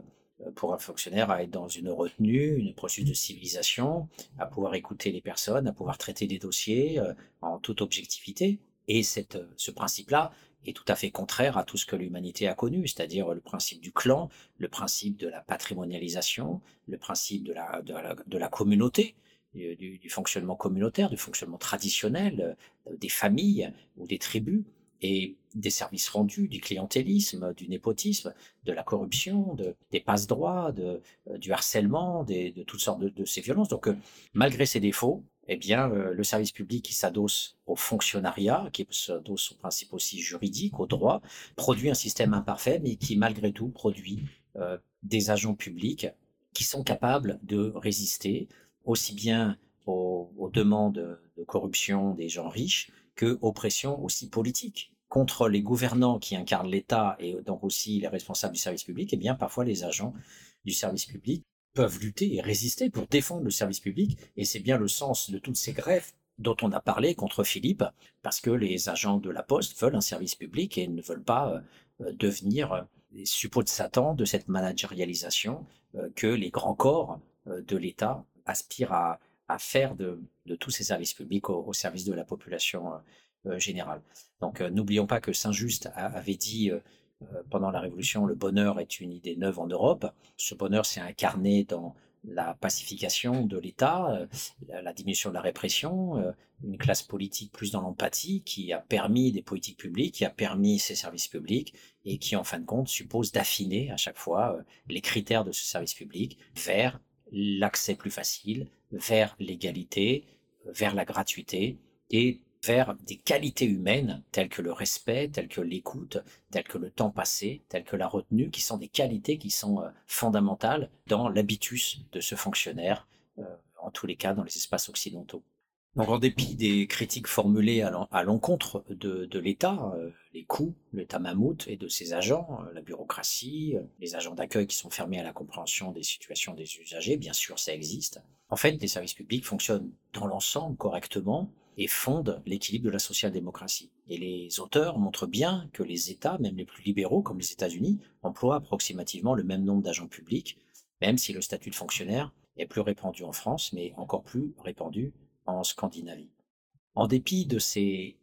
pour un fonctionnaire à être dans une retenue, une processus de civilisation, à pouvoir écouter les personnes, à pouvoir traiter des dossiers en toute objectivité. Et cette, ce principe-là est tout à fait contraire à tout ce que l'humanité a connu, c'est-à-dire le principe du clan, le principe de la patrimonialisation, le principe de la, de la, communauté, du, fonctionnement communautaire, du fonctionnement traditionnel, euh, des familles ou des tribus, et des services rendus, du clientélisme, du népotisme, de la corruption, de, des passe-droits, euh, du harcèlement, de toutes sortes de, de ces violences. Donc, euh, malgré ces défauts, eh bien, euh, le service public qui s'adosse au fonctionnariat, qui s'adosse au principe aussi juridique, au droit, produit un système imparfait, mais qui malgré tout produit euh, des agents publics qui sont capables de résister aussi bien aux, aux demandes de corruption des gens riches que aux pressions aussi politiques contre les gouvernants qui incarnent l'État et donc aussi les responsables du service public. Eh bien, parfois les agents du service public peuvent lutter et résister pour défendre le service public, et c'est bien le sens de toutes ces grèves dont on a parlé contre Philippe, parce que les agents de la Poste veulent un service public et ne veulent pas euh, devenir euh, les suppôts de Satan de cette managérialisation euh, que les grands corps de l'État aspirent à, faire de, tous ces services publics au, service de la population générale. Donc n'oublions pas que Saint-Just avait dit pendant la Révolution, le bonheur est une idée neuve en Europe. Ce bonheur s'est incarné dans la pacification de l'État, euh, la, diminution de la répression, euh, une classe politique plus dans l'empathie qui a permis des politiques publiques, qui a permis ces services publics et qui, en fin de compte, suppose d'affiner à chaque fois euh, les critères de ce service public vers l'accès plus facile, vers l'égalité, vers la gratuité et vers des qualités humaines telles que le respect, telles que l'écoute, telles que le temps passé, telles que la retenue, qui sont des qualités qui sont euh, fondamentales dans l'habitus de ce fonctionnaire, euh, en tous les cas dans les espaces occidentaux. Donc en dépit des critiques formulées à l'en- à l'encontre de, l'État, euh, les coûts, l'État mammouth et de ses agents, la bureaucratie, les agents d'accueil qui sont fermés à la compréhension des situations des usagers, bien sûr ça existe. En fait, les services publics fonctionnent dans l'ensemble correctement et fondent l'équilibre de la social-démocratie. Et les auteurs montrent bien que les États, même les plus libéraux comme les États-Unis, emploient approximativement le même nombre d'agents publics, même si le statut de fonctionnaire est plus répandu en France, mais encore plus répandu en Scandinavie. En dépit de ces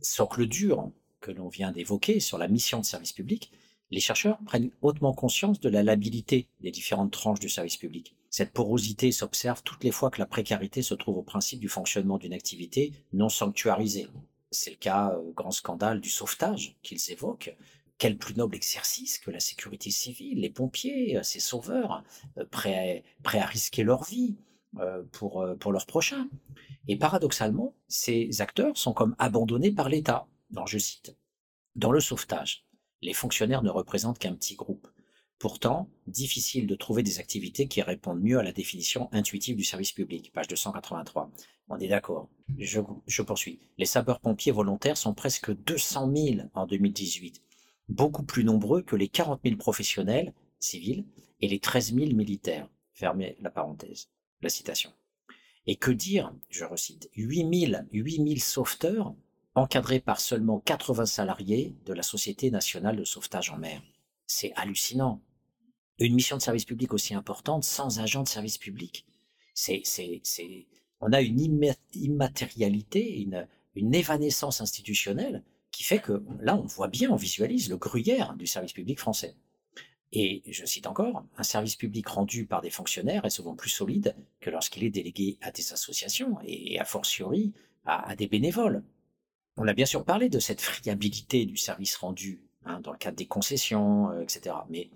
socles durs que l'on vient d'évoquer sur la mission de service public, les chercheurs prennent hautement conscience de la labilité des différentes tranches du service public. Cette porosité s'observe toutes les fois que la précarité se trouve au principe du fonctionnement d'une activité non sanctuarisée. C'est le cas au grand scandale du sauvetage qu'ils évoquent. Quel plus noble exercice que la sécurité civile, les pompiers, euh, ces sauveurs, euh, prêts, à risquer leur vie euh, pour, euh, pour leurs prochains. Et paradoxalement, ces acteurs sont comme abandonnés par l'État. Je cite, Dans le sauvetage, les fonctionnaires ne représentent qu'un petit groupe. Pourtant, difficile de trouver des activités qui répondent mieux à la définition intuitive du service public, page 283. On est d'accord. Je, poursuis. Les sapeurs-pompiers volontaires sont presque 200 000 en 2018, beaucoup plus nombreux que les 40 000 professionnels civils et les 13 000 militaires. Fermez la parenthèse. La citation. Et que dire, je recite, 8000, 8000 sauveteurs encadrés par seulement 80 salariés de la Société nationale de sauvetage en mer. C'est hallucinant. Une mission de service public aussi importante sans agent de service public. C'est, on a une imma- immatérialité, une, évanescence institutionnelle qui fait que là, on voit bien, on visualise le gruyère du service public français. Et je cite encore, un service public rendu par des fonctionnaires est souvent plus solide que lorsqu'il est délégué à des associations et a fortiori à, à des bénévoles. On a bien sûr parlé de cette friabilité du service rendu hein, dans le cadre des concessions, euh, etc. Mais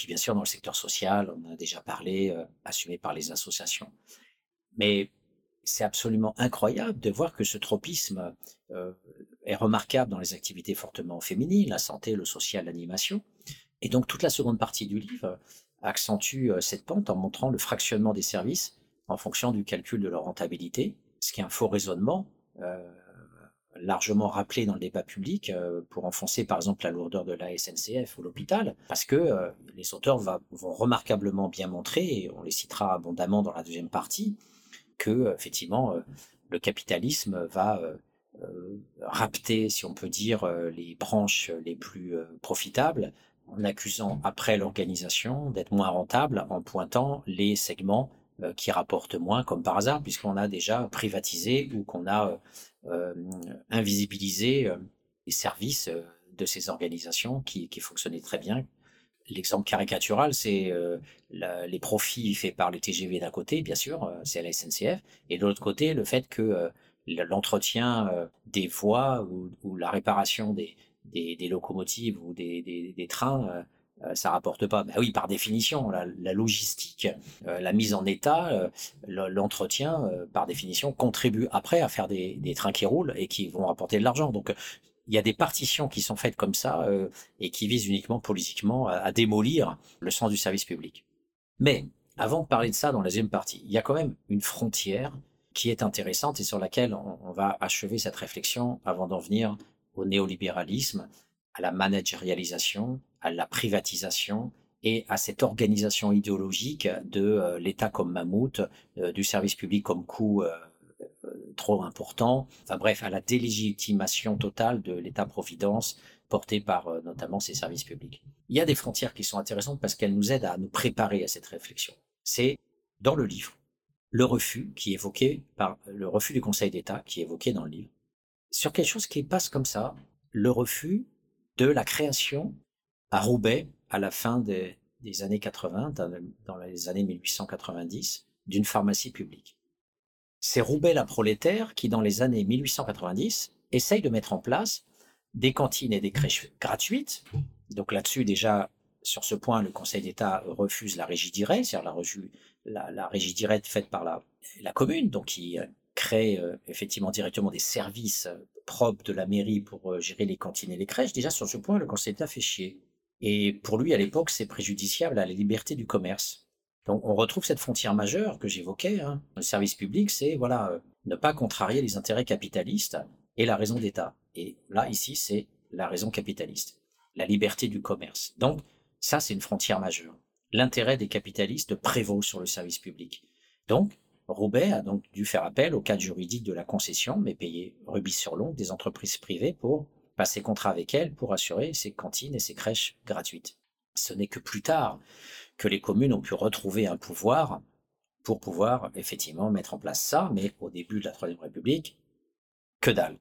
puis bien sûr dans le secteur social, on a déjà parlé, euh, assumé par les associations. Mais c'est absolument incroyable de voir que ce tropisme euh, est remarquable dans les activités fortement féminines, la santé, le social, l'animation. Et donc toute la seconde partie du livre accentue euh, cette pente en montrant le fractionnement des services en fonction du calcul de leur rentabilité, ce qui est un faux raisonnement largement rappelé dans le débat public euh, pour enfoncer par exemple la lourdeur de la SNCF ou l'hôpital, parce que euh, les auteurs vont remarquablement bien montrer, et on les citera abondamment dans la deuxième partie, que euh, effectivement le capitalisme va rapter, si on peut dire, les branches les plus profitables en accusant après l'organisation d'être moins rentable en pointant les segments qui rapportent moins, comme par hasard, puisqu'on a déjà privatisé ou qu'on a euh, invisibilisé euh, les services euh, de ces organisations qui, fonctionnaient très bien. L'exemple caricatural, c'est les profits faits par les TGV d'un côté, bien sûr, c'est la SNCF, et de l'autre côté, le fait que l'entretien des voies ou, la réparation des, locomotives ou des, trains, ça rapporte pas. Ben oui, par définition, la, logistique, euh, la mise en état, euh, le- l'entretien, euh, par définition, contribue après à faire des, trains qui roulent et qui vont rapporter de l'argent. Donc, euh, il y a des partitions qui sont faites comme ça euh, et qui visent uniquement politiquement à, à démolir le sens du service public. Mais avant de parler de ça dans la deuxième partie, il y a quand même une frontière qui est intéressante et sur laquelle on, on va achever cette réflexion avant d'en venir au néolibéralisme, à la managérialisation, à la privatisation et à cette organisation idéologique de euh, l'État comme mammouth, euh, du service public comme coût euh, trop important, enfin bref, à la délégitimation totale de l'État-providence porté par notamment ces services publics. Il y a des frontières qui sont intéressantes parce qu'elles nous aident à nous préparer à cette réflexion. C'est dans le livre le refus qui est évoqué par le refus du Conseil d'État qui est évoqué dans le livre sur quelque chose qui passe comme ça, le refus de la création à Roubaix à la fin des, années 80, dans, les années 1890, d'une pharmacie publique. C'est Roubaix la prolétaire qui, dans les années 1890, essaye de mettre en place des cantines et des crèches gratuites. Donc là-dessus, déjà, sur ce point, le Conseil d'État refuse la régie directe, c'est-à-dire la, la, régie directe faite par la, commune, donc qui euh, crée euh, effectivement directement des services euh, propres de la mairie pour gérer les cantines et les crèches. Déjà, sur ce point, le Conseil d'État fait chier. Et pour lui, à l'époque, c'est préjudiciable à la liberté du commerce. Donc, on retrouve cette frontière majeure que j'évoquais. Hein. Le service public, c'est voilà, euh, ne pas contrarier les intérêts capitalistes et la raison d'État. Et là, ici, c'est la raison capitaliste, la liberté du commerce. Donc, ça, c'est une frontière majeure. L'intérêt des capitalistes prévaut sur le service public. Donc, Roubaix a donc dû faire appel au cadre juridique de la concession, mais payer rubis sur l'ongle des entreprises privées pour passer contrat avec elles pour assurer ces cantines et ces crèches gratuites. Ce n'est que plus tard que les communes ont pu retrouver un pouvoir pour pouvoir effectivement mettre en place ça, mais au début de la Troisième République, que dalle.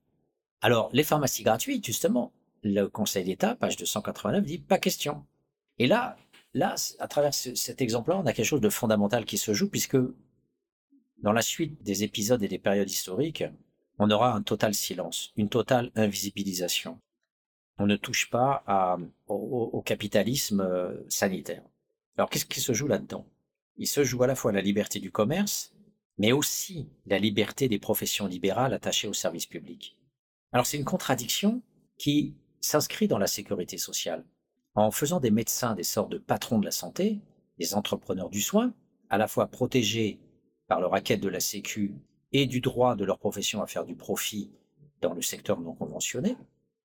Alors, les pharmacies gratuites, justement, le Conseil d'État, page 289, dit pas question. Et là, là, à travers ce- cet exemple-là, on a quelque chose de fondamental qui se joue, puisque dans la suite des épisodes et des périodes historiques, on aura un total silence, une totale invisibilisation. On ne touche pas au- au capitalisme euh, sanitaire. Alors, qu'est-ce qui se joue là-dedans? Il se joue à la fois la liberté du commerce, mais aussi la liberté des professions libérales attachées au service public. Alors, c'est une contradiction qui s'inscrit dans la sécurité sociale. En faisant des médecins des sortes de patrons de la santé, des entrepreneurs du soin, à la fois protégés par le racket de la Sécu et du droit de leur profession à faire du profit dans le secteur non conventionné,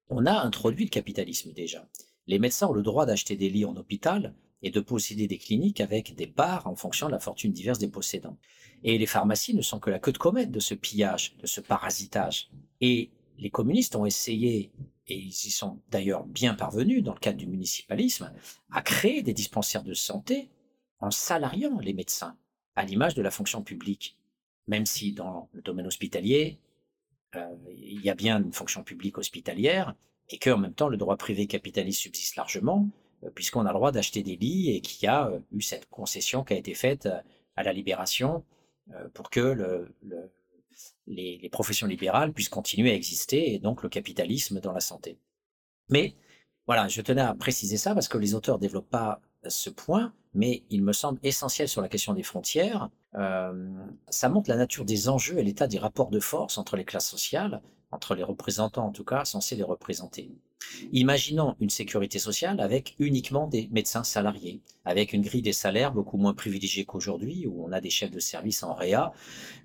on a introduit le capitalisme déjà. Les médecins ont le droit d'acheter des lits en hôpital et de posséder des cliniques avec des parts en fonction de la fortune diverse des possédants. Et les pharmacies ne sont que la queue de comète de ce pillage, de ce parasitage. Et les communistes ont essayé, et ils y sont d'ailleurs bien parvenus dans le cadre du municipalisme, à créer des dispensaires de santé en salariant les médecins, à l'image de la fonction publique. Même si dans le domaine hospitalier, euh, il y a bien une fonction publique hospitalière, et qu'en même temps le droit privé capitaliste subsiste largement, puisqu'on a le droit d'acheter des lits et qu'il y a eu cette concession qui a été faite à la libération pour que le, les, les, professions libérales puissent continuer à exister et donc le capitalisme dans la santé. Mais voilà, je tenais à préciser ça parce que les auteurs développent pas ce point, mais il me semble essentiel sur la question des frontières. Euh, ça montre la nature des enjeux et l'état des rapports de force entre les classes sociales, entre les représentants en tout cas, censés les représenter. Imaginons une sécurité sociale avec uniquement des médecins salariés, avec une grille des salaires beaucoup moins privilégiée qu'aujourd'hui, où on a des chefs de service en réa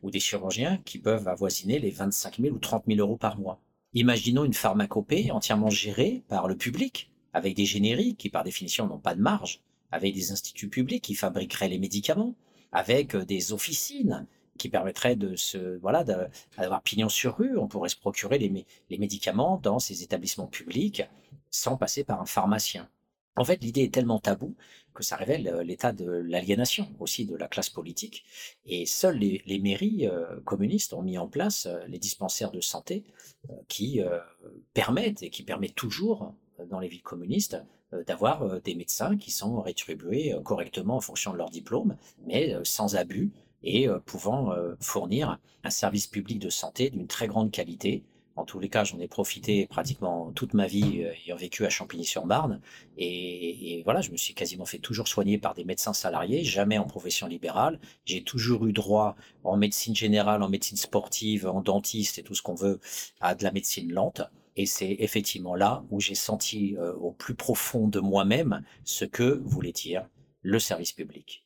ou des chirurgiens qui peuvent avoisiner les 25 000 ou 30 000 euros par mois. Imaginons une pharmacopée entièrement gérée par le public, avec des génériques qui par définition n'ont pas de marge, avec des instituts publics qui fabriqueraient les médicaments, avec euh, des officines qui permettraient de se voilà d'avoir pignon sur rue. On pourrait se procurer les, médicaments dans ces établissements publics sans passer par un pharmacien. En fait, l'idée est tellement taboue que ça révèle euh, l'état de l'aliénation aussi de la classe politique. Et seules les, mairies euh, communistes ont mis en place les dispensaires de santé qui permettent et qui permettent toujours dans les villes communistes d'avoir euh, des médecins qui sont rétribués euh, correctement en fonction de leur diplôme, mais sans abus et pouvant fournir un service public de santé d'une très grande qualité. En tous les cas, j'en ai profité pratiquement toute ma vie ayant vécu à Champigny-sur-Marne. Et, voilà, je me suis quasiment fait toujours soigner par des médecins salariés, jamais en profession libérale. J'ai toujours eu droit en médecine générale, en médecine sportive, en dentiste et tout ce qu'on veut à de la médecine lente. Et c'est effectivement là où j'ai senti euh, au plus profond de moi-même ce que voulait dire le service public.